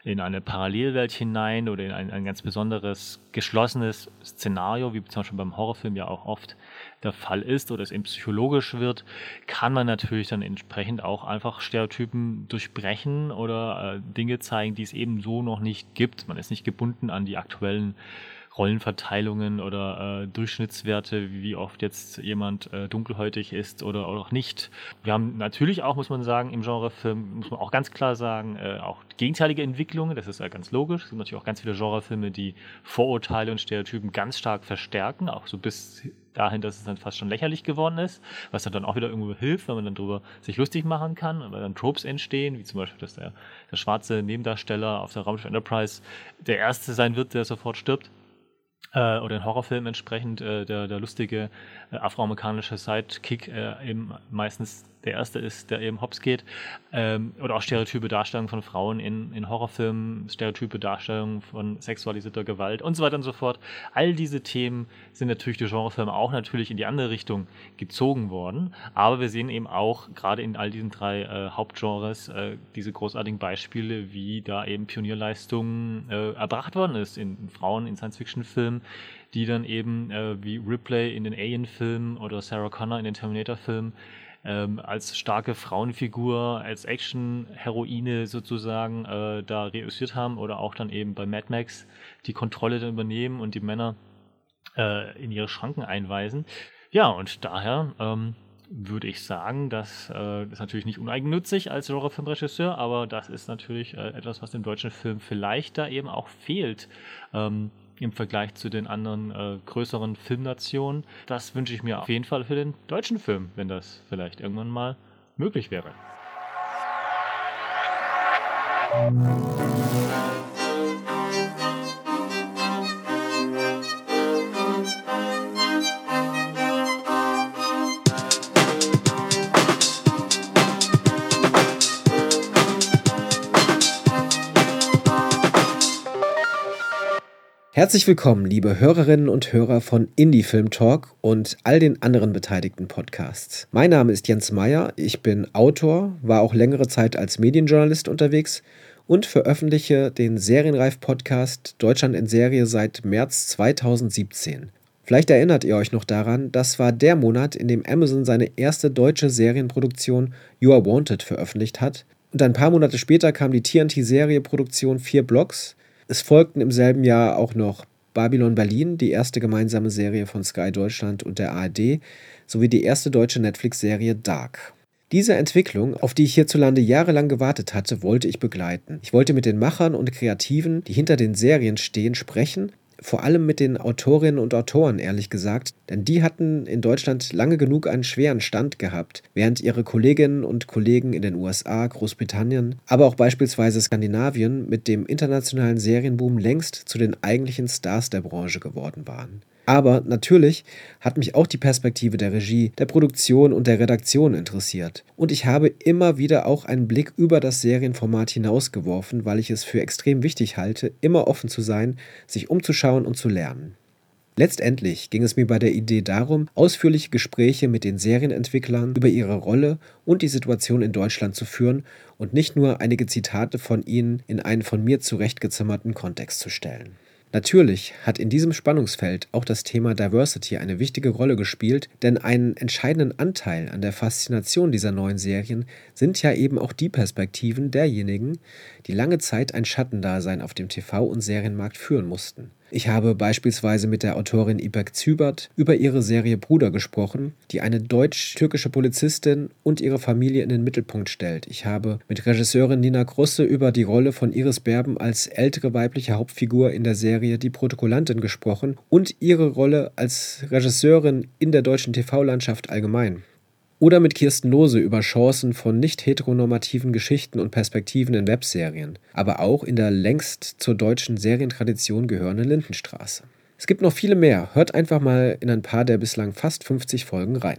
in eine Parallelwelt hinein oder in ein, ein ganz besonderes geschlossenes Szenario, wie zum Beispiel beim Horrorfilm ja auch oft der Fall ist oder es eben psychologisch wird, kann man natürlich dann entsprechend auch einfach Stereotypen durchbrechen oder äh, Dinge zeigen, die es eben so noch nicht gibt. Man ist nicht gebunden an die aktuellen Rollenverteilungen oder äh, Durchschnittswerte, wie oft jetzt jemand äh, dunkelhäutig ist oder auch nicht. Wir haben natürlich auch, muss man sagen, im Genrefilm, muss man auch ganz klar sagen, äh, auch gegenteilige Entwicklungen, das ist ja ganz logisch. Es gibt natürlich auch ganz viele Genrefilme, die Vorurteile und Stereotypen ganz stark verstärken, auch so bis dahin, dass es dann fast schon lächerlich geworden ist, was dann auch wieder irgendwo hilft, wenn man dann darüber sich lustig machen kann, weil dann Tropes entstehen, wie zum Beispiel, dass der, der schwarze Nebendarsteller auf der Raumschiff Enterprise der Erste sein wird, der sofort stirbt äh, oder in Horrorfilmen entsprechend äh, der, der lustige äh, afroamerikanische Sidekick äh, eben meistens der erste ist, der eben hops geht. Ähm, oder auch stereotype Darstellungen von Frauen in, in Horrorfilmen, stereotype Darstellungen von sexualisierter Gewalt und so weiter und so fort. All diese Themen sind natürlich durch Genrefilme auch natürlich in die andere Richtung gezogen worden. Aber wir sehen eben auch gerade in all diesen drei äh, Hauptgenres äh, diese großartigen Beispiele, wie da eben Pionierleistungen äh, erbracht worden ist in, in Frauen, in Science-Fiction-Filmen, die dann eben äh, wie Ripley in den Alien-Filmen oder Sarah Connor in den Terminator-Filmen ähm, als starke Frauenfigur, als Action-Heroine sozusagen äh, da reüssiert haben oder auch dann eben bei Mad Max die Kontrolle dann übernehmen und die Männer äh, in ihre Schranken einweisen. Ja, und daher ähm, würde ich sagen, dass äh, das natürlich nicht uneigennützig als Genrefilmregisseur, aber das ist natürlich äh, etwas, was dem deutschen Film vielleicht da eben auch fehlt. Ähm, im Vergleich zu den anderen äh, größeren Filmnationen. Das wünsche ich mir auf jeden Fall für den deutschen Film, wenn das vielleicht irgendwann mal möglich wäre. Herzlich willkommen, liebe Hörerinnen und Hörer von Indie Film Talk und all den anderen beteiligten Podcasts. Mein Name ist Jens Meyer, ich bin Autor, war auch längere Zeit als Medienjournalist unterwegs und veröffentliche den Serienreif-Podcast Deutschland in Serie seit März 2017. Vielleicht erinnert ihr euch noch daran, das war der Monat, in dem Amazon seine erste deutsche Serienproduktion You Are Wanted veröffentlicht hat. Und ein paar Monate später kam die TNT-Serieproduktion Vier Blocks, es folgten im selben Jahr auch noch Babylon Berlin, die erste gemeinsame Serie von Sky Deutschland und der ARD, sowie die erste deutsche Netflix-Serie Dark. Diese Entwicklung, auf die ich hierzulande jahrelang gewartet hatte, wollte ich begleiten. Ich wollte mit den Machern und Kreativen, die hinter den Serien stehen, sprechen vor allem mit den Autorinnen und Autoren, ehrlich gesagt, denn die hatten in Deutschland lange genug einen schweren Stand gehabt, während ihre Kolleginnen und Kollegen in den USA, Großbritannien, aber auch beispielsweise Skandinavien mit dem internationalen Serienboom längst zu den eigentlichen Stars der Branche geworden waren. Aber natürlich hat mich auch die Perspektive der Regie, der Produktion und der Redaktion interessiert. Und ich habe immer wieder auch einen Blick über das Serienformat hinausgeworfen, weil ich es für extrem wichtig halte, immer offen zu sein, sich umzuschauen und zu lernen. Letztendlich ging es mir bei der Idee darum, ausführliche Gespräche mit den Serienentwicklern über ihre Rolle und die Situation in Deutschland zu führen und nicht nur einige Zitate von ihnen in einen von mir zurechtgezimmerten Kontext zu stellen. Natürlich hat in diesem Spannungsfeld auch das Thema Diversity eine wichtige Rolle gespielt, denn einen entscheidenden Anteil an der Faszination dieser neuen Serien sind ja eben auch die Perspektiven derjenigen, die lange Zeit ein Schattendasein auf dem TV- und Serienmarkt führen mussten. Ich habe beispielsweise mit der Autorin Ibek Zübert über ihre Serie Bruder gesprochen, die eine deutsch-türkische Polizistin und ihre Familie in den Mittelpunkt stellt. Ich habe mit Regisseurin Nina Grosse über die Rolle von Iris Berben als ältere weibliche Hauptfigur in der Serie Die Protokollantin gesprochen und ihre Rolle als Regisseurin in der deutschen TV-Landschaft allgemein. Oder mit Kirsten Lose über Chancen von nicht heteronormativen Geschichten und Perspektiven in Webserien, aber auch in der längst zur deutschen Serientradition gehörenden Lindenstraße. Es gibt noch viele mehr, hört einfach mal in ein paar der bislang fast 50 Folgen rein.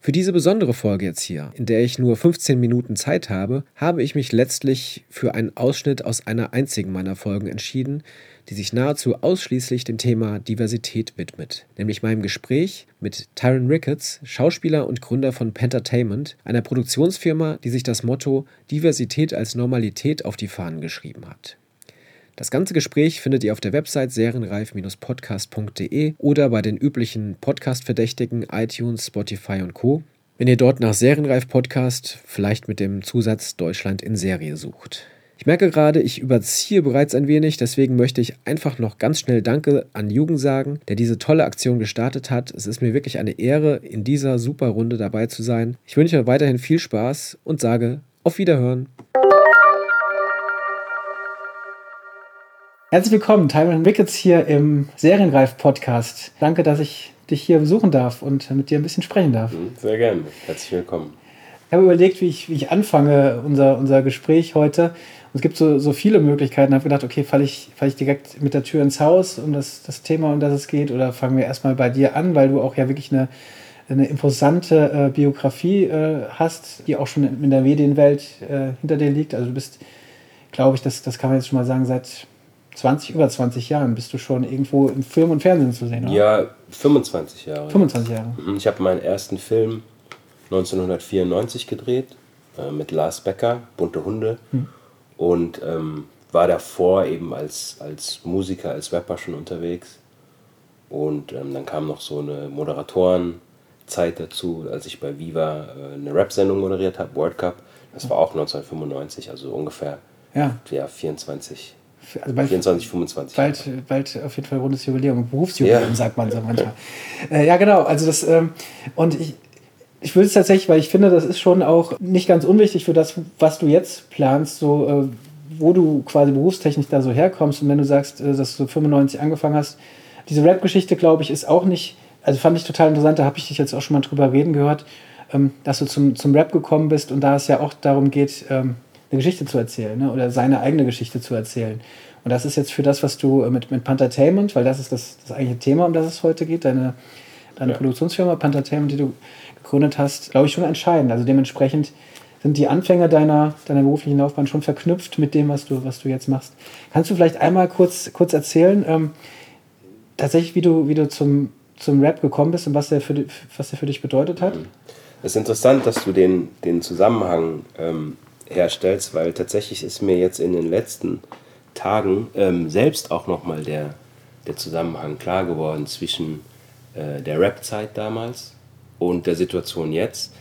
Für diese besondere Folge jetzt hier, in der ich nur 15 Minuten Zeit habe, habe ich mich letztlich für einen Ausschnitt aus einer einzigen meiner Folgen entschieden, die sich nahezu ausschließlich dem Thema Diversität widmet, nämlich meinem Gespräch mit Tyron Ricketts, Schauspieler und Gründer von Pentertainment, einer Produktionsfirma, die sich das Motto Diversität als Normalität auf die Fahnen geschrieben hat. Das ganze Gespräch findet ihr auf der Website serienreif-podcast.de oder bei den üblichen Podcast-Verdächtigen iTunes, Spotify und Co. Wenn ihr dort nach Serienreif Podcast vielleicht mit dem Zusatz Deutschland in Serie sucht. Ich merke gerade, ich überziehe bereits ein wenig, deswegen möchte ich einfach noch ganz schnell Danke an Jugend sagen, der diese tolle Aktion gestartet hat. Es ist mir wirklich eine Ehre, in dieser super Runde dabei zu sein. Ich wünsche euch weiterhin viel Spaß und sage auf Wiederhören. Herzlich willkommen, Timon Wickets hier im Serienreif-Podcast. Danke, dass ich dich hier besuchen darf und mit dir ein bisschen sprechen darf. Sehr gerne. Herzlich willkommen. Ich habe überlegt, wie ich, wie ich anfange, unser, unser Gespräch heute. Und es gibt so, so viele Möglichkeiten. Ich habe gedacht, okay, falle ich, fall ich direkt mit der Tür ins Haus um das, das Thema, um das es geht, oder fangen wir erstmal bei dir an, weil du auch ja wirklich eine, eine imposante äh, Biografie äh, hast, die auch schon in, in der Medienwelt äh, hinter dir liegt. Also du bist, glaube ich, das, das kann man jetzt schon mal sagen, seit 20, über 20 Jahren bist du schon irgendwo im Film und Fernsehen zu sehen, oder? Ja, 25 Jahre. 25 Jahre. Mhm, Ich habe meinen ersten Film 1994 gedreht äh, mit Lars Becker, Bunte Hunde. Hm. Und ähm, war davor eben als, als Musiker, als Rapper schon unterwegs. Und ähm, dann kam noch so eine Moderatorenzeit dazu, als ich bei Viva äh, eine Rap-Sendung moderiert habe, World Cup. Das war auch 1995, also ungefähr Ja. ja, 24, Also bald, 24, 25. bald, bald auf jeden Fall rundes Jubiläum, Berufsjubiläum, Ja. sagt man so manchmal. Äh, ja, genau. Also das, ähm, und ich, ich will es tatsächlich, weil ich finde, das ist schon auch nicht ganz unwichtig für das, was du jetzt planst, so äh, wo du quasi berufstechnisch da so herkommst. Und wenn du sagst, äh, dass du 95 angefangen hast, diese Rap-Geschichte, glaube ich, ist auch nicht, also fand ich total interessant, da habe ich dich jetzt auch schon mal drüber reden gehört, ähm, dass du zum, zum Rap gekommen bist und da es ja auch darum geht, ähm, eine Geschichte zu erzählen ne? oder seine eigene Geschichte zu erzählen. Und das ist jetzt für das, was du äh, mit, mit Panthertainment, weil das ist das, das eigentliche Thema, um das es heute geht, deine, deine Produktionsfirma Panthertainment, die du gegründet hast, glaube ich, schon entscheidend. Also dementsprechend sind die Anfänge deiner, deiner beruflichen Laufbahn schon verknüpft mit dem, was du, was du jetzt machst. Kannst du vielleicht einmal kurz, kurz erzählen, ähm, tatsächlich, wie du, wie du zum, zum Rap gekommen bist und was der für, was der für dich bedeutet hat? Es ist interessant, dass du den, den Zusammenhang ähm, herstellst, weil tatsächlich ist mir jetzt in den letzten Tagen ähm, selbst auch nochmal der, der Zusammenhang klar geworden zwischen äh, der Rap-Zeit damals und der Situation jetzt.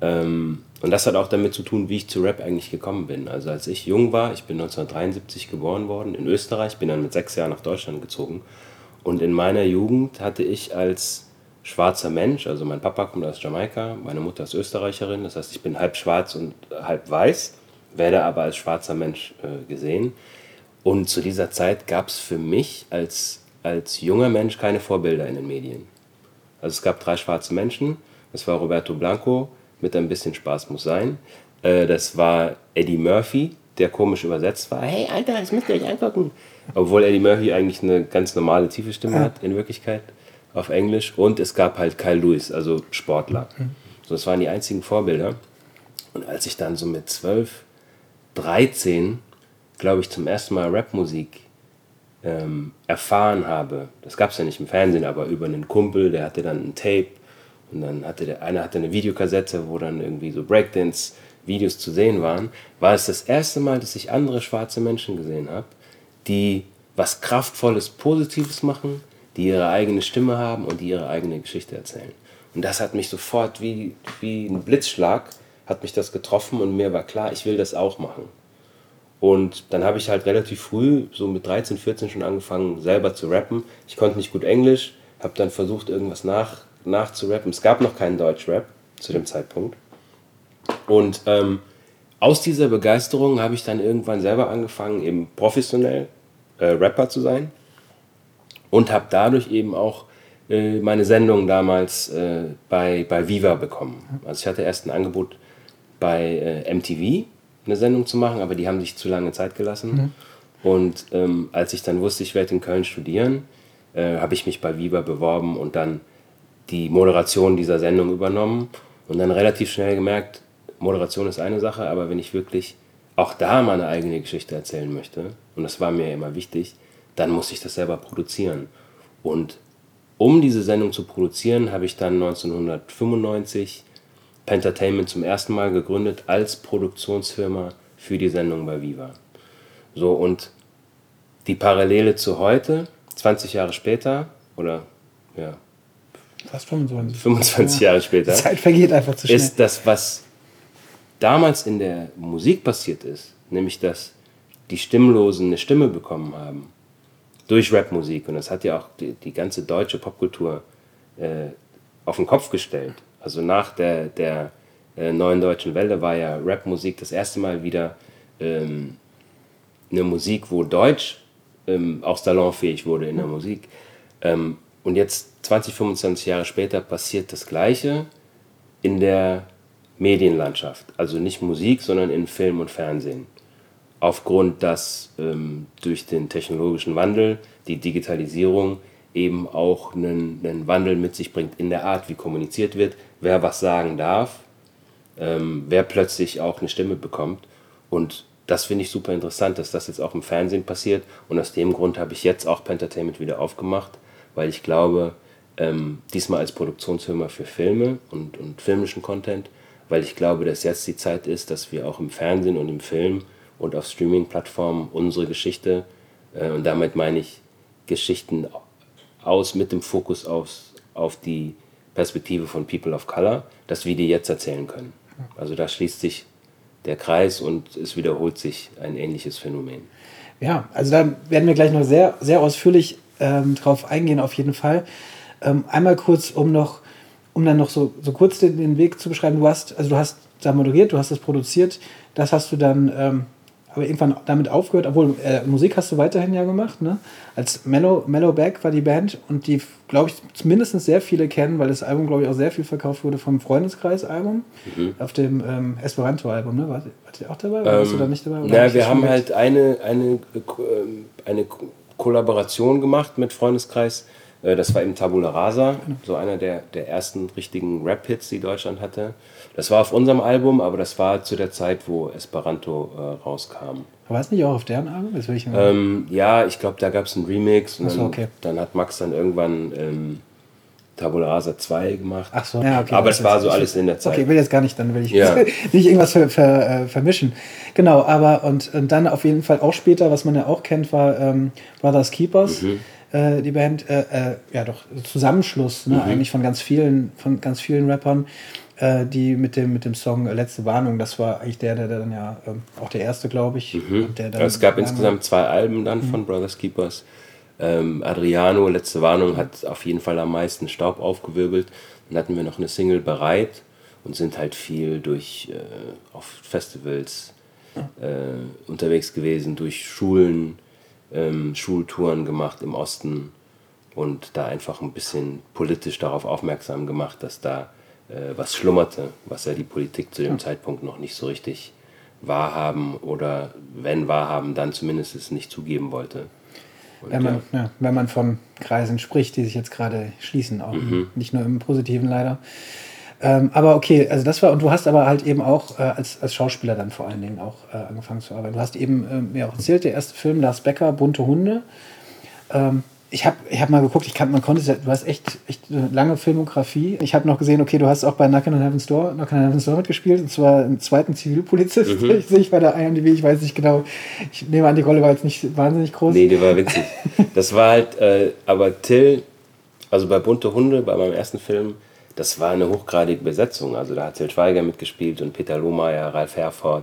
Ähm, und das hat auch damit zu tun, wie ich zu Rap eigentlich gekommen bin. Also als ich jung war, ich bin 1973 geboren worden in Österreich, bin dann mit sechs Jahren nach Deutschland gezogen. Und in meiner Jugend hatte ich als schwarzer Mensch, also mein Papa kommt aus Jamaika, meine Mutter ist Österreicherin, das heißt, ich bin halb schwarz und halb weiß, werde aber als schwarzer Mensch äh, gesehen. Und zu dieser Zeit gab es für mich als, als junger Mensch keine Vorbilder in den Medien. Also es gab drei schwarze Menschen, das war Roberto Blanco mit ein bisschen Spaß muss sein, äh, das war Eddie Murphy, der komisch übersetzt war, hey Alter, das müsst ihr euch angucken. Obwohl Eddie Murphy eigentlich eine ganz normale tiefe Stimme hat in Wirklichkeit auf Englisch. Und es gab halt Kyle Lewis, also Sportler. So, das waren die einzigen Vorbilder. Und als ich dann so mit 12, 13, glaube ich, zum ersten Mal Rapmusik ähm, erfahren habe, das gab es ja nicht im Fernsehen, aber über einen Kumpel, der hatte dann ein Tape und dann hatte der einer hatte eine Videokassette, wo dann irgendwie so Breakdance-Videos zu sehen waren, war es das erste Mal, dass ich andere schwarze Menschen gesehen habe, die was Kraftvolles, Positives machen, die ihre eigene Stimme haben und die ihre eigene Geschichte erzählen. Und das hat mich sofort wie, wie ein Blitzschlag, hat mich das getroffen und mir war klar, ich will das auch machen. Und dann habe ich halt relativ früh, so mit 13, 14 schon angefangen, selber zu rappen. Ich konnte nicht gut Englisch, habe dann versucht, irgendwas nach, nachzurappen. Es gab noch keinen Deutschrap zu dem Zeitpunkt. Und ähm, aus dieser Begeisterung habe ich dann irgendwann selber angefangen, eben professionell äh, Rapper zu sein. Und habe dadurch eben auch äh, meine Sendung damals äh, bei, bei Viva bekommen. Also ich hatte erst ein Angebot bei äh, MTV, eine Sendung zu machen, aber die haben sich zu lange Zeit gelassen. Und ähm, als ich dann wusste, ich werde in Köln studieren, äh, habe ich mich bei Viva beworben und dann die Moderation dieser Sendung übernommen und dann relativ schnell gemerkt, Moderation ist eine Sache, aber wenn ich wirklich auch da meine eigene Geschichte erzählen möchte, und das war mir immer wichtig, dann muss ich das selber produzieren. Und um diese Sendung zu produzieren, habe ich dann 1995 Pentertainment zum ersten Mal gegründet als Produktionsfirma für die Sendung bei Viva. So, und die Parallele zu heute, 20 Jahre später, oder ja, Fast 25. 25 Ja. Jahre später, Die Zeit vergeht einfach zu schnell. ist das, was damals in der Musik passiert ist, nämlich dass die Stimmlosen eine Stimme bekommen haben. Durch Rapmusik. Und das hat ja auch die, die ganze deutsche Popkultur äh, auf den Kopf gestellt. Also nach der, der äh, neuen deutschen Welle war ja Rapmusik das erste Mal wieder ähm, eine Musik, wo Deutsch ähm, auch salonfähig wurde in der Musik. Ähm, und jetzt 20, 25 Jahre später passiert das Gleiche in der Medienlandschaft. Also nicht Musik, sondern in Film und Fernsehen. Aufgrund, dass ähm, durch den technologischen Wandel, die Digitalisierung eben auch einen, einen Wandel mit sich bringt in der Art, wie kommuniziert wird, wer was sagen darf, ähm, wer plötzlich auch eine Stimme bekommt. Und das finde ich super interessant, dass das jetzt auch im Fernsehen passiert. Und aus dem Grund habe ich jetzt auch Pentertainment wieder aufgemacht, weil ich glaube, ähm, diesmal als Produktionsfirma für Filme und, und filmischen Content, weil ich glaube, dass jetzt die Zeit ist, dass wir auch im Fernsehen und im Film und auf Streaming-Plattformen unsere Geschichte, äh, und damit meine ich Geschichten aus mit dem Fokus auf, auf die Perspektive von People of Color, dass wir die jetzt erzählen können. Also da schließt sich der Kreis und es wiederholt sich ein ähnliches Phänomen. Ja, also da werden wir gleich noch sehr, sehr ausführlich ähm, drauf eingehen, auf jeden Fall. Ähm, einmal kurz, um noch, um dann noch so, so kurz den, den Weg zu beschreiben. Du hast, also du hast da moderiert, du hast das produziert, das hast du dann ähm, aber irgendwann damit aufgehört, obwohl äh, Musik hast du weiterhin ja gemacht, ne? Als Mellow, Mellow Back war die Band und die, glaube ich, mindestens sehr viele kennen, weil das Album, glaube ich, auch sehr viel verkauft wurde vom Freundeskreis-Album Mhm. auf dem ähm, Esperanto-Album, ne? Wart, wart ihr auch dabei? Oder warst du da nicht dabei? Oder Na, wir haben schon halt eine, eine, äh, ähm, eine Ko- Kollaboration gemacht mit Freundeskreis. Äh, Das war eben Tabula Rasa, so einer der, der ersten richtigen Rap-Hits, die Deutschland hatte. Das war auf unserem Album, aber das war zu der Zeit, wo Esperanto äh, rauskam. War es nicht auch auf deren Album? Ich Ähm, ja, ich glaube, da gab es einen Remix und so, dann, okay. dann hat Max dann irgendwann ähm, Tabula Rasa 2 gemacht. Ach so, ja, okay. Aber das es war so ich- alles in der Zeit. Okay, will jetzt gar nicht, dann will ich Ja. nicht irgendwas ver, ver, äh, vermischen. Genau, aber und, und dann auf jeden Fall auch später, was man ja auch kennt, war ähm, Brothers Keepers. Mhm. Äh, die Band, äh, äh, ja doch, Zusammenschluss, ne, Mhm. eigentlich von ganz vielen, von ganz vielen Rappern, äh, die mit dem, mit dem Song Letzte Warnung, das war eigentlich der, der, der dann ja ähm, auch der erste, glaube ich. Mhm. Der dann es gab insgesamt zwei Alben dann Mhm. von Brothers Keepers. Ähm, Adriano, letzte Warnung, hat auf jeden Fall am meisten Staub aufgewirbelt. Dann hatten wir noch eine Single bereit und sind halt viel durch äh, auf Festivals äh, unterwegs gewesen, durch Schulen, ähm, Schultouren gemacht im Osten und da einfach ein bisschen politisch darauf aufmerksam gemacht, dass da was schlummerte, was ja die Politik zu dem. Zeitpunkt noch nicht so richtig wahrhaben oder wenn wahrhaben, dann zumindest es nicht zugeben wollte. Und Wenn man, ja. ja, wenn man von Kreisen spricht, die sich jetzt gerade schließen, auch Mhm. nicht nur im Positiven leider. Ähm, aber okay, also das war, und du hast aber halt eben auch äh, als, als Schauspieler dann vor allen Dingen auch äh, angefangen zu arbeiten. Du hast eben ähm, mir auch erzählt, der erste Film, Lars Becker, Bunte Hunde. Ähm, ich habe ich hab mal geguckt, ich kann, man konnte, es ja- du hast echt, echt eine lange Filmografie. Ich habe noch gesehen, okay, du hast auch bei Knock on Heaven's Door, Knock on Heaven's Door mitgespielt, und zwar im zweiten Zivilpolizist. Mhm. Ich sehe ich bei der IMDb, ich weiß nicht genau. Ich nehme an, die Rolle war jetzt nicht wahnsinnig groß. Nee, die war witzig. Das war halt, äh, aber Till, also bei Bunte Hunde, bei meinem ersten Film, das war eine hochgradige Besetzung. Also da hat Till Schweiger mitgespielt und Peter Lohmeier, Ralf Herford.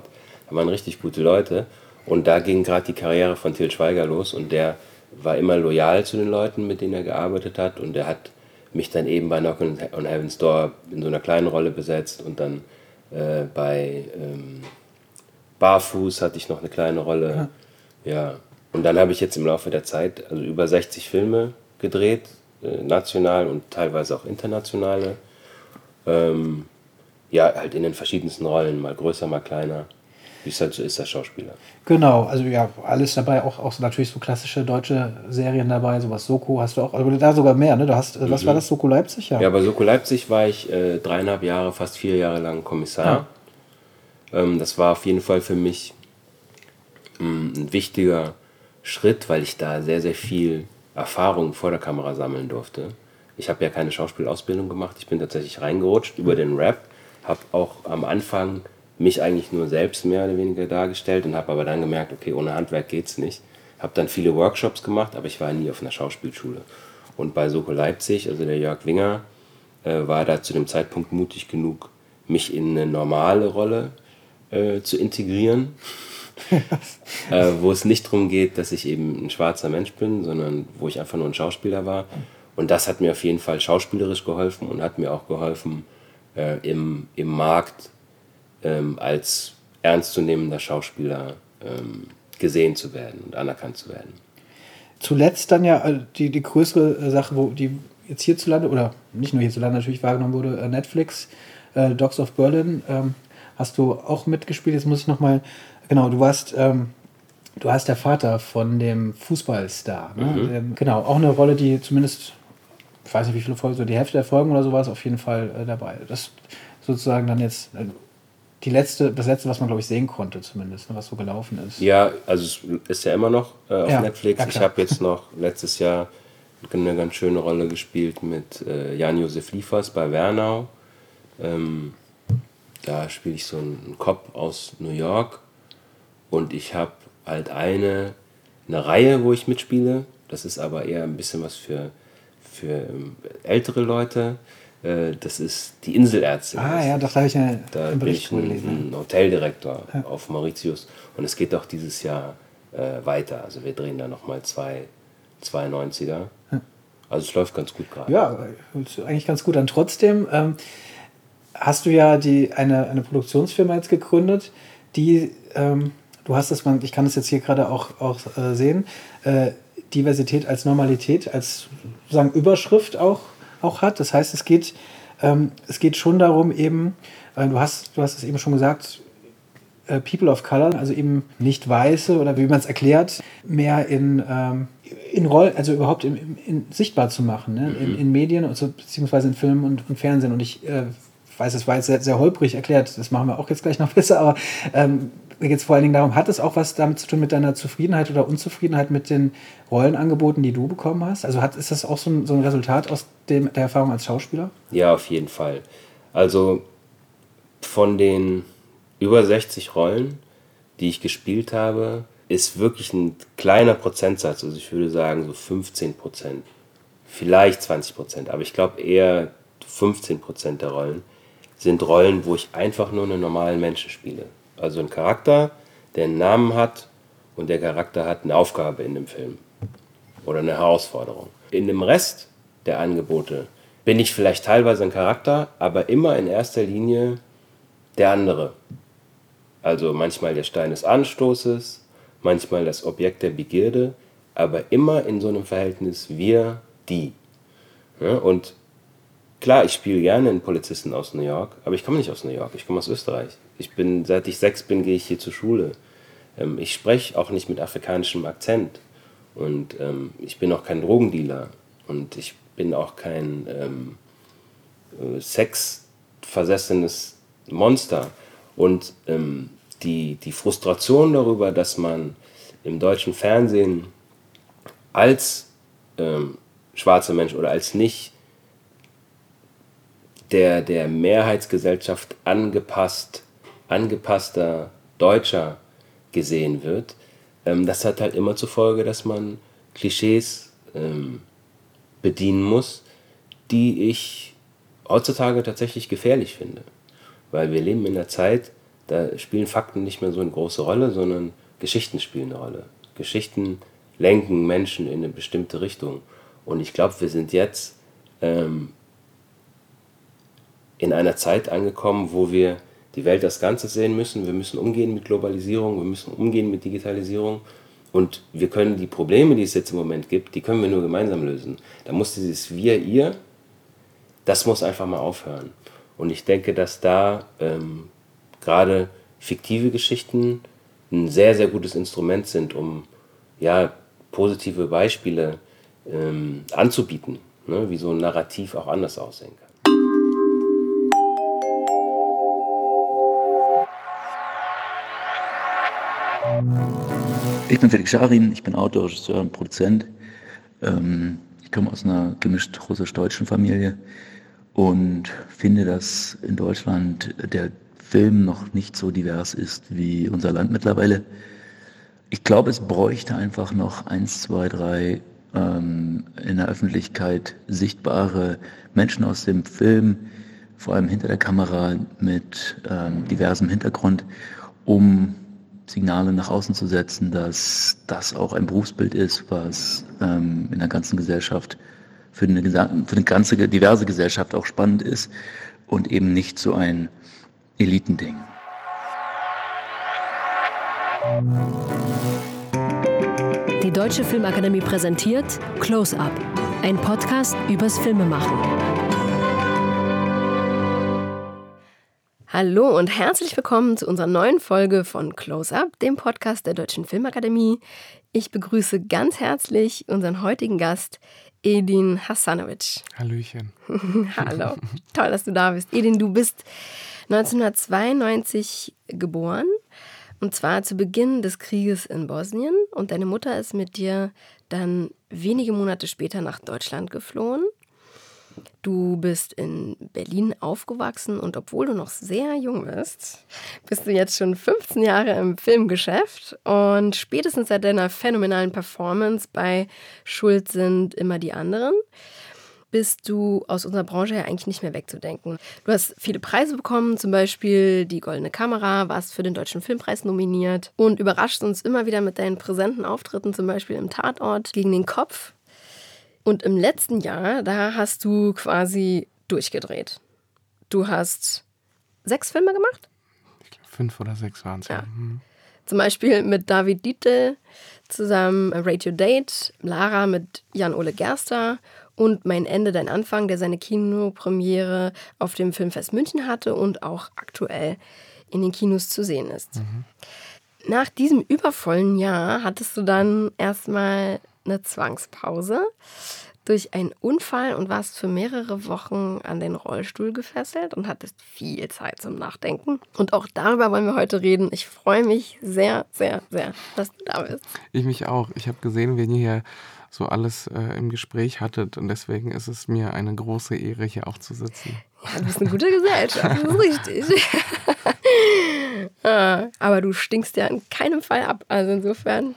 Da waren richtig gute Leute. Und da ging gerade die Karriere von Till Schweiger los und der war immer loyal zu den Leuten, mit denen er gearbeitet hat. Und der hat mich dann eben bei Knock on Heaven's Door in so einer kleinen Rolle besetzt und dann äh, bei ähm, Barfuß hatte ich noch eine kleine Rolle. Ja, und dann habe ich jetzt im Laufe der Zeit also über 60 Filme gedreht, äh, national und teilweise auch internationale. Ähm, ja, halt in den verschiedensten Rollen, mal größer, mal kleiner. Wie es halt so ist, als Schauspieler. Genau, also ja, alles dabei, auch, auch natürlich so klassische deutsche Serien dabei, sowas Soko hast du auch, also da sogar mehr, ne? Du hast, äh, was Mhm. war das, Soko Leipzig? Ja, bei Soko Leipzig war ich äh, dreieinhalb Jahre, fast vier Jahre lang Kommissar. Ähm, das war auf jeden Fall für mich ähm, ein wichtiger Schritt, weil ich da sehr, sehr viel Erfahrung vor der Kamera sammeln durfte. Ich habe ja keine Schauspielausbildung gemacht, ich bin tatsächlich reingerutscht über den Rap, habe auch am Anfang mich eigentlich nur selbst mehr oder weniger dargestellt und habe aber dann gemerkt, okay, ohne Handwerk geht's nicht. Habe dann viele Workshops gemacht, aber ich war nie auf einer Schauspielschule. Und bei Soko Leipzig, also der Jörg Winger, äh, war da zu dem Zeitpunkt mutig genug, mich in eine normale Rolle äh, zu integrieren. äh, wo es nicht darum geht, dass ich eben ein schwarzer Mensch bin, sondern wo ich einfach nur ein Schauspieler war. Und das hat mir auf jeden Fall schauspielerisch geholfen und hat mir auch geholfen, äh, im, im Markt ähm, als ernstzunehmender Schauspieler ähm, gesehen zu werden und anerkannt zu werden. Zuletzt dann ja äh, die, die größere äh, Sache, wo die jetzt hierzulande, oder nicht nur hierzulande natürlich wahrgenommen wurde, äh, Netflix, äh, Dogs of Berlin, ähm, hast du auch mitgespielt. Jetzt muss ich nochmal, genau, du warst, ähm, du hast der Vater von dem Fußballstar. Ne? Mhm. Ähm, genau, auch eine Rolle, die zumindest, ich weiß nicht wie viele Folgen, so die Hälfte der Folgen oder sowas auf jeden Fall äh, dabei. Das sozusagen dann jetzt die letzte, das letzte, was man glaube ich sehen konnte zumindest, ne, was so gelaufen ist. Ja, also es ist ja immer noch äh, auf Ja, Netflix. ja, ich habe jetzt noch letztes Jahr eine ganz schöne Rolle gespielt mit äh, Jan-Josef Liefers bei Wernau. Ähm, da spiele ich so einen Cop aus New York und ich habe halt eine, eine Reihe, wo ich mitspiele. Das ist aber eher ein bisschen was für, für ähm, ältere Leute. Äh, das ist die Inselärztin. Ah ja, doch, da habe ich ja Da im bin Bericht ich ein, ein Hoteldirektor Ja. auf Mauritius und es geht auch dieses Jahr äh, weiter. Also wir drehen da nochmal zwei, zwei 90er. Ja. Also es läuft ganz gut gerade. Ja, eigentlich ganz gut an. Trotzdem ähm, hast du ja die, eine, eine Produktionsfirma jetzt gegründet, die, ähm, du hast das, ich kann das jetzt hier gerade auch, auch äh, sehen, äh, Diversität als Normalität, als sozusagen Überschrift auch, auch hat. Das heißt, es geht, ähm, es geht schon darum, eben, äh, du, hast, du hast es eben schon gesagt, äh, People of Color, also eben nicht Weiße oder wie man es erklärt, mehr in, ähm, in Rollen, also überhaupt in, in, in sichtbar zu machen, ne? in, in Medien, also, beziehungsweise in Filmen und, und Fernsehen. Und ich äh, weiß, es war jetzt sehr, sehr holprig erklärt, das machen wir auch jetzt gleich noch besser, aber ähm, mir geht es vor allen Dingen darum, hat es auch was damit zu tun mit deiner Zufriedenheit oder Unzufriedenheit mit den Rollenangeboten, die du bekommen hast? Also hat, ist das auch so ein, so ein Resultat aus dem, der Erfahrung als Schauspieler? Ja, auf jeden Fall. Also von den über 60 Rollen, die ich gespielt habe, ist wirklich ein kleiner Prozentsatz, also ich würde sagen so 15 Prozent, vielleicht 20 Prozent, aber ich glaube eher 15 Prozent der Rollen sind Rollen, wo ich einfach nur einen normalen Menschen spiele. Also ein Charakter, der einen Namen hat und der Charakter hat eine Aufgabe in dem Film oder eine Herausforderung. In dem Rest der Angebote bin ich vielleicht teilweise ein Charakter, aber immer in erster Linie der andere. Also manchmal der Stein des Anstoßes, manchmal das Objekt der Begierde, aber immer in so einem Verhältnis wir, die. Ja, und klar, ich spiele gerne einen Polizisten aus New York, aber ich komme nicht aus New York, ich komme aus Österreich. Ich bin, seit ich sechs bin, gehe ich hier zur Schule. Ähm, ich spreche auch nicht mit afrikanischem Akzent. Und ähm, ich bin auch kein Drogendealer. Und ich bin auch kein ähm, äh, sexversessenes Monster. Und ähm, die, die Frustration darüber, dass man im deutschen Fernsehen als ähm, schwarzer Mensch oder als nicht der, der Mehrheitsgesellschaft angepasst, angepasster Deutscher gesehen wird, ähm, das hat halt immer zur Folge, dass man Klischees ähm, bedienen muss, die ich heutzutage tatsächlich gefährlich finde. Weil wir leben in einer Zeit, da spielen Fakten nicht mehr so eine große Rolle, sondern Geschichten spielen eine Rolle. Geschichten lenken Menschen in eine bestimmte Richtung. Und ich glaube, wir sind jetzt ähm, in einer Zeit angekommen, wo wir die Welt als Ganzes sehen müssen. Wir müssen umgehen mit Globalisierung, wir müssen umgehen mit Digitalisierung. Und wir können die Probleme, die es jetzt im Moment gibt, die können wir nur gemeinsam lösen. Da muss dieses Wir, Ihr, das muss einfach mal aufhören. Und ich denke, dass da ähm, gerade fiktive Geschichten ein sehr, sehr gutes Instrument sind, um ja, positive Beispiele ähm, anzubieten, ne, wie so ein Narrativ auch anders aussehen kann. Ich bin Felix Scharin, ich bin Autor, Regisseur und Produzent. Ähm, ich komme aus einer gemischt russisch-deutschen Familie und finde, dass in Deutschland der Film noch nicht so divers ist wie unser Land mittlerweile. Ich glaube, es bräuchte einfach noch eins, zwei, drei ähm, in der Öffentlichkeit sichtbare Menschen aus dem Film, vor allem hinter der Kamera mit ähm, diversem Hintergrund, um Signale nach außen zu setzen, dass das auch ein Berufsbild ist, was ähm, in der ganzen Gesellschaft für eine, für eine ganze diverse Gesellschaft auch spannend ist und eben nicht so ein Elitending. Die Deutsche Filmakademie präsentiert Close Up, ein Podcast übers Filmemachen. Hallo und herzlich willkommen zu unserer neuen Folge von Close Up, dem Podcast der Deutschen Filmakademie. Ich begrüße ganz herzlich unseren heutigen Gast, Edin Hassanovic. Hallöchen. Hallo, toll, dass du da bist. Edin, du bist 1992 geboren und zwar zu Beginn des Krieges in Bosnien und deine Mutter ist mit dir dann wenige Monate später nach Deutschland geflohen. Du bist in Berlin aufgewachsen und obwohl du noch sehr jung bist, bist du jetzt schon 15 Jahre im Filmgeschäft und spätestens seit deiner phänomenalen Performance bei Schuld sind immer die anderen bist du aus unserer Branche ja eigentlich nicht mehr wegzudenken. Du hast viele Preise bekommen, zum Beispiel die Goldene Kamera, warst für den Deutschen Filmpreis nominiert und überraschst uns immer wieder mit deinen präsenten Auftritten, zum Beispiel im Tatort gegen den Kopf. Und im letzten Jahr, da hast du quasi durchgedreht. Du hast sechs Filme gemacht? Ich glaube, fünf oder sechs waren es. Ja. Mhm. Zum Beispiel mit David Dietl zusammen Radio Date, Lara mit Jan-Ole Gerster und Mein Ende, dein Anfang, der seine Kinopremiere auf dem Filmfest München hatte und auch aktuell in den Kinos zu sehen ist. Mhm. Nach diesem übervollen Jahr hattest du dann erstmal eine Zwangspause durch einen Unfall und warst für mehrere Wochen an den Rollstuhl gefesselt und hattest viel Zeit zum Nachdenken. Und auch darüber wollen wir heute reden. Ich freue mich sehr, sehr, sehr, dass du da bist. Ich mich auch. Ich habe gesehen, wenn ihr hier so alles äh, im Gespräch hattet. Und deswegen ist es mir eine große Ehre, hier auch zu sitzen. Ja, du bist eine gute Gesellschaft, das ist richtig. Ah, aber du stinkst ja in keinem Fall ab. Also insofern.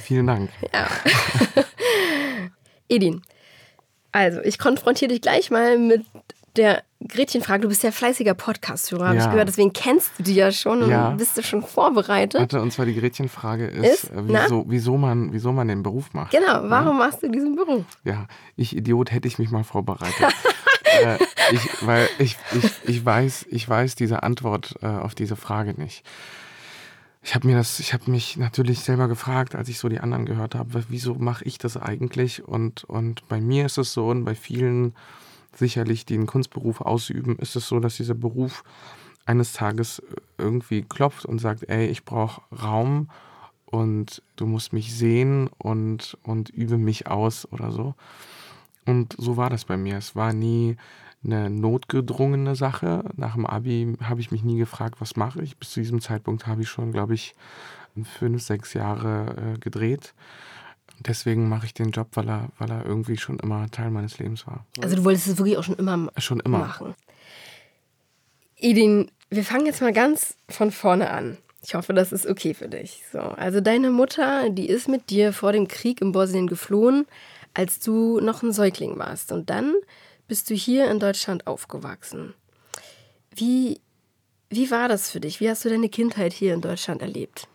Vielen Dank. Ja. Edin, also ich konfrontiere dich gleich mal mit der Gretchenfrage, du bist ja fleißiger Podcast-Hörer, habe ja. ich gehört, deswegen kennst du die ja schon und ja. bist du schon vorbereitet. Warte, und zwar die Gretchenfrage ist, ist äh, wieso, wieso, man, wieso man den Beruf macht. Genau, warum machst du diesen Beruf? Ja, ich Idiot hätte ich mich mal vorbereitet. äh, ich, weil ich, ich, ich, weiß, ich weiß diese Antwort äh, auf diese Frage nicht. Ich habe mir das, ich habe mich natürlich selber gefragt, als ich so die anderen gehört habe, wieso mache ich das eigentlich? Und, und bei mir ist es so und bei vielen sicherlich, die einen Kunstberuf ausüben, ist es so, dass dieser Beruf eines Tages irgendwie klopft und sagt, ey, ich brauche Raum und du musst mich sehen und, und übe mich aus oder so. Und so war das bei mir. Es war nie eine notgedrungene Sache. Nach dem Abi habe ich mich nie gefragt, was mache ich. Bis zu diesem Zeitpunkt habe ich schon, glaube ich, fünf, sechs Jahre äh, gedreht deswegen mache ich den Job, weil er, weil er irgendwie schon immer Teil meines Lebens war. Also du wolltest es wirklich auch schon immer, schon immer. machen. Edin, wir fangen jetzt mal ganz von vorne an. Ich hoffe, das ist okay für dich. So, also deine Mutter, die ist mit dir vor dem Krieg in Bosnien geflohen, als du noch ein Säugling warst. Und dann bist du hier in Deutschland aufgewachsen. Wie, wie war das für dich? Wie hast du deine Kindheit hier in Deutschland erlebt?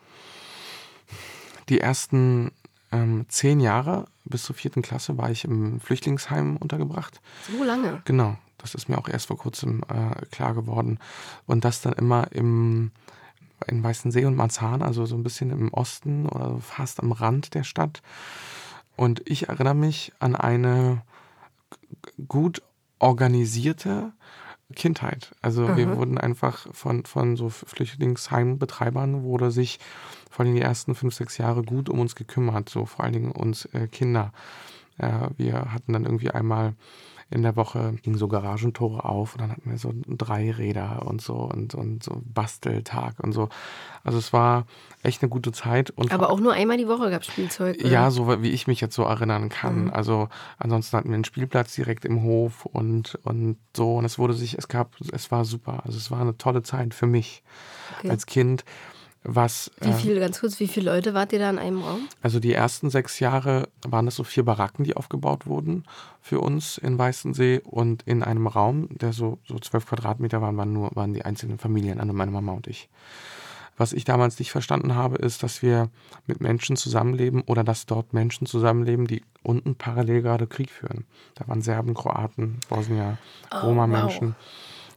Die ersten ähm, zehn Jahre bis zur vierten Klasse war ich im Flüchtlingsheim untergebracht. So lange? Genau, das ist mir auch erst vor kurzem äh, klar geworden. Und das dann immer im, in Weißensee und Marzahn, also so ein bisschen im Osten oder fast am Rand der Stadt. Und ich erinnere mich an eine gut organisierte Kindheit. Also Aha. wir wurden einfach von, von so Flüchtlingsheimbetreibern, wurde sich vor allem die ersten fünf, sechs Jahre gut um uns gekümmert, so vor allen Dingen uns äh, Kinder. Äh, wir hatten dann irgendwie einmal in der Woche gingen so Garagentore auf und dann hatten wir so drei Räder und so und, und so Basteltag und so. Also es war echt eine gute Zeit. Und Aber auch nur einmal die Woche gab es Spielzeug. Oder? Ja, so wie ich mich jetzt so erinnern kann. Mhm. Also ansonsten hatten wir einen Spielplatz direkt im Hof und, und so. Und es wurde sich, es gab, es war super. Also es war eine tolle Zeit für mich okay. als Kind was. Wie äh, viele, ganz kurz, wie viele Leute wart ihr da in einem Raum? Also die ersten sechs Jahre waren es so vier Baracken, die aufgebaut wurden für uns in Weißensee und in einem Raum, der so, so zwölf Quadratmeter waren, waren nur waren die einzelnen Familien, also meine Mama und ich. Was ich damals nicht verstanden habe, ist, dass wir mit Menschen zusammenleben oder dass dort Menschen zusammenleben, die unten parallel gerade Krieg führen. Da waren Serben, Kroaten, Bosnier, Oh, Roma-Menschen. wow.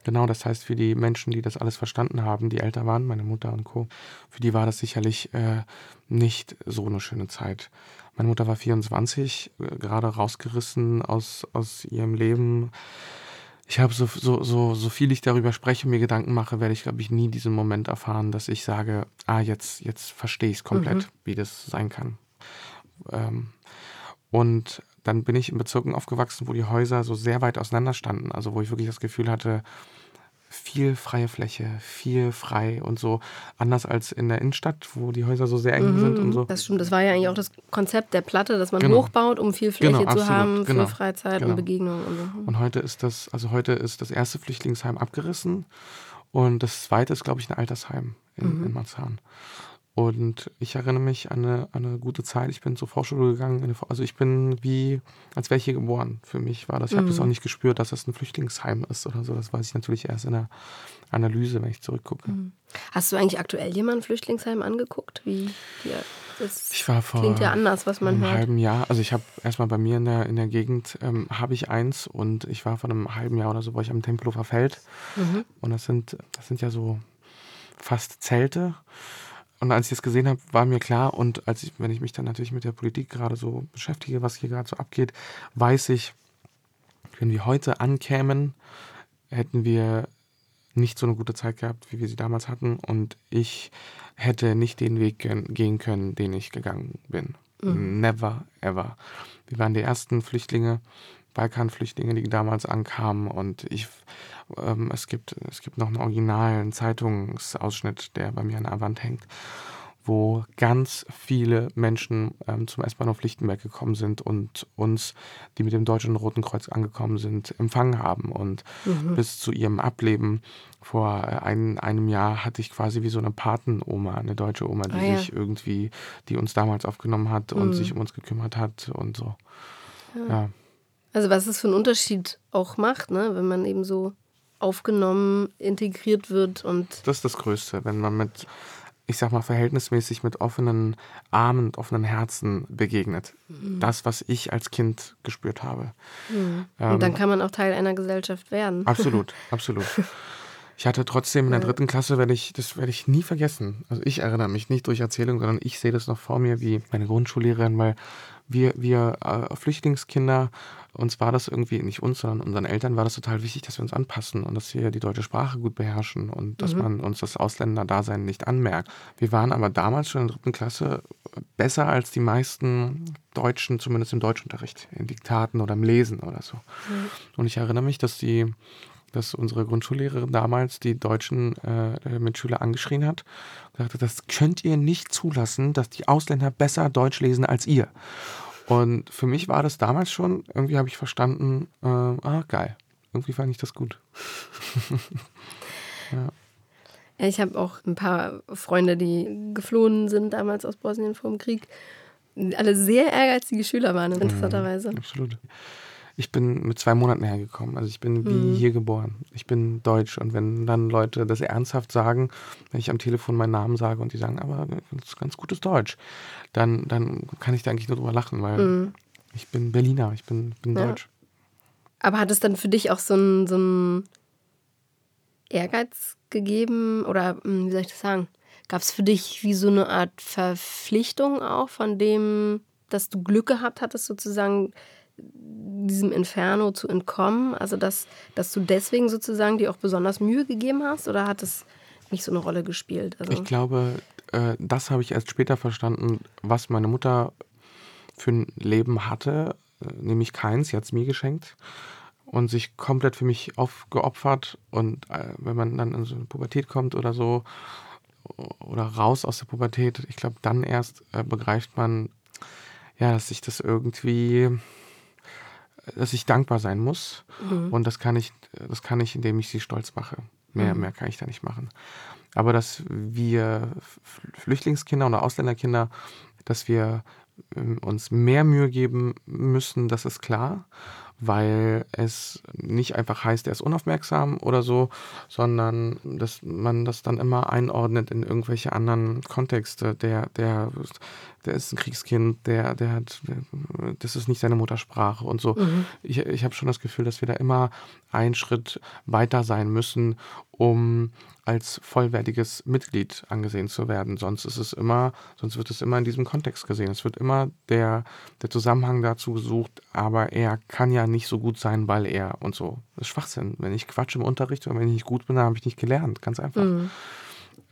Genau, das heißt, für die Menschen, die das alles verstanden haben, die älter waren, meine Mutter und Co., für die war das sicherlich äh, nicht so eine schöne Zeit. Meine Mutter war 24, äh, gerade rausgerissen aus, aus ihrem Leben. Ich habe so, so, so, so viel ich darüber spreche, mir Gedanken mache, werde ich, glaube ich, nie diesen Moment erfahren, dass ich sage, ah, jetzt, jetzt verstehe ich es komplett, Mhm. wie das sein kann. Ähm, und dann bin ich in Bezirken aufgewachsen, wo die Häuser so sehr weit auseinander standen. Also wo ich wirklich das Gefühl hatte, viel freie Fläche, viel frei und so. Anders als in der Innenstadt, wo die Häuser so sehr eng sind und so. Mhm, Das stimmt, das war ja eigentlich auch das Konzept der Platte, dass man Genau. hochbaut, um viel Fläche Genau, zu absolut, haben genau, für Freizeit genau. und Begegnungen und so. Und heute ist das, also heute ist das erste Flüchtlingsheim abgerissen und das zweite ist, glaube ich, ein Altersheim in, Mhm. in Marzahn. Und ich erinnere mich an eine, an eine gute Zeit. Ich bin zur Vorschule gegangen. eine Also ich bin wie, als wäre ich hier geboren. Für mich war das, ich habe das Mhm. auch nicht gespürt, dass das ein Flüchtlingsheim ist oder so. Das weiß ich natürlich erst in der Analyse, wenn ich zurückgucke. Mhm. Hast du eigentlich aktuell jemanden Flüchtlingsheim angeguckt? Wie die, das Ich war vor klingt ja anders, was man einem hört. halben Jahr, also ich habe erstmal bei mir in der, in der Gegend, ähm, habe ich eins und ich war vor einem halben Jahr oder so, war ich am Tempelhofer Feld Mhm. und das sind, das sind ja so fast Zelte und als ich das gesehen habe, war mir klar und als ich, wenn ich mich dann natürlich mit der Politik gerade so beschäftige, was hier gerade so abgeht, weiß ich, wenn wir heute ankämen, hätten wir nicht so eine gute Zeit gehabt, wie wir sie damals hatten. Und ich hätte nicht den Weg gehen- können, den ich gegangen bin. Mhm. Never, ever. Wir waren die ersten Flüchtlinge, Balkanflüchtlinge, die damals ankamen. Und ich, ähm, es, gibt, es gibt noch einen originalen Zeitungsausschnitt, der bei mir an der Wand hängt, wo ganz viele Menschen ähm, zum S-Bahnhof Lichtenberg gekommen sind und uns, die mit dem Deutschen Roten Kreuz angekommen sind, empfangen haben. Und Mhm. bis zu ihrem Ableben vor äh, ein, einem Jahr hatte ich quasi wie so eine Patenoma, eine deutsche Oma, die Ah, ja. sich irgendwie, die uns damals aufgenommen hat und Mhm. sich um uns gekümmert hat und so. Ja. Ja. Also was es für einen Unterschied auch macht, ne? wenn man eben so aufgenommen, integriert wird und Das ist das Größte, wenn man mit, ich sag mal, verhältnismäßig mit offenen Armen und offenen Herzen begegnet. Mhm. Das, was ich als Kind gespürt habe. Mhm. Ähm, und dann kann man auch Teil einer Gesellschaft werden. Absolut, absolut. Ich hatte trotzdem in der dritten Klasse, werde ich, das werde ich nie vergessen. Also ich erinnere mich nicht durch Erzählung, sondern ich sehe das noch vor mir wie meine Grundschullehrerin, weil wir, wir äh, Flüchtlingskinder, uns war das irgendwie, nicht uns, sondern unseren Eltern war das total wichtig, dass wir uns anpassen und dass wir die deutsche Sprache gut beherrschen und dass Mhm. man uns das Ausländerdasein nicht anmerkt. Wir waren aber damals schon in der dritten Klasse besser als die meisten Deutschen, zumindest im Deutschunterricht, in Diktaten oder im Lesen oder so. Mhm. Und ich erinnere mich, dass die, dass unsere Grundschullehrerin damals die deutschen äh, Mitschüler angeschrien hat und sagte, das könnt ihr nicht zulassen, dass die Ausländer besser Deutsch lesen als ihr. Und für mich war das damals schon, irgendwie habe ich verstanden, äh, ah, geil. Irgendwie fand ich das gut. ja. Ja, ich habe auch ein paar Freunde, die geflohen sind damals aus Bosnien vor dem Krieg. Alle sehr ehrgeizige Schüler waren, interessanterweise. Mhm, absolut. Ich bin mit zwei Monaten hergekommen. Also ich bin wie Mhm. hier geboren. Ich bin deutsch. Und wenn dann Leute das ernsthaft sagen, wenn ich am Telefon meinen Namen sage und die sagen, aber ist ganz gutes Deutsch, dann, dann kann ich da eigentlich nur drüber lachen, weil Mhm. ich bin Berliner, ich bin, bin Ja. deutsch. Aber hat es dann für dich auch so einen so einen Ehrgeiz gegeben? Oder hm, wie soll ich das sagen? Gab es für dich wie so eine Art Verpflichtung auch, von dem, dass du Glück gehabt hattest, sozusagen diesem Inferno zu entkommen? Also, dass, dass du deswegen sozusagen dir auch besonders Mühe gegeben hast? Oder hat es nicht so eine Rolle gespielt? Also, Ich glaube, äh, das habe ich erst später verstanden, was meine Mutter für ein Leben hatte, äh, nämlich keins, sie hat es mir geschenkt und sich komplett für mich aufgeopfert. Und äh, wenn man dann in so eine Pubertät kommt oder so, oder raus aus der Pubertät, ich glaube, dann erst begreift man, ja, dass ich das irgendwie, dass ich dankbar sein muss. Mhm. Und das kann ich, das kann ich, indem ich sie stolz mache. Mehr, Mhm. mehr kann ich da nicht machen. Aber dass wir Flüchtlingskinder oder Ausländerkinder, dass wir ähm, uns mehr Mühe geben müssen, das ist klar, weil es nicht einfach heißt, er ist unaufmerksam oder so, sondern dass man das dann immer einordnet in irgendwelche anderen Kontexte. Der, der, der ist ein Kriegskind, der, der hat, das ist nicht seine Muttersprache und so. Mhm. Ich, ich habe schon das Gefühl, dass wir da immer einen Schritt weiter sein müssen, um als vollwertiges Mitglied angesehen zu werden. Sonst ist es immer, sonst wird es immer in diesem Kontext gesehen. Es wird immer der, der Zusammenhang dazu gesucht, aber er kann ja nicht so gut sein, weil er und so. Das ist Schwachsinn. Wenn ich Quatsch im Unterricht und wenn ich nicht gut bin, dann habe ich nicht gelernt. Ganz einfach. Mhm.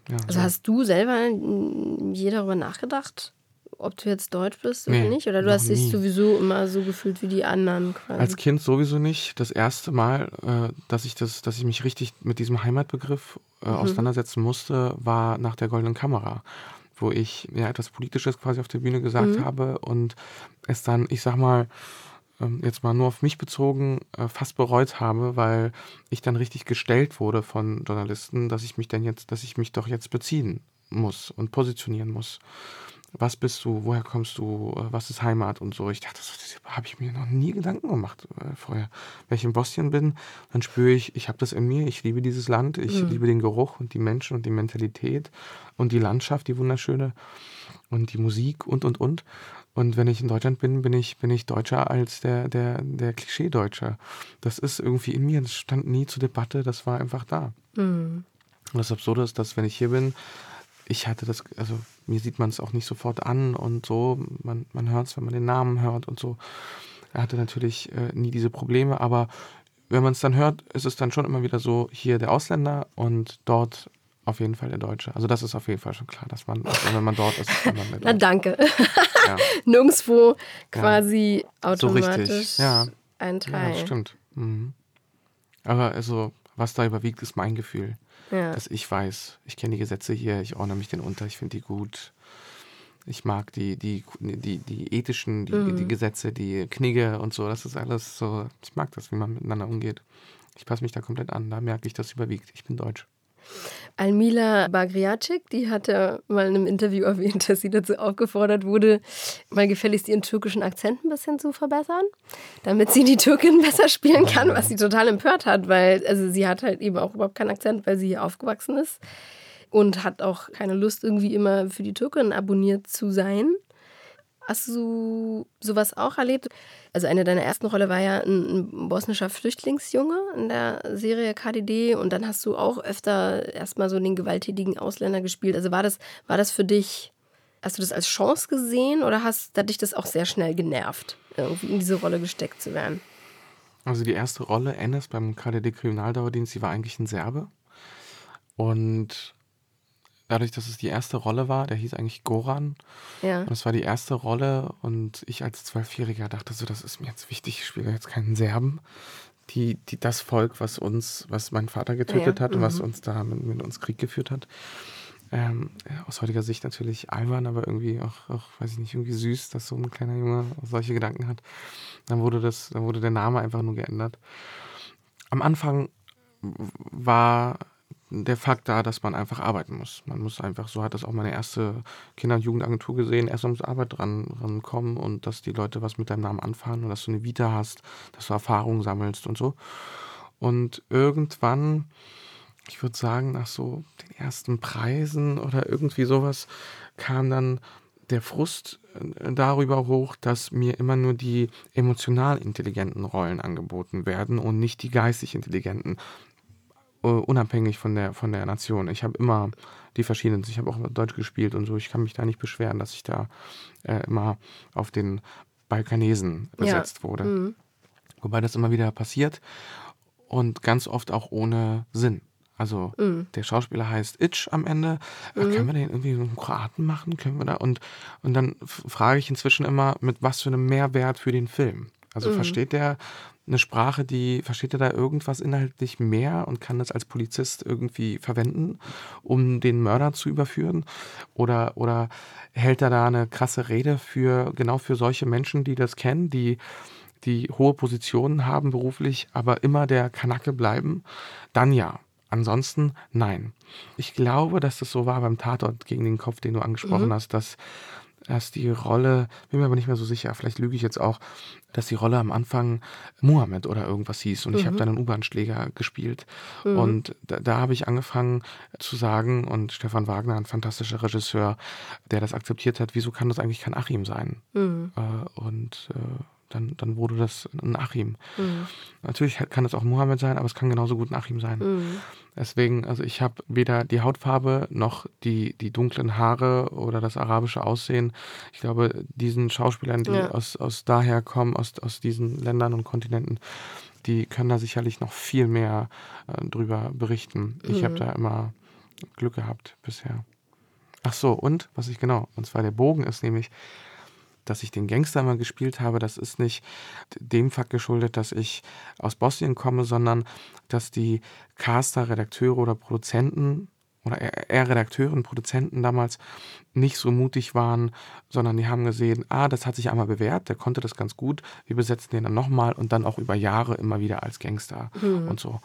Ja, Also so. hast du selber je darüber nachgedacht, ob du jetzt Deutsch bist oder Nee, nicht? Oder du hast dich nie. sowieso immer so gefühlt wie die anderen quasi? Als Kind sowieso nicht. Das erste Mal, äh, dass ich das, dass ich mich richtig mit diesem Heimatbegriff äh, Mhm. auseinandersetzen musste, war nach der Goldenen Kamera, wo ich ja etwas Politisches quasi auf der Bühne gesagt Mhm. habe und es dann, ich sag mal, ähm, jetzt mal nur auf mich bezogen, äh, fast bereut habe, weil ich dann richtig gestellt wurde von Journalisten, dass ich mich denn jetzt, dass ich mich doch jetzt beziehen muss und positionieren muss was bist du, woher kommst du, äh, was ist Heimat und so. Ich dachte, das, das habe ich mir noch nie Gedanken gemacht äh, vorher. Wenn ich in Bosnien bin, dann spüre ich, ich habe das in mir, ich liebe dieses Land, ich Mhm. liebe den Geruch und die Menschen und die Mentalität und die Landschaft, die wunderschöne und die Musik und, und, und. Und wenn ich in Deutschland bin, bin ich, bin ich Deutscher als der, der, der Klischee-Deutscher. Das ist irgendwie in mir, das stand nie zur Debatte, das war einfach da. Mhm. Und das Absurde ist, dass wenn ich hier bin, ich hatte das, also mir sieht man es auch nicht sofort an und so, man, man hört es, wenn man den Namen hört und so. Er hatte natürlich äh, nie diese Probleme, aber wenn man es dann hört, ist es dann schon immer wieder so, hier der Ausländer und dort auf jeden Fall der Deutsche. Also das ist auf jeden Fall schon klar, dass man, also wenn man dort ist, ist man der Na danke. Ja. Nirgendwo quasi So automatisch richtig, ja. ein Ja, Teil. das stimmt. Mhm. Aber also, was da überwiegt, ist mein Gefühl. Ja. Dass ich weiß, ich kenne die Gesetze hier, ich ordne mich den unter, ich finde die gut. Ich mag die, die, die, die ethischen, die, Mhm. die Gesetze, die Knigge und so. Das ist alles so. Ich mag das, wie man miteinander umgeht. Ich passe mich da komplett an. Da merke ich, dass überwiegt. Ich bin deutsch. Almila Bagriacic, die hat ja mal in einem Interview erwähnt, dass sie dazu aufgefordert wurde, mal gefälligst ihren türkischen Akzent ein bisschen zu verbessern, damit sie die Türkin besser spielen kann, was sie total empört hat, weil also sie hat halt eben auch überhaupt keinen Akzent, weil sie hier aufgewachsen ist und hat auch keine Lust, irgendwie immer für die Türkin abonniert zu sein. Hast du sowas auch erlebt? Also eine deiner ersten Rolle war ja ein, ein bosnischer Flüchtlingsjunge in der Serie KDD und dann hast du auch öfter erstmal so den gewalttätigen Ausländer gespielt. Also war das, war das für dich, hast du das als Chance gesehen oder hast, hat dich das auch sehr schnell genervt, irgendwie in diese Rolle gesteckt zu werden? Also die erste Rolle, Enes beim KDD Kriminaldauerdienst, die war eigentlich ein Serbe. Und dadurch, dass es die erste Rolle war, der hieß eigentlich Goran. Ja. Und es war die erste Rolle und ich als Zwölfjähriger dachte so, das ist mir jetzt wichtig, ich spiele jetzt keinen Serben. Die, die, das Volk, was uns, was mein Vater getötet Ja, hat und was mhm. uns da mit, mit uns Krieg geführt hat. Ähm, aus heutiger Sicht natürlich albern, aber irgendwie auch, auch, weiß ich nicht, irgendwie süß, dass so ein kleiner Junge solche Gedanken hat. Dann wurde das, dann wurde der Name einfach nur geändert. Am Anfang war der Fakt da, dass man einfach arbeiten muss. Man muss einfach, so hat das auch meine erste Kinder- und Jugendagentur gesehen, erst ums Arbeit dran, rankommen und dass die Leute was mit deinem Namen anfangen und dass du eine Vita hast, dass du Erfahrungen sammelst und so. Und irgendwann, ich würde sagen, nach so den ersten Preisen oder irgendwie sowas, kam dann der Frust äh, darüber hoch, dass mir immer nur die emotional intelligenten Rollen angeboten werden und nicht die geistig intelligenten unabhängig von der, von der Nation. Ich habe immer die verschiedenen, ich habe auch Deutsch gespielt und so, ich kann mich da nicht beschweren, dass ich da äh, immer auf den Balkanesen besetzt wurde. Mhm. Wobei das immer wieder passiert und ganz oft auch ohne Sinn. Also Mhm. der Schauspieler heißt Itch am Ende. Äh, Mhm. Können wir den irgendwie einen Kroaten machen? Können wir da? Und, und dann frage ich inzwischen immer, mit was für einem Mehrwert für den Film. Also Mhm. versteht der eine Sprache, die, versteht er da irgendwas inhaltlich mehr und kann das als Polizist irgendwie verwenden, um den Mörder zu überführen? Oder, oder hält er da eine krasse Rede für, genau für solche Menschen, die das kennen, die, die hohe Positionen haben beruflich, aber immer der Kanacke bleiben? Dann ja. Ansonsten nein. Ich glaube, dass das so war beim Tatort gegen den Kopf, den du angesprochen Mhm. hast, dass dass die Rolle, bin mir aber nicht mehr so sicher, vielleicht lüge ich jetzt auch, dass die Rolle am Anfang Muhammad oder irgendwas hieß und ich habe Mhm. dann einen U-Bahn-Schläger gespielt. Mhm. Und da, da habe ich angefangen zu sagen, und Stefan Wagner, ein fantastischer Regisseur, der das akzeptiert hat, wieso kann das eigentlich kein Achim sein? Mhm. Äh, und äh, dann, dann wurde das ein Achim. Mhm. Natürlich kann es auch Muhammad sein, aber es kann genauso gut ein Achim sein. Mhm. Deswegen, also ich habe weder die Hautfarbe noch die, die dunklen Haare oder das arabische Aussehen. Ich glaube, diesen Schauspielern, die Ja. aus, aus daher kommen, aus, aus diesen Ländern und Kontinenten, die können da sicherlich noch viel mehr äh, drüber berichten. Ich habe Mhm. da immer Glück gehabt bisher. Ach so, und was ich genau, und zwar der Bogen ist nämlich, dass ich den Gangster mal gespielt habe, das ist nicht dem Fakt geschuldet, dass ich aus Bosnien komme, sondern dass die Caster, Redakteure oder Produzenten oder eher eher Redakteure und Produzenten damals nicht so mutig waren, sondern die haben gesehen, ah, das hat sich einmal bewährt, der konnte das ganz gut, wir besetzen den dann nochmal und dann auch über Jahre immer wieder als Gangster Mhm. und so.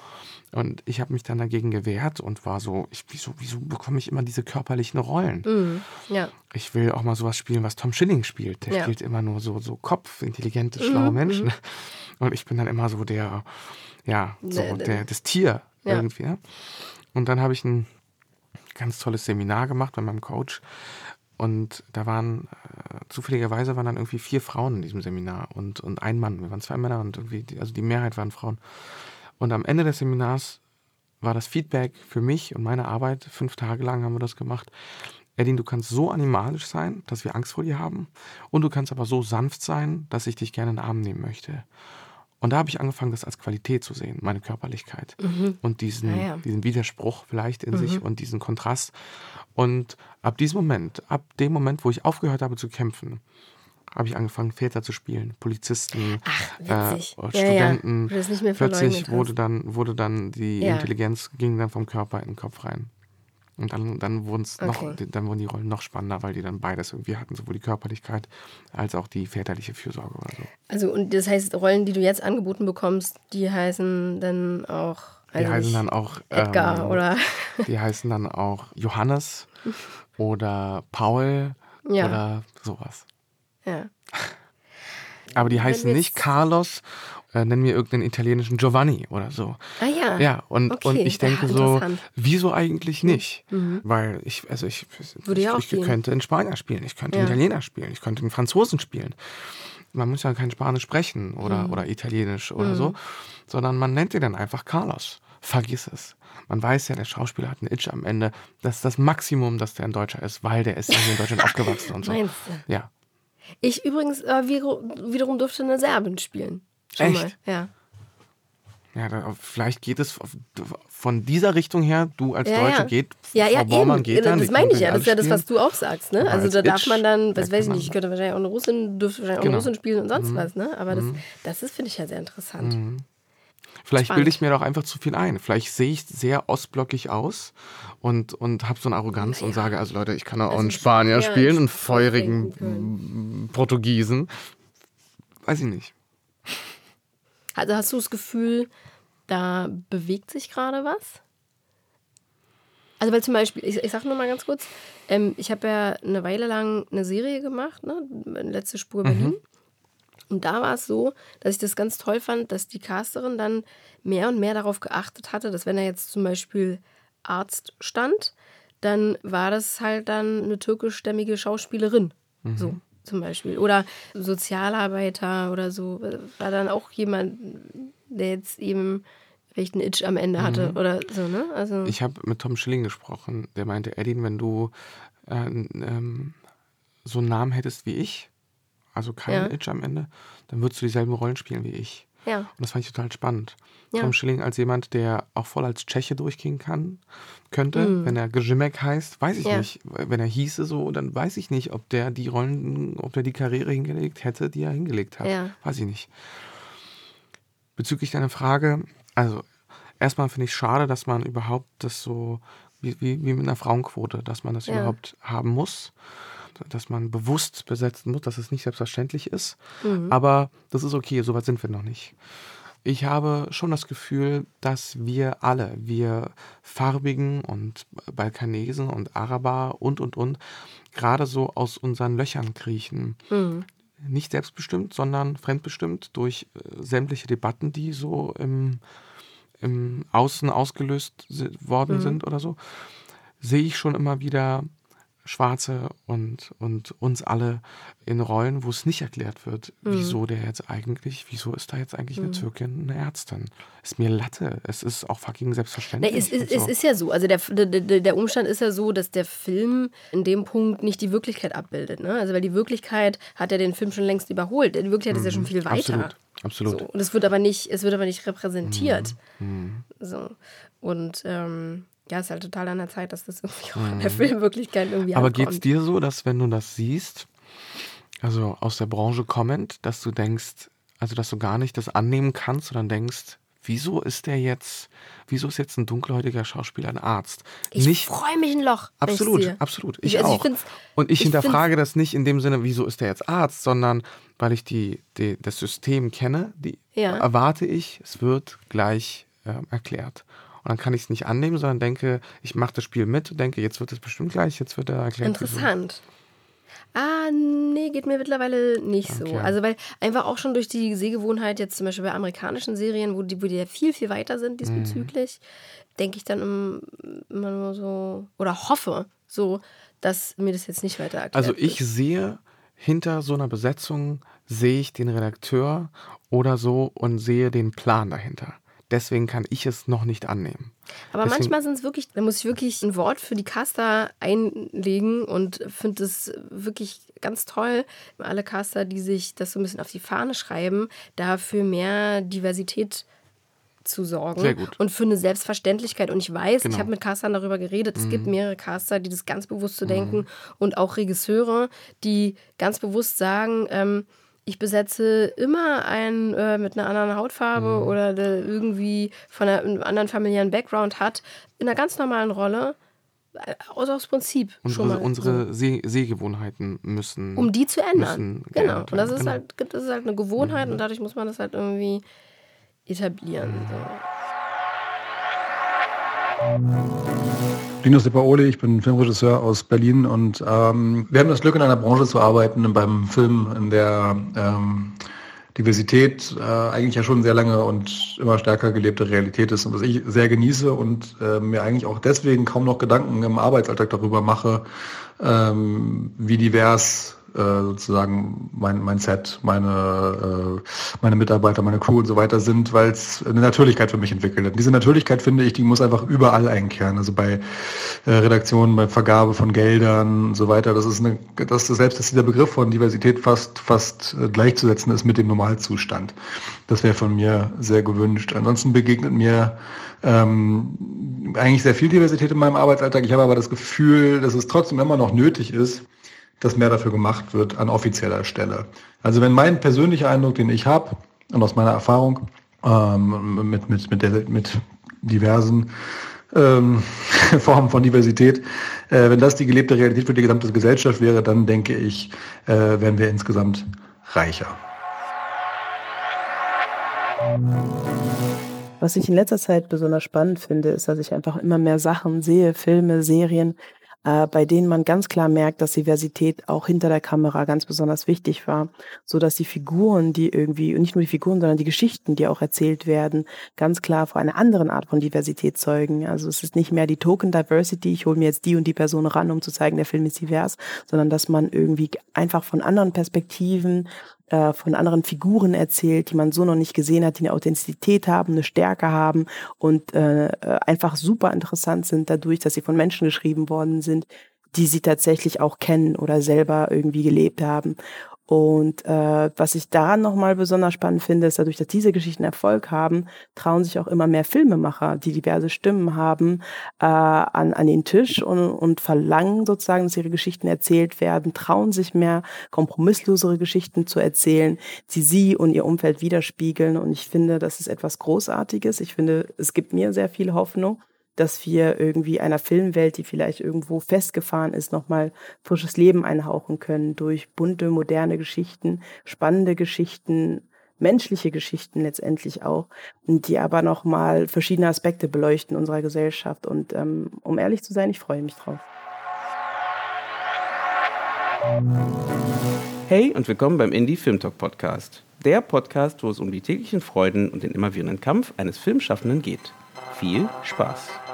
Und ich habe mich dann dagegen gewehrt und war so, ich, wieso, wieso bekomme ich immer diese körperlichen Rollen? Mhm. Ja. Ich will auch mal sowas spielen, was Tom Schilling spielt. Der Ja. spielt immer nur so, so Kopf, intelligente, Mhm, schlaue mhm. Menschen. Und ich bin dann immer so der, ja, so Ne, ne. der, das Tier Ja. irgendwie. Ja? Und dann habe ich ein ganz tolles Seminar gemacht bei meinem Coach. Und da waren, äh, zufälligerweise waren dann irgendwie vier Frauen in diesem Seminar und, und ein Mann. Wir waren zwei Männer und irgendwie, die, also die Mehrheit waren Frauen. Und am Ende des Seminars war das Feedback für mich und meine Arbeit, fünf Tage lang haben wir das gemacht. Edin, du kannst so animalisch sein, dass wir Angst vor dir haben. Und du kannst aber so sanft sein, dass ich dich gerne in den Arm nehmen möchte. Und da habe ich angefangen, das als Qualität zu sehen, meine Körperlichkeit. Mhm. Und diesen, Ah, ja. diesen Widerspruch vielleicht in Mhm. sich und diesen Kontrast. Und ab diesem Moment, ab dem Moment, wo ich aufgehört habe zu kämpfen, habe ich angefangen, Väter zu spielen, Polizisten, witzig. äh, Ja, ja. Studenten. Nicht mehr Plötzlich wurde dann, wurde dann die Ja. Intelligenz, ging dann vom Körper in den Kopf rein. Und dann, dann, wurden's noch, Okay. dann wurden die Rollen noch spannender, weil die dann beides irgendwie hatten, sowohl die Körperlichkeit als auch die väterliche Fürsorge oder so. Also, und das heißt, Rollen, die du jetzt angeboten bekommst, die heißen dann auch. Die also heißen nicht dann auch Edgar ähm, oder. Die heißen dann auch Johannes oder Paul Ja. oder sowas. Ja. Aber die heißen nicht Carlos, äh, nennen wir irgendeinen italienischen Giovanni oder so. Ah ja. Ja, und, Okay. und ich denke Ah, so, wieso eigentlich nicht? Mhm. Weil ich, also ich, Würde ich, ja ich gehen. könnte einen Spanier spielen, ich könnte einen Ja. Italiener spielen, ich könnte einen Franzosen spielen. Man muss ja kein Spanisch sprechen oder, Mhm. oder Italienisch oder Mhm. so, sondern man nennt ihn dann einfach Carlos. Vergiss es. Man weiß ja, der Schauspieler hat einen Itch am Ende. Das ist das Maximum, dass der ein Deutscher ist, weil der ist ja hier in Deutschland aufgewachsen und so. Meinst du? Ja. Ich übrigens äh, wiederum wiederum durfte eine Serbin spielen. Schon Echt? Mal. Ja. Ja, da, vielleicht geht es von dieser Richtung her, du als ja, Deutsche ja. geht, ja, ja, Frau Baumann eben. geht dann. das meine ich ja. Das ist ja das, was du auch sagst. Ne? Also als da darf Itch, man dann, da was weiß ich nicht, ich könnte wahrscheinlich auch eine Russin, dürfte wahrscheinlich auch Genau. eine Russin spielen und sonst Mhm. was. Ne? Aber das, Mhm. das ist, finde ich ja sehr interessant. Mhm. Vielleicht Spannend. bilde ich mir doch einfach zu viel ein. Vielleicht sehe ich sehr ostblockig aus und, und habe so eine Arroganz und sage, also Leute, ich kann auch Also einen Spanier ja, spielen, einen feurigen Portugiesen. Weiß ich nicht. Also hast du das Gefühl, da bewegt sich gerade was? Also weil zum Beispiel, ich, ich sag nur mal ganz kurz, ähm, ich habe ja eine Weile lang eine Serie gemacht, ne? Letzte Spur Mhm. Berlin. Und da war es so, dass ich das ganz toll fand, dass die Casterin dann mehr und mehr darauf geachtet hatte, dass wenn er jetzt zum Beispiel Arzt stand, dann war das halt dann eine türkischstämmige Schauspielerin. Mhm. So zum Beispiel. Oder Sozialarbeiter oder so. War dann auch jemand, der jetzt eben einen Itch am Ende hatte Mhm. oder so, ne? Also, Ich habe mit Tom Schilling gesprochen. Der meinte, Edin, wenn du äh, ähm, so einen Namen hättest wie ich, also keinen Ja. Itch am Ende, dann würdest du dieselben Rollen spielen wie ich. Ja. Und das fand ich total spannend. Ja. Tom Schilling als jemand, der auch voll als Tscheche durchgehen kann, könnte, Mhm. wenn er Grzimek heißt, weiß ich Ja. nicht. Wenn er hieße so, dann weiß ich nicht, ob der die Rollen, ob der die Karriere hingelegt hätte, die er hingelegt hat. Ja. Weiß ich nicht. Bezüglich deiner Frage, also erstmal finde ich schade, dass man überhaupt das so, wie, wie, wie mit einer Frauenquote, dass man das überhaupt haben muss, dass man bewusst besetzen muss, dass es nicht selbstverständlich ist. Mhm. Aber das ist okay, soweit sind wir noch nicht. ich habe schon das Gefühl, dass wir alle, wir Farbigen und Balkanesen und Araber und, und, und, gerade so aus unseren Löchern kriechen. Mhm. Nicht selbstbestimmt, sondern fremdbestimmt durch äh, sämtliche Debatten, die so im, im Außen ausgelöst worden Mhm. sind oder so, sehe ich schon immer wieder Schwarze und, und uns alle in Rollen, wo es nicht erklärt wird, Mhm. wieso der jetzt eigentlich, wieso ist da jetzt eigentlich eine Mhm. Türkin eine Ärztin? Ist mir Latte. Es ist auch fucking selbstverständlich. es, es, es so. ist ja so. Also der, der, der Umstand ist ja so, dass der Film in dem Punkt nicht die Wirklichkeit abbildet. Ne? Also weil die Wirklichkeit hat ja den Film schon längst überholt. Die Wirklichkeit ist ja schon Mhm. viel weiter. Absolut, absolut. So. Und es wird aber nicht, es wird aber nicht repräsentiert. Mhm. So. Und ähm, ja, es ist halt total an der Zeit, dass das irgendwie auch in Mhm. der Filmwirklichkeit irgendwie Aber ankommt. geht's dir so, dass wenn du das siehst, also aus der Branche kommend, dass du denkst, also dass du gar nicht das annehmen kannst, sondern denkst, wieso ist der jetzt, wieso ist jetzt ein dunkelhäutiger Schauspieler ein Arzt? Ich freue mich ein Loch. Absolut, absolut. Ich, also auch. find's- und ich, ich hinterfrage das nicht in dem Sinne, wieso ist der jetzt Arzt, sondern weil ich die, die, das System kenne, die Ja. erwarte ich, es wird gleich ähm, erklärt. Und dann kann ich es nicht annehmen, sondern denke, ich mache das Spiel mit und denke, jetzt wird es bestimmt gleich, jetzt wird er erklärt. Interessant. Ah, nee, geht mir mittlerweile nicht so. Okay. Also, weil einfach auch schon durch die Sehgewohnheit, jetzt zum Beispiel bei amerikanischen Serien, wo die, wo die ja viel, viel weiter sind diesbezüglich, denke ich dann im- immer nur so, oder hoffe so, dass mir das jetzt nicht weiter erklärt Also wird. ich sehe hinter so einer Besetzung, sehe ich den Redakteur oder so und sehe den Plan dahinter. Deswegen kann ich es noch nicht annehmen. Aber Deswegen- manchmal sind es wirklich, da muss ich wirklich ein Wort für die Caster einlegen und finde es wirklich ganz toll. Alle Caster, die sich das so ein bisschen auf die Fahne schreiben, dafür mehr Diversität zu sorgen Sehr gut. und für eine Selbstverständlichkeit. Und ich weiß, ich Genau. habe mit Castern darüber geredet, es Mhm. gibt mehrere Caster, die das ganz bewusst zu denken und auch Regisseure, die ganz bewusst sagen, ähm, ich besetze immer einen äh, mit einer anderen Hautfarbe Mhm. oder der irgendwie von einer, einem anderen familiären Background hat, in einer ganz normalen Rolle, äh, aus, aus Prinzip schon Unsere, mal. unsere Seh Sehgewohnheiten müssen. um die zu ändern. Genau. Und das ist, Genau. halt, das ist halt eine Gewohnheit und dadurch muss man das halt irgendwie etablieren. So. Linus De Paoli, ich bin Filmregisseur aus Berlin und ähm, wir haben das Glück, in einer Branche zu arbeiten, beim Film, in der ähm, Diversität äh, eigentlich ja schon sehr lange und immer stärker gelebte Realität ist und was ich sehr genieße und äh, mir eigentlich auch deswegen kaum noch Gedanken im Arbeitsalltag darüber mache, ähm, wie divers äh, sozusagen mein, mein Set, meine, äh, meine Mitarbeiter, meine Crew und so weiter sind, weil es eine Natürlichkeit für mich entwickelt hat. Diese Natürlichkeit, finde ich, die muss einfach überall einkehren. Also bei äh, Redaktionen, bei Vergabe von Geldern und so weiter. Das ist eine, das ist selbst, dass dieser Begriff von Diversität fast, fast äh, gleichzusetzen ist mit dem Normalzustand. Das wäre von mir sehr gewünscht. Ansonsten begegnet mir ähm, eigentlich sehr viel Diversität in meinem Arbeitsalltag. Ich habe aber das Gefühl, dass es trotzdem immer noch nötig ist, dass mehr dafür gemacht wird an offizieller Stelle. Also wenn mein persönlicher Eindruck, den ich habe und aus meiner Erfahrung ähm, mit, mit, mit, der, mit diversen ähm, Formen von Diversität, äh, wenn das die gelebte Realität für die gesamte Gesellschaft wäre, dann denke ich, äh, wären wir insgesamt reicher. Was ich in letzter Zeit besonders spannend finde, ist, dass ich einfach immer mehr Sachen sehe, Filme, Serien, äh, bei denen man ganz klar merkt, dass Diversität auch hinter der Kamera ganz besonders wichtig war, so dass die Figuren, die irgendwie und nicht nur die Figuren, sondern die Geschichten, die auch erzählt werden, ganz klar vor einer anderen Art von Diversität zeugen. Also es ist nicht mehr die Token Diversity, ich hole mir jetzt die und die Person ran, um zu zeigen, der Film ist divers, sondern dass man irgendwie einfach von anderen Perspektiven äh, von anderen Figuren erzählt, die man so noch nicht gesehen hat, die eine Authentizität haben, eine Stärke haben und äh, äh, einfach super interessant sind dadurch, dass sie von Menschen geschrieben worden sind, die sie tatsächlich auch kennen oder selber irgendwie gelebt haben. Und äh, was ich daran nochmal besonders spannend finde, ist dadurch, dass diese Geschichten Erfolg haben, trauen sich auch immer mehr Filmemacher, die diverse Stimmen haben, äh, an, an den Tisch und, und verlangen sozusagen, dass ihre Geschichten erzählt werden, trauen sich mehr kompromisslosere Geschichten zu erzählen, die sie und ihr Umfeld widerspiegeln. Und ich finde, das ist etwas Großartiges. Ich finde, es gibt mir sehr viel Hoffnung dass wir irgendwie einer Filmwelt, die vielleicht irgendwo festgefahren ist, nochmal frisches Leben einhauchen können durch bunte, moderne Geschichten, spannende Geschichten, menschliche Geschichten letztendlich auch, die aber nochmal verschiedene Aspekte beleuchten unserer Gesellschaft. Und ähm, um ehrlich zu sein, ich freue mich drauf. Hey und willkommen beim Indie Film Talk Podcast. Der Podcast, wo es um die täglichen Freuden und den immerwährenden Kampf eines Filmschaffenden geht. Viel Spaß!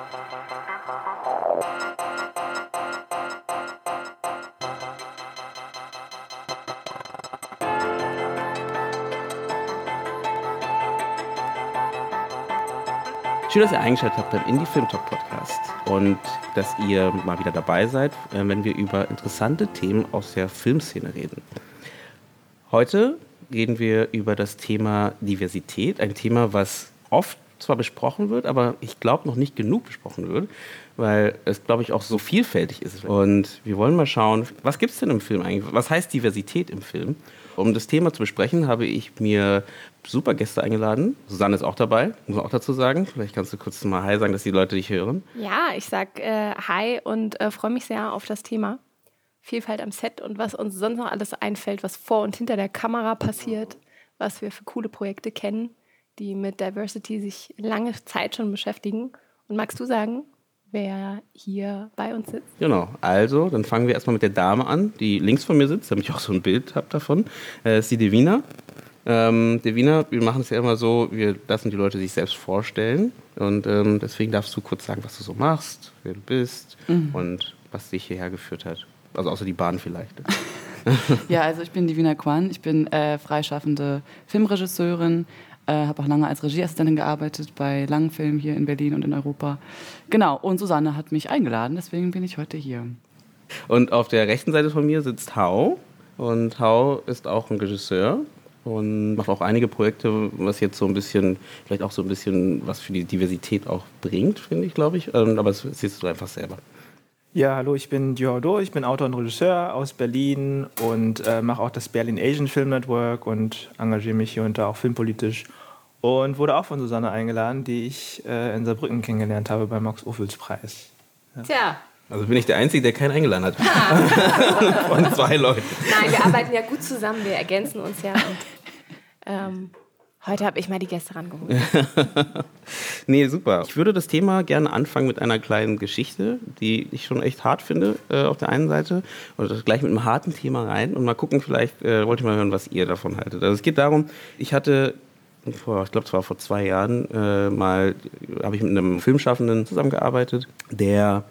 Schön, dass ihr eingeschaltet habt beim Indie Film Talk Podcast und dass ihr mal wieder dabei seid, äh, wenn wir über interessante Themen aus der Filmszene reden. Heute reden wir über das Thema Diversität, ein Thema, was oft zwar besprochen wird, aber ich glaube noch nicht genug besprochen wird, weil es, glaube ich, auch so vielfältig ist. Und wir wollen mal schauen, was gibt es denn im Film eigentlich? Was heißt Diversität im Film? Um das Thema zu besprechen, habe ich mir super Gäste eingeladen. Susanne ist auch dabei, muss man auch dazu sagen. Vielleicht kannst du kurz mal Hi sagen, dass die Leute dich hören. Ja, ich sag äh, Hi und äh, freue mich sehr auf das Thema. Vielfalt am Set und was uns sonst noch alles einfällt, was vor und hinter der Kamera passiert, was wir für coole Projekte kennen, die mit Diversity sich lange Zeit schon beschäftigen. Und magst du sagen, wer hier bei uns sitzt? Genau, also dann fangen wir erstmal mit der Dame an, die links von mir sitzt, damit ich auch so ein Bild habe davon. Äh, ist die Devina. Ähm, Devina, wir machen es ja immer so, wir lassen die Leute sich selbst vorstellen. Und ähm, deswegen darfst du kurz sagen, was du so machst, wer du bist Mhm. und was dich hierher geführt hat. Also außer die Bahn vielleicht. Ja, also ich bin Divina Kwan, ich bin äh, freischaffende Filmregisseurin, äh, habe auch lange als Regieassistentin gearbeitet bei langen Filmen hier in Berlin und in Europa. Genau, und Susanne hat mich eingeladen, deswegen bin ich heute hier. Und auf der rechten Seite von mir sitzt Hau. Und Hau ist auch ein Regisseur und macht auch einige Projekte, was jetzt so ein bisschen, vielleicht auch so ein bisschen was für die Diversität auch bringt, finde ich, glaube ich. Ähm, Aber das siehst du einfach selber. Ja, hallo, ich bin Diordo, ich bin Autor und Regisseur aus Berlin und äh, mache auch das Berlin Asian Film Network und engagiere mich hier und da auch filmpolitisch. Und wurde auch von Susanne eingeladen, die ich äh, in Saarbrücken kennengelernt habe beim Max-Ophüls-Preis. Tja. Also bin ich der Einzige, der keinen eingeladen hat. Von zwei Leuten. Nein, wir arbeiten ja gut zusammen, wir ergänzen uns ja. Und, ähm, heute habe ich mal die Gäste rangeholt. nee, super. Ich würde das Thema gerne anfangen mit einer kleinen Geschichte, die ich schon echt hart finde äh, auf der einen Seite. Und das gleich mit einem harten Thema rein und mal gucken, vielleicht äh, wollte ich mal hören, was ihr davon haltet. Also es geht darum, ich hatte vor, ich glaube, es war vor zwei Jahren, äh, mal habe ich mit einem Filmschaffenden zusammengearbeitet, der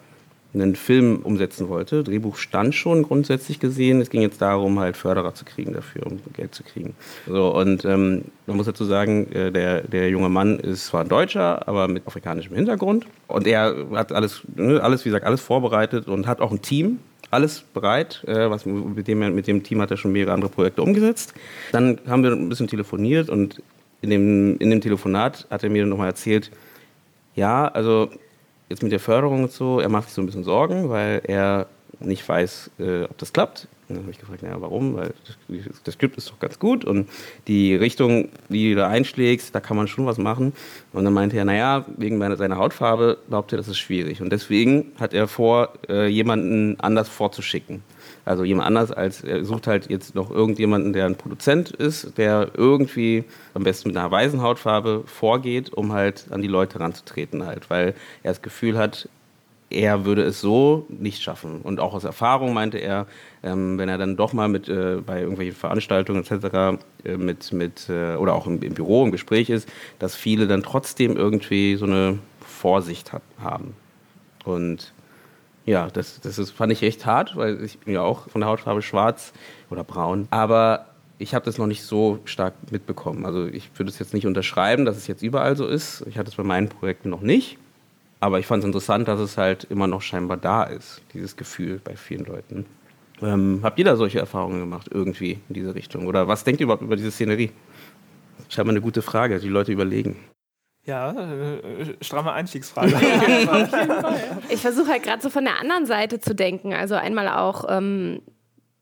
einen Film umsetzen wollte. Drehbuch stand schon grundsätzlich gesehen. Es ging jetzt darum, halt Förderer zu kriegen dafür, um Geld zu kriegen. So, und ähm, man muss dazu sagen, äh, der, der junge Mann ist zwar ein Deutscher, aber mit afrikanischem Hintergrund. Und er hat alles, ne, alles, wie gesagt, alles vorbereitet und hat auch ein Team, alles bereit. Äh, was, mit, dem, mit dem Team hat er schon mehrere andere Projekte umgesetzt. Dann haben wir ein bisschen telefoniert und in dem, in dem Telefonat hat er mir nochmal erzählt, ja, also jetzt mit der Förderung und so, er macht sich so ein bisschen Sorgen, weil er nicht weiß, äh, ob das klappt. Und dann habe ich gefragt, naja, warum? Weil das, das Skript ist doch ganz gut und die Richtung, die du da einschlägst, da kann man schon was machen. Und dann meinte er, naja, wegen meiner, seiner Hautfarbe glaubt er, das ist schwierig. Und deswegen hat er vor, äh, jemanden anders vorzuschicken. Also jemand anders als, er sucht halt jetzt noch irgendjemanden, der ein Produzent ist, der irgendwie am besten mit einer weißen Hautfarbe vorgeht, um halt an die Leute ranzutreten halt, weil er das Gefühl hat, er würde es so nicht schaffen. Und auch aus Erfahrung meinte er, ähm, wenn er dann doch mal mit äh, bei irgendwelchen Veranstaltungen etc. Äh, mit, mit äh, oder auch im, im Büro im Gespräch ist, dass viele dann trotzdem irgendwie so eine Vorsicht hat, haben. Und ja, das, das ist, fand ich echt hart, weil ich bin ja auch von der Hautfarbe schwarz oder braun. Aber ich habe das noch nicht so stark mitbekommen. Also ich würde es jetzt nicht unterschreiben, dass es jetzt überall so ist. Ich hatte es bei meinen Projekten noch nicht. Aber ich fand es interessant, dass es halt immer noch scheinbar da ist, dieses Gefühl bei vielen Leuten. Ähm, habt ihr da solche Erfahrungen gemacht, irgendwie in diese Richtung? Oder was denkt ihr überhaupt über diese Szenerie? Scheinbar eine gute Frage, die Leute überlegen. Ja, äh, stramme Einstiegsfrage. Ich versuche halt gerade so von der anderen Seite zu denken. Also einmal auch, ähm,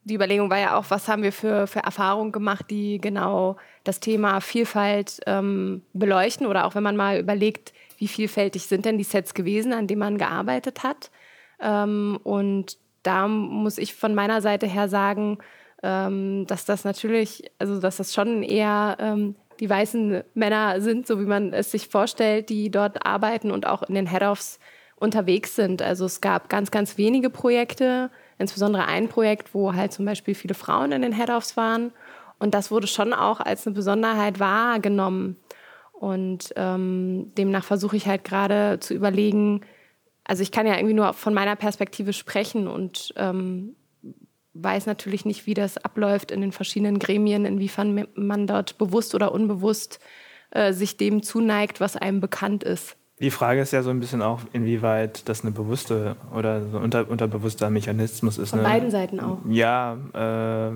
die Überlegung war ja auch, was haben wir für, für Erfahrungen gemacht, die genau das Thema Vielfalt ähm, beleuchten. Oder auch wenn man mal überlegt, wie vielfältig sind denn die Sets gewesen, an denen man gearbeitet hat. Ähm, und da muss ich von meiner Seite her sagen, ähm, dass das natürlich, also dass das schon eher ähm, die weißen Männer sind, so wie man es sich vorstellt, die dort arbeiten und auch in den Head-Offs unterwegs sind. Also es gab ganz, ganz wenige Projekte, insbesondere ein Projekt, wo halt zum Beispiel viele Frauen in den Head-Offs waren. Und das wurde schon auch als eine Besonderheit wahrgenommen. Und ähm, demnach versuche ich halt gerade zu überlegen, also ich kann ja irgendwie nur von meiner Perspektive sprechen und ähm, weiß natürlich nicht, wie das abläuft in den verschiedenen Gremien, inwiefern man dort bewusst oder unbewusst äh, sich dem zuneigt, was einem bekannt ist. Die Frage ist ja so ein bisschen auch, inwieweit das eine bewusste oder so unter, unterbewusster Mechanismus ist. Von ne? beiden Seiten auch. Ja, äh,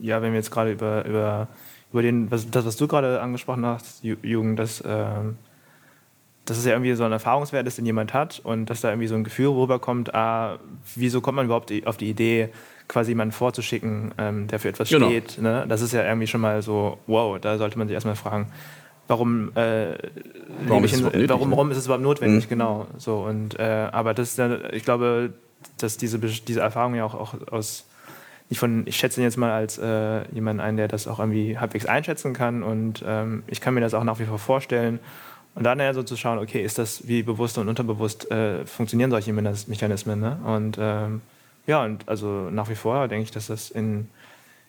ja, wenn wir jetzt gerade über, über, über den, was, das, was du gerade angesprochen hast, Jugend, dass, äh, dass es ja irgendwie so ein Erfahrungswert ist, den jemand hat und dass da irgendwie so ein Gefühl rüberkommt, ah, wieso kommt man überhaupt auf die Idee, quasi jemanden vorzuschicken, ähm, der für etwas Genau. steht. Ne? Das ist ja irgendwie schon mal so, wow, da sollte man sich erstmal fragen, warum, äh, Warum ist ich es in, überhaupt nötig, warum, ne? warum ist es überhaupt notwendig, Mhm. genau. So, und, äh, aber das ist ja, ich glaube, dass diese, diese Erfahrung ja auch, auch aus, nicht von, ich schätze ihn jetzt mal als äh, jemanden ein, der das auch irgendwie halbwegs einschätzen kann und ähm, ich kann mir das auch nach wie vor vorstellen. Und dann ja so zu schauen, okay, ist das wie bewusst und unterbewusst äh, funktionieren solche Mechanismen, ne? Und ähm, ja, und also nach wie vor denke ich, dass das in,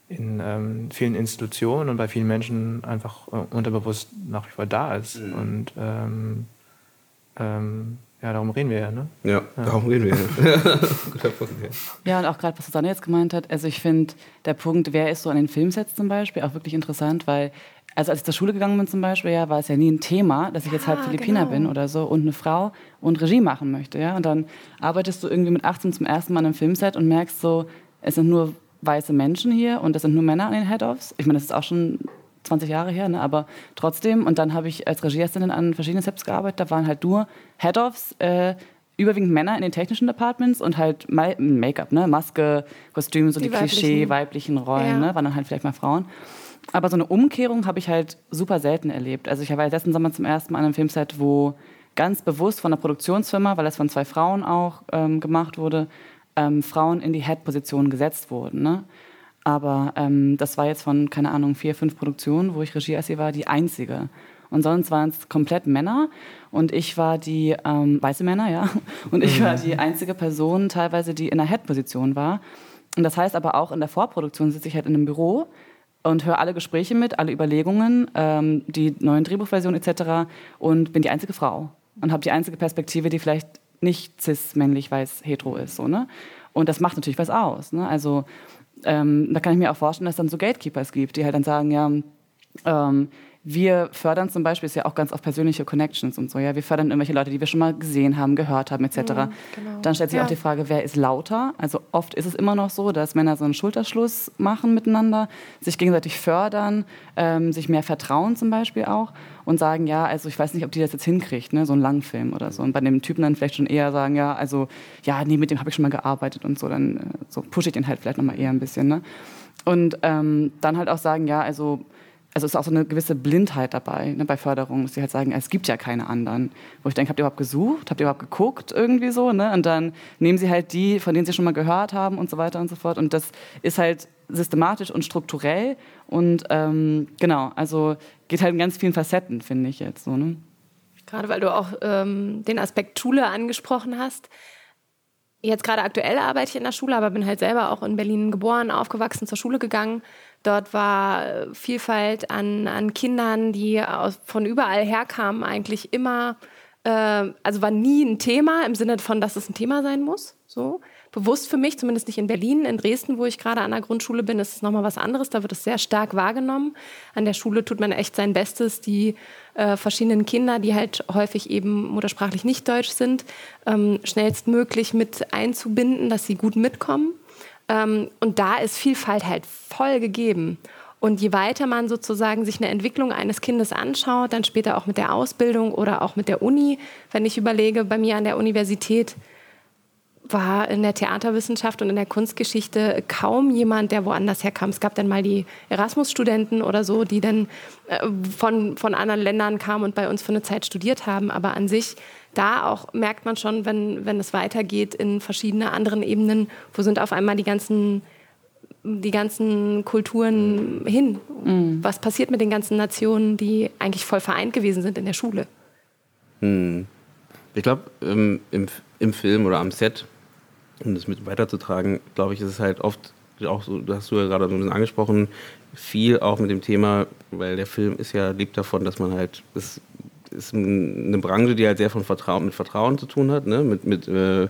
in ähm, vielen Institutionen und bei vielen Menschen einfach äh, unterbewusst nach wie vor da ist. Und ähm, ähm, ja, darum reden wir ja, ne? Ja, darum reden wir ja. Guter Punkt, ja. Ja, und auch gerade, was Susanne jetzt gemeint hat, also ich finde, der Punkt, wer ist so an den Filmsets zum Beispiel, auch wirklich interessant, weil, also als ich zur Schule gegangen bin zum Beispiel, ja, war es ja nie ein Thema, dass ich jetzt halb Ah, Philippiner genau. bin oder so und eine Frau und Regie machen möchte, ja. Und dann arbeitest du irgendwie mit 18 zum ersten Mal an einem Filmset und merkst so, es sind nur weiße Menschen hier und das sind nur Männer an den Head-Offs. Ich meine, das ist auch schon 20 Jahre her, ne? aber trotzdem. Und dann habe ich als Regieassistentin an verschiedenen Sets gearbeitet. Da waren halt nur Head-Offs, äh, überwiegend Männer in den technischen Departments und halt Ma- Make-up, ne? Maske, Kostüm, so die, Die Klischee, weiblichen. weiblichen Rollen, Ja. ne? waren dann halt vielleicht mal Frauen. Aber so eine Umkehrung habe ich halt super selten erlebt. Also ich war letzten Sommer zum ersten Mal an einem Filmset, wo ganz bewusst von der Produktionsfirma, weil das von zwei Frauen auch ähm, gemacht wurde, ähm, Frauen in die Head-Position gesetzt wurden. Ne? Aber ähm, das war jetzt von, keine Ahnung, vier, fünf Produktionen, wo ich Regie war, die einzige. Und sonst waren es komplett Männer und ich war die, ähm, weiße Männer, ja, und ich war die einzige Person teilweise, die in der Head-Position war. Und das heißt aber auch in der Vorproduktion sitze ich halt in einem Büro und höre alle Gespräche mit, alle Überlegungen, ähm, die neuen Drehbuchversionen etc. und bin die einzige Frau und habe die einzige Perspektive, die vielleicht nicht cis, männlich, weiß, hetero ist. So, ne? Und das macht natürlich was aus. Ne? Also ähm, da kann ich mir auch vorstellen, dass es dann so Gatekeepers gibt, die halt dann sagen, ja, ähm, wir fördern zum Beispiel, ist ja auch ganz auf persönliche Connections und so, ja, wir fördern irgendwelche Leute, die wir schon mal gesehen haben, gehört haben, etc. Mhm, genau. Dann stellt sich Ja. auch die Frage, wer ist lauter? Also oft ist es immer noch so, dass Männer so einen Schulterschluss machen miteinander, sich gegenseitig fördern, ähm, sich mehr vertrauen zum Beispiel auch und sagen, ja, also ich weiß nicht, ob die das jetzt hinkriegt, ne, so einen Langfilm oder so. Und bei dem Typen dann vielleicht schon eher sagen, ja, also ja, nee, mit dem habe ich schon mal gearbeitet und so, dann äh, so pushe ich den halt vielleicht nochmal eher ein bisschen. Ne? Und ähm, dann halt auch sagen, ja, also also es ist auch so eine gewisse Blindheit dabei ne, bei Förderung, dass sie halt sagen, es gibt ja keine anderen. Wo ich denke, habt ihr überhaupt gesucht? Habt ihr überhaupt geguckt irgendwie so? Ne? Und dann nehmen sie halt die, von denen sie schon mal gehört haben und so weiter und so fort. Und das ist halt systematisch und strukturell und ähm, genau, also geht halt in ganz vielen Facetten, finde ich jetzt so. Ne? Gerade weil du auch ähm, den Aspekt Schule angesprochen hast. Jetzt gerade aktuell arbeite ich in der Schule, aber bin halt selber auch in Berlin geboren, aufgewachsen, zur Schule gegangen. Dort war äh, Vielfalt an, an Kindern, die aus, von überall herkamen, eigentlich immer, äh, also war nie ein Thema im Sinne von, dass es ein Thema sein muss. So bewusst für mich, zumindest nicht in Berlin. In Dresden, wo ich gerade an der Grundschule bin, ist es nochmal was anderes. Da wird es sehr stark wahrgenommen. An der Schule tut man echt sein Bestes, die äh, verschiedenen Kinder, die halt häufig eben muttersprachlich nicht deutsch sind, ähm, schnellstmöglich mit einzubinden, dass sie gut mitkommen. Ähm, und da ist Vielfalt halt voll gegeben. Und je weiter man sozusagen sich eine Entwicklung eines Kindes anschaut, dann später auch mit der Ausbildung oder auch mit der Uni, wenn ich überlege, bei mir an der Universität war in der Theaterwissenschaft und in der Kunstgeschichte kaum jemand, der woanders herkam. Es gab dann mal die Erasmus-Studenten oder so, die dann äh, von, von anderen Ländern kamen und bei uns für eine Zeit studiert haben. Aber an sich, da auch merkt man schon, wenn, wenn es weitergeht in verschiedene anderen Ebenen, wo sind auf einmal die ganzen die ganzen Kulturen hin? Was passiert mit den ganzen Nationen, die eigentlich voll vereint gewesen sind in der Schule? Hm. Ich glaube, ähm, im, im Film oder am Set, um das mit weiterzutragen, glaube ich, ist es halt oft auch so, das hast du ja gerade so ein bisschen angesprochen, viel auch mit dem Thema, weil der Film ist ja, lebt davon, dass man halt, es ist eine Branche, die halt sehr von Vertrauen, mit Vertrauen zu tun hat, ne? mit, mit äh,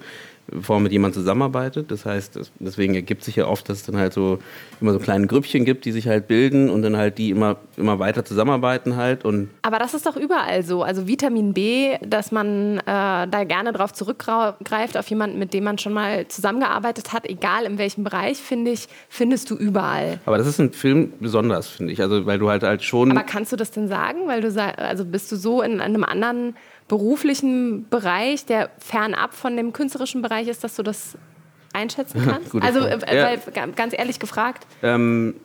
bevor man mit jemandem zusammenarbeitet. Das heißt, das, deswegen ergibt sich ja oft, dass es dann halt so immer so kleine Grüppchen gibt, die sich halt bilden und dann halt die immer, immer weiter zusammenarbeiten halt. Und Aber das ist doch überall so. Also Vitamin B, dass man äh, da gerne drauf zurückgreift, auf jemanden, mit dem man schon mal zusammengearbeitet hat, egal in welchem Bereich, finde ich, findest du überall. aber das ist ein Film besonders, finde ich. Also weil du halt halt schon. Aber kannst du das denn sagen? Weil du also bist du so in einem anderen beruflichen Bereich, der fernab von dem künstlerischen Bereich ist, dass du das einschätzen kannst? Also, äh, Ja. weil, ga- ganz ehrlich gefragt, ähm,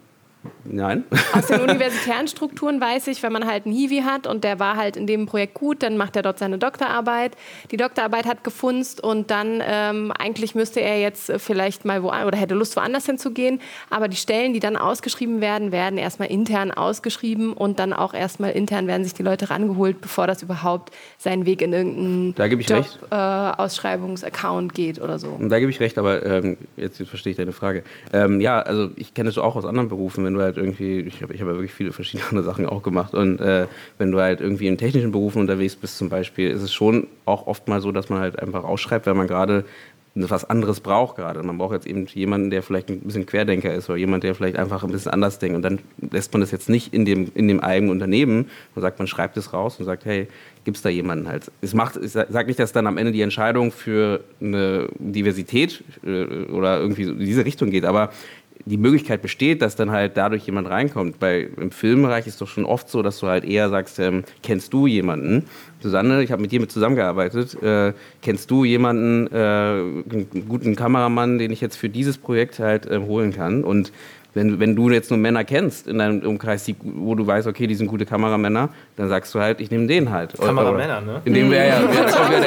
nein. aus den universitären Strukturen weiß ich, wenn man halt einen Hiwi hat und der war halt in dem Projekt gut, dann macht er dort seine Doktorarbeit. Die Doktorarbeit hat gefunzt und dann ähm, eigentlich müsste er jetzt äh, vielleicht mal wo oder hätte Lust woanders hinzugehen. Aber die Stellen, die dann ausgeschrieben werden, werden erstmal intern ausgeschrieben und dann auch erstmal intern werden sich die Leute rangeholt, bevor das überhaupt seinen Weg in irgendeinen Da gebe ich Job, recht. äh, Ausschreibungsaccount geht oder so. Da gebe ich recht, aber ähm, jetzt, jetzt verstehe ich deine Frage. Ähm, ja, also ich kenne es auch aus anderen Berufen, wenn du halt irgendwie, ich habe ich hab ja wirklich viele verschiedene Sachen auch gemacht und äh, wenn du halt irgendwie in technischen Berufen unterwegs bist zum Beispiel, ist es schon auch oft mal so, dass man halt einfach ausschreibt, weil man gerade was anderes braucht gerade. Man braucht jetzt eben jemanden, der vielleicht ein bisschen Querdenker ist oder jemand, der vielleicht einfach ein bisschen anders denkt. Und dann lässt man das jetzt nicht in dem, in dem eigenen Unternehmen und sagt, man schreibt es raus und sagt, hey, gibt es da jemanden halt? Es macht, ich sage nicht, dass dann am Ende die Entscheidung für eine Diversität äh, oder irgendwie in diese Richtung geht, aber die Möglichkeit besteht, dass dann halt dadurch jemand reinkommt. Bei, Im Filmbereich ist es doch schon oft so, dass du halt eher sagst, ähm, kennst du jemanden? Susanne, ich habe mit dir mit zusammengearbeitet. Äh, kennst du jemanden, äh, einen guten Kameramann, den ich jetzt für dieses Projekt halt ähm, holen kann? Und wenn, wenn du jetzt nur Männer kennst in deinem Umkreis, die, wo du weißt, okay, die sind gute Kameramänner, dann sagst du halt, ich nehme den halt. Oder- Kameramänner, ne? In dem wäre ja, wär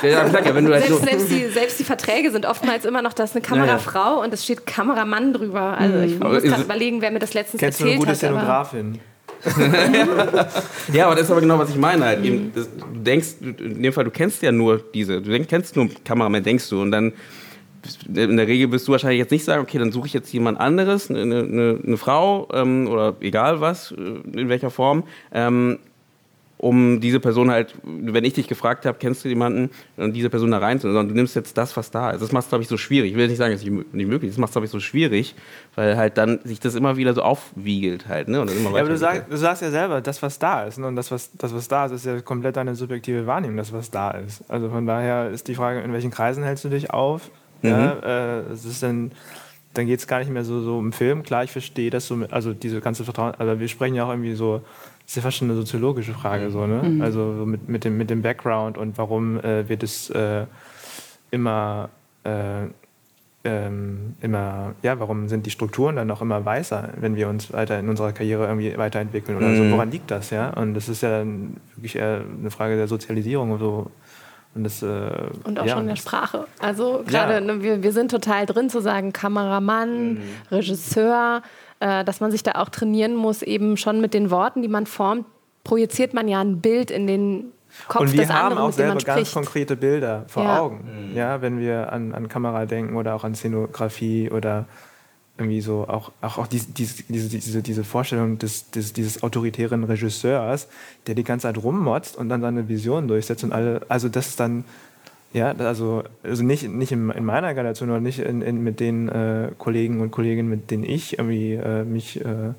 der, ja, ich sag ja, wenn du halt Selbst, so, selbst, die, selbst die Verträge sind oftmals immer noch, da ist eine Kamerafrau und es steht Kameramann drüber. Also ich Aber muss gerade überlegen, wer mir das letztens Kennst du eine erzählt gute hat. Szenografin? Ja, aber das ist aber genau, was ich meine. Halt. Eben, das, du denkst, in dem Fall, du kennst ja nur diese, du denk, kennst nur Kameramann, denkst du. Und dann, in der Regel wirst du wahrscheinlich jetzt nicht sagen, okay, dann suche ich jetzt jemand anderes, eine, eine, eine Frau ähm, oder egal was, äh, in welcher Form, ähm, um diese Person halt, wenn ich dich gefragt habe, kennst du jemanden, und diese Person da rein, sondern du nimmst jetzt das, was da ist. Das macht es, glaube ich, so schwierig. Ich will nicht sagen, es ist nicht möglich, das macht es, glaube ich, so schwierig, weil halt dann sich das immer wieder so aufwiegelt halt. Ne? Und dann immer Ja, aber du, sag, du sagst ja selber, das, was da ist. Ne? Und das was, das, was da ist, ist ja komplett deine subjektive Wahrnehmung, das, was da ist. Also von daher ist die Frage, in welchen Kreisen hältst du dich auf? Ja, äh, es ist dann, dann geht es gar nicht mehr so, so um Film. Klar, ich verstehe das so, mit, also diese ganze Vertrauen, aber wir sprechen ja auch irgendwie so, das ist ja fast schon eine soziologische Frage, so, ne? Mhm. Also so mit, mit, dem, mit dem Background und warum äh, wird es äh, immer äh, ähm, immer, ja, warum sind die Strukturen dann auch immer weißer, wenn wir uns weiter in unserer Karriere irgendwie weiterentwickeln oder so? Mhm. Woran liegt das, ja? Und das ist ja dann wirklich eher eine Frage der Sozialisierung und so. Und, das, äh, Und auch ja, schon der Sprache. Also gerade, Ja. ne, wir, wir sind total drin zu sagen, Kameramann, Mhm. Regisseur, äh, dass man sich da auch trainieren muss, eben schon mit den Worten, die man formt, projiziert man ja ein Bild in den Kopf und wir des haben anderen, auch selber ganz konkrete Bilder vor Ja. Augen. Ja, wenn wir an, an Kamera denken oder auch an Szenografie oder irgendwie so auch, auch, auch diese, diese, diese, diese, Vorstellung des, des, dieses autoritären Regisseurs, der die ganze Zeit rummotzt und dann seine Vision durchsetzt und alle, also das ist dann, ja, also, also nicht, nicht in, in meiner Generation oder nicht in, in, mit den äh, Kollegen und Kolleginnen, mit denen ich irgendwie äh, mich äh,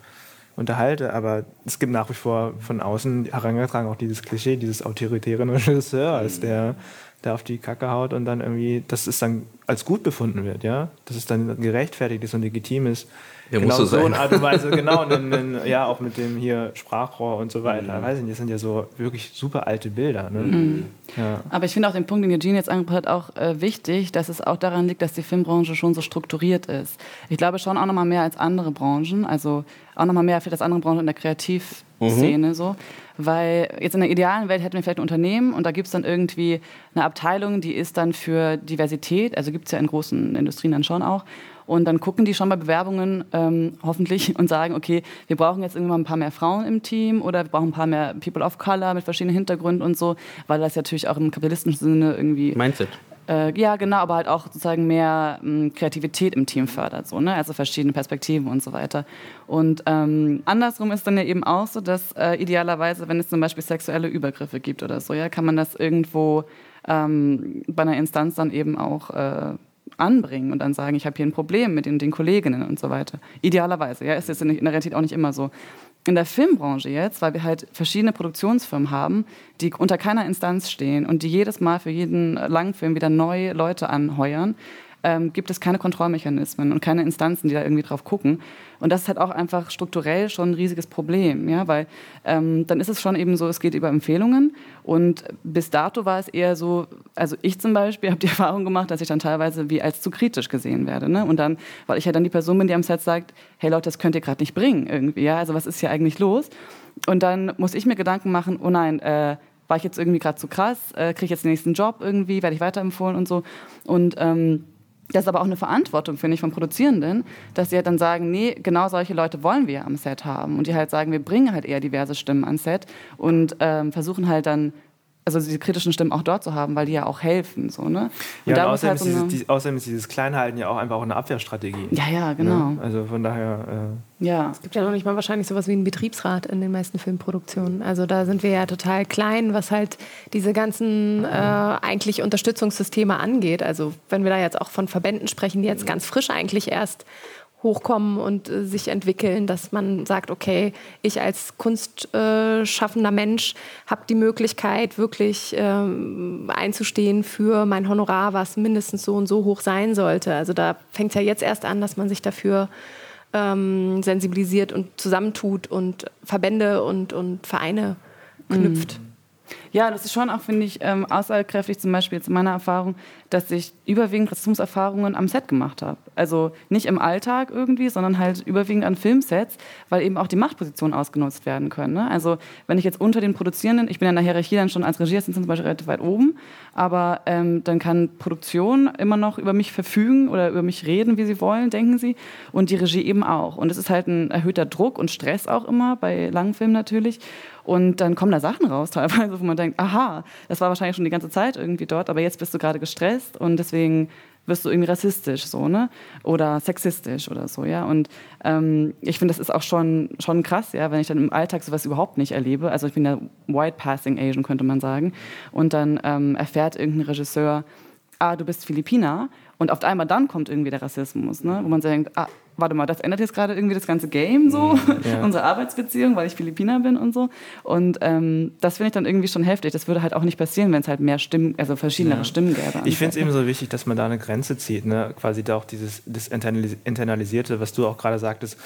unterhalte, aber es gibt nach wie vor von außen herangetragen auch dieses Klischee dieses autoritären Regisseurs, der, der auf die Kacke haut und dann irgendwie, dass es dann als gut befunden wird, ja, dass es dann gerechtfertigt ist und legitim ist. Ja, genau muss so so sein. in Art und Weise, genau, und dann, ja, auch mit dem hier Sprachrohr und so weiter. Weiß ich nicht, das sind ja so wirklich super alte Bilder. Ne? Mhm. Ja. Aber ich finde auch den Punkt, den Eugene jetzt angebracht hat, auch äh, wichtig, dass es auch daran liegt, dass die Filmbranche schon so strukturiert ist. Ich glaube schon auch nochmal mehr als andere Branchen, also auch nochmal mehr für das andere Branchen in der Kreativszene so. Weil jetzt in der idealen Welt hätten wir vielleicht ein Unternehmen und da gibt es dann irgendwie eine Abteilung, die ist dann für Diversität, also gibt es ja in großen Industrien dann schon auch. Und dann gucken die schon bei Bewerbungen ähm, hoffentlich und sagen, okay, wir brauchen jetzt irgendwann ein paar mehr Frauen im Team oder wir brauchen ein paar mehr People of Color mit verschiedenen Hintergründen und so, weil das natürlich auch im kapitalistischen Sinne irgendwie Mindset. äh, ja, genau, aber halt auch sozusagen mehr ähm, Kreativität im Team fördert, so, ne? also verschiedene Perspektiven und so weiter. Und ähm, andersrum ist dann ja eben auch so, dass äh, idealerweise, wenn es zum Beispiel sexuelle Übergriffe gibt oder so, ja, kann man das irgendwo ähm, bei einer Instanz dann eben auch äh, anbringen und dann sagen, ich habe hier ein Problem mit den, den Kolleginnen und so weiter. Idealerweise, ja, ist jetzt in der Realität auch nicht immer so. In der Filmbranche jetzt, weil wir halt verschiedene Produktionsfirmen haben, die unter keiner Instanz stehen und die jedes Mal für jeden Langfilm wieder neue Leute anheuern, ähm, gibt es keine Kontrollmechanismen und keine Instanzen, die da irgendwie drauf gucken. Und das ist halt auch einfach strukturell schon ein riesiges Problem, ja, weil ähm, dann ist es schon eben so, es geht über Empfehlungen und bis dato war es eher so, also ich zum Beispiel habe die Erfahrung gemacht, dass ich dann teilweise wie als zu kritisch gesehen werde, ne? Und dann, weil ich ja dann die Person bin, die am Set sagt, hey Leute, das könnt ihr gerade nicht bringen irgendwie, ja, also was ist hier eigentlich los? Und dann muss ich mir Gedanken machen, oh nein, äh, war ich jetzt irgendwie gerade zu krass, äh, kriege ich jetzt den nächsten Job irgendwie, werde ich weiterempfohlen und so. Und ähm, das ist aber auch eine Verantwortung, finde ich, von Produzierenden, dass sie halt dann sagen, nee, genau solche Leute wollen wir am Set haben. Und die halt sagen, wir bringen halt eher diverse Stimmen ans Set und ähm, versuchen halt dann also diese kritischen Stimmen auch dort zu haben, weil die ja auch helfen. So, ne? Ja, und da muss außerdem, halt ist so eine- dieses, die, außerdem ist dieses Kleinhalten ja auch einfach auch eine Abwehrstrategie. Ja, ja, genau. Ne? Also von daher. Äh, Ja. Es gibt ja noch nicht mal wahrscheinlich sowas wie einen Betriebsrat in den meisten Filmproduktionen. Also da sind wir ja total klein, was halt diese ganzen äh, eigentlich Unterstützungssysteme angeht. Also wenn wir da jetzt auch von Verbänden sprechen, die jetzt ganz frisch eigentlich erst hochkommen und äh, sich entwickeln, dass man sagt, okay, ich als kunstschaffender äh, Mensch habe die Möglichkeit, wirklich ähm, einzustehen für mein Honorar, was mindestens so und so hoch sein sollte. Also da fängt es ja jetzt erst an, dass man sich dafür ähm, sensibilisiert und zusammentut und Verbände und, und Vereine knüpft. Ja, das ist schon auch, finde ich, ähm, aussagekräftig, zum Beispiel jetzt in meiner Erfahrung, dass ich überwiegend Rassismuserfahrungen am Set gemacht habe. Also nicht im Alltag irgendwie, sondern halt überwiegend an Filmsets, weil eben auch die Machtpositionen ausgenutzt werden können. Ne? Also wenn ich jetzt unter den Produzierenden, ich bin in der Hierarchie dann schon als Regieassistent zum Beispiel relativ weit oben, aber ähm, dann kann Produktion immer noch über mich verfügen oder über mich reden, wie sie wollen, denken sie, und die Regie eben auch. Und es ist halt ein erhöhter Druck und Stress auch immer, bei langen Filmen natürlich. Und dann kommen da Sachen raus teilweise, wo man denkt, aha, das war wahrscheinlich schon die ganze Zeit irgendwie dort, aber jetzt bist du gerade gestresst und deswegen wirst du irgendwie rassistisch so, ne? Oder sexistisch oder so, ja. Und ähm, ich finde, das ist auch schon, schon krass, ja, wenn ich dann im Alltag sowas überhaupt nicht erlebe. Also ich bin ja White Passing Asian, könnte man sagen. Und dann ähm, erfährt irgendein Regisseur, ah, du bist Philippiner. Und auf einmal dann kommt irgendwie der Rassismus, ne? wo man denkt, ah, warte mal, das ändert jetzt gerade irgendwie das ganze Game so, Ja. unsere Arbeitsbeziehung, weil ich Philippiner bin und so. Und ähm, das finde ich dann irgendwie schon heftig. Das würde halt auch nicht passieren, wenn es halt mehr Stimmen, also verschiedene Ja. Stimmen gäbe. Ich finde es eben so wichtig, dass man da eine Grenze zieht, ne? quasi da auch dieses das Internalis- Internalisierte, was du auch gerade sagtest,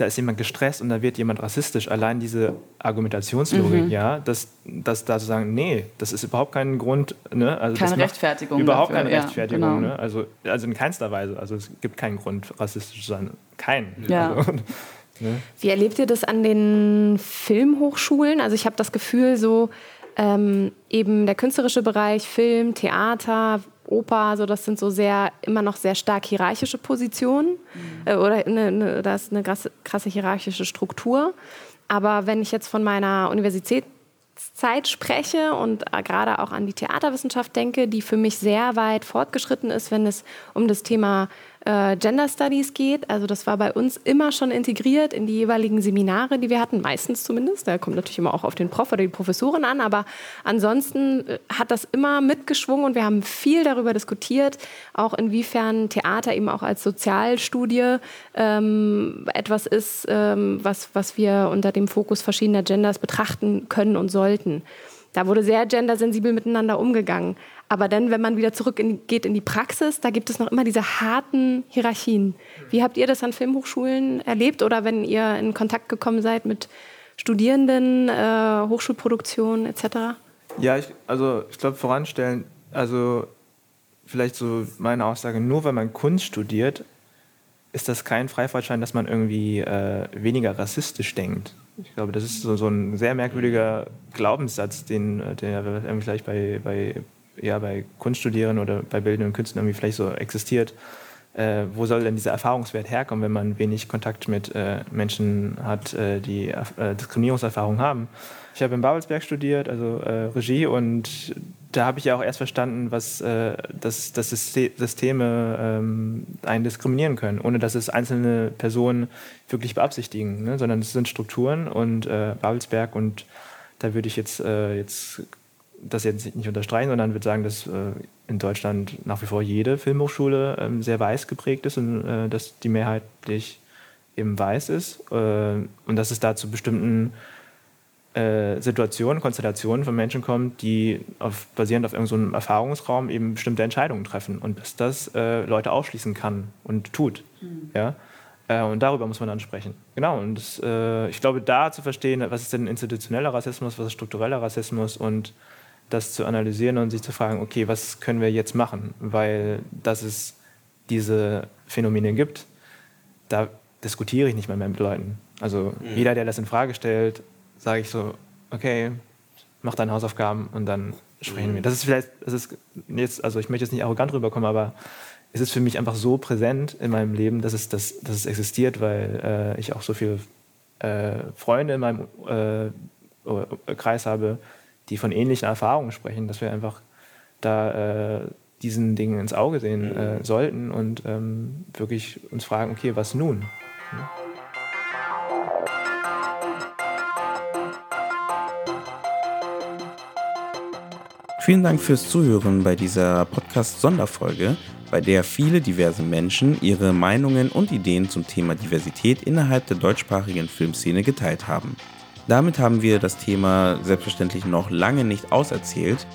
da ist jemand gestresst und da wird jemand rassistisch. Allein diese Argumentationslogik, Mhm. ja, dass, dass da zu sagen, nee, das ist überhaupt kein Grund, ne? also Keine Rechtfertigung Überhaupt dafür, keine ja, Rechtfertigung, genau. ne? also, also in keinster Weise. Also es gibt keinen Grund, rassistisch zu sein. Keinen. Ja. Also, ne? Wie erlebt ihr das an den Filmhochschulen? Also ich habe das Gefühl, so ähm, eben der künstlerische Bereich, Film, Theater, Oper, so das sind so sehr immer noch sehr stark hierarchische Positionen äh, oder eine, eine, da ist eine krasse, krasse hierarchische Struktur. Aber wenn ich jetzt von meiner Universitätszeit spreche und äh, gerade auch an die Theaterwissenschaft denke, die für mich sehr weit fortgeschritten ist, wenn es um das Thema äh, Gender Studies geht. Also das war bei uns immer schon integriert in die jeweiligen Seminare, die wir hatten, meistens zumindest. Da kommt natürlich immer auch auf den Prof oder die Professorin an, aber ansonsten äh, hat das immer mitgeschwungen und wir haben viel darüber diskutiert, auch inwiefern Theater eben auch als Sozialstudie ähm, etwas ist, ähm, was, was wir unter dem Fokus verschiedener Genders betrachten können und sollten. Da wurde sehr gendersensibel miteinander umgegangen. Aber dann, wenn man wieder zurück in, geht in die Praxis, da gibt es noch immer diese harten Hierarchien. Wie habt ihr das an Filmhochschulen erlebt oder wenn ihr in Kontakt gekommen seid mit Studierenden, äh, Hochschulproduktion etc.? Ja, ich, also ich glaube voranstellen, also vielleicht so meine Aussage, nur wenn man Kunst studiert, ist das kein Freifahrtschein, dass man irgendwie äh, weniger rassistisch denkt. Ich glaube, das ist so, so ein sehr merkwürdiger Glaubenssatz, den, äh, der vielleicht bei, bei, ja, bei Kunststudierenden oder bei bildenden Künstlern irgendwie vielleicht so existiert. äh, wo soll denn dieser Erfahrungswert herkommen, wenn man wenig Kontakt mit äh, Menschen hat, äh, die äh, Diskriminierungserfahrung haben. Ich habe in Babelsberg studiert, also äh, Regie, und da habe ich ja auch erst verstanden, was äh, dass, dass Systeme ähm, einen diskriminieren können, ohne dass es einzelne Personen wirklich beabsichtigen, ne? sondern es sind Strukturen und Babelsberg und da würde ich jetzt, jetzt das jetzt nicht unterstreichen, sondern würde sagen, dass äh, in Deutschland nach wie vor jede Filmhochschule ähm, sehr weiß geprägt ist und äh, dass die mehrheitlich eben weiß ist äh, und dass es da zu bestimmten äh, Situationen, Konstellationen von Menschen kommt, die auf, basierend auf irgendeinem so Erfahrungsraum eben bestimmte Entscheidungen treffen und dass das äh, Leute ausschließen kann und tut. Mhm. Ja? Äh, und darüber muss man dann sprechen. Genau, und das, ich glaube, da zu verstehen, was ist denn institutioneller Rassismus, was ist struktureller Rassismus und das zu analysieren und sich zu fragen, okay, was können wir jetzt machen? Weil, dass es diese Phänomene gibt, da diskutiere ich nicht mehr, mehr mit Leuten. Also mhm. jeder, der das in Frage stellt, sage ich so, okay, mach deine Hausaufgaben und dann sprechen wir. Das ist vielleicht, das ist jetzt, also ich möchte jetzt nicht arrogant rüberkommen, aber es ist für mich einfach so präsent in meinem Leben, dass es, dass, dass es existiert, weil äh, ich auch so viele äh, Freunde in meinem äh, Kreis habe, die von ähnlichen Erfahrungen sprechen, dass wir einfach da äh, diesen Dingen ins Auge sehen äh, sollten und ähm, wirklich uns fragen, okay, was nun? Ja. Vielen Dank fürs Zuhören bei dieser Podcast-Sonderfolge, bei der viele diverse Menschen ihre Meinungen und Ideen zum Thema Diversität innerhalb der deutschsprachigen Filmszene geteilt haben. Damit haben wir das Thema selbstverständlich noch lange nicht auserzählt,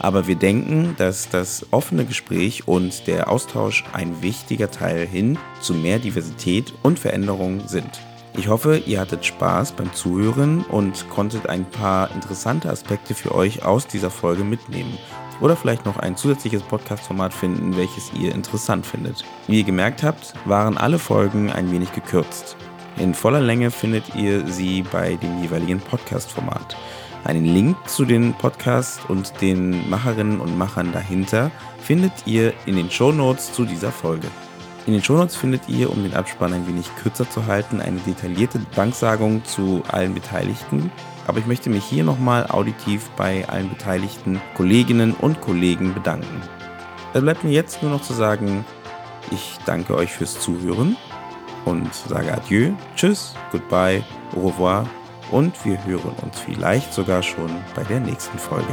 aber wir denken, dass das offene Gespräch und der Austausch ein wichtiger Teil hin zu mehr Diversität und Veränderung sind. Ich hoffe, ihr hattet Spaß beim Zuhören und konntet ein paar interessante Aspekte für euch aus dieser Folge mitnehmen. Oder vielleicht noch ein zusätzliches Podcast-Format finden, welches ihr interessant findet. Wie ihr gemerkt habt, waren alle Folgen ein wenig gekürzt. In voller Länge findet ihr sie bei dem jeweiligen Podcast-Format. Einen Link zu den Podcasts und den Macherinnen und Machern dahinter findet ihr in den Show Notes zu dieser Folge. In den Show Notes findet ihr, um den Abspann ein wenig kürzer zu halten, eine detaillierte Danksagung zu allen Beteiligten. Aber ich möchte mich hier nochmal auditiv bei allen beteiligten Kolleginnen und Kollegen bedanken. Da bleibt mir jetzt nur noch zu sagen, ich danke euch fürs Zuhören und sage Adieu, Tschüss, Goodbye, Au revoir und wir hören uns vielleicht sogar schon bei der nächsten Folge.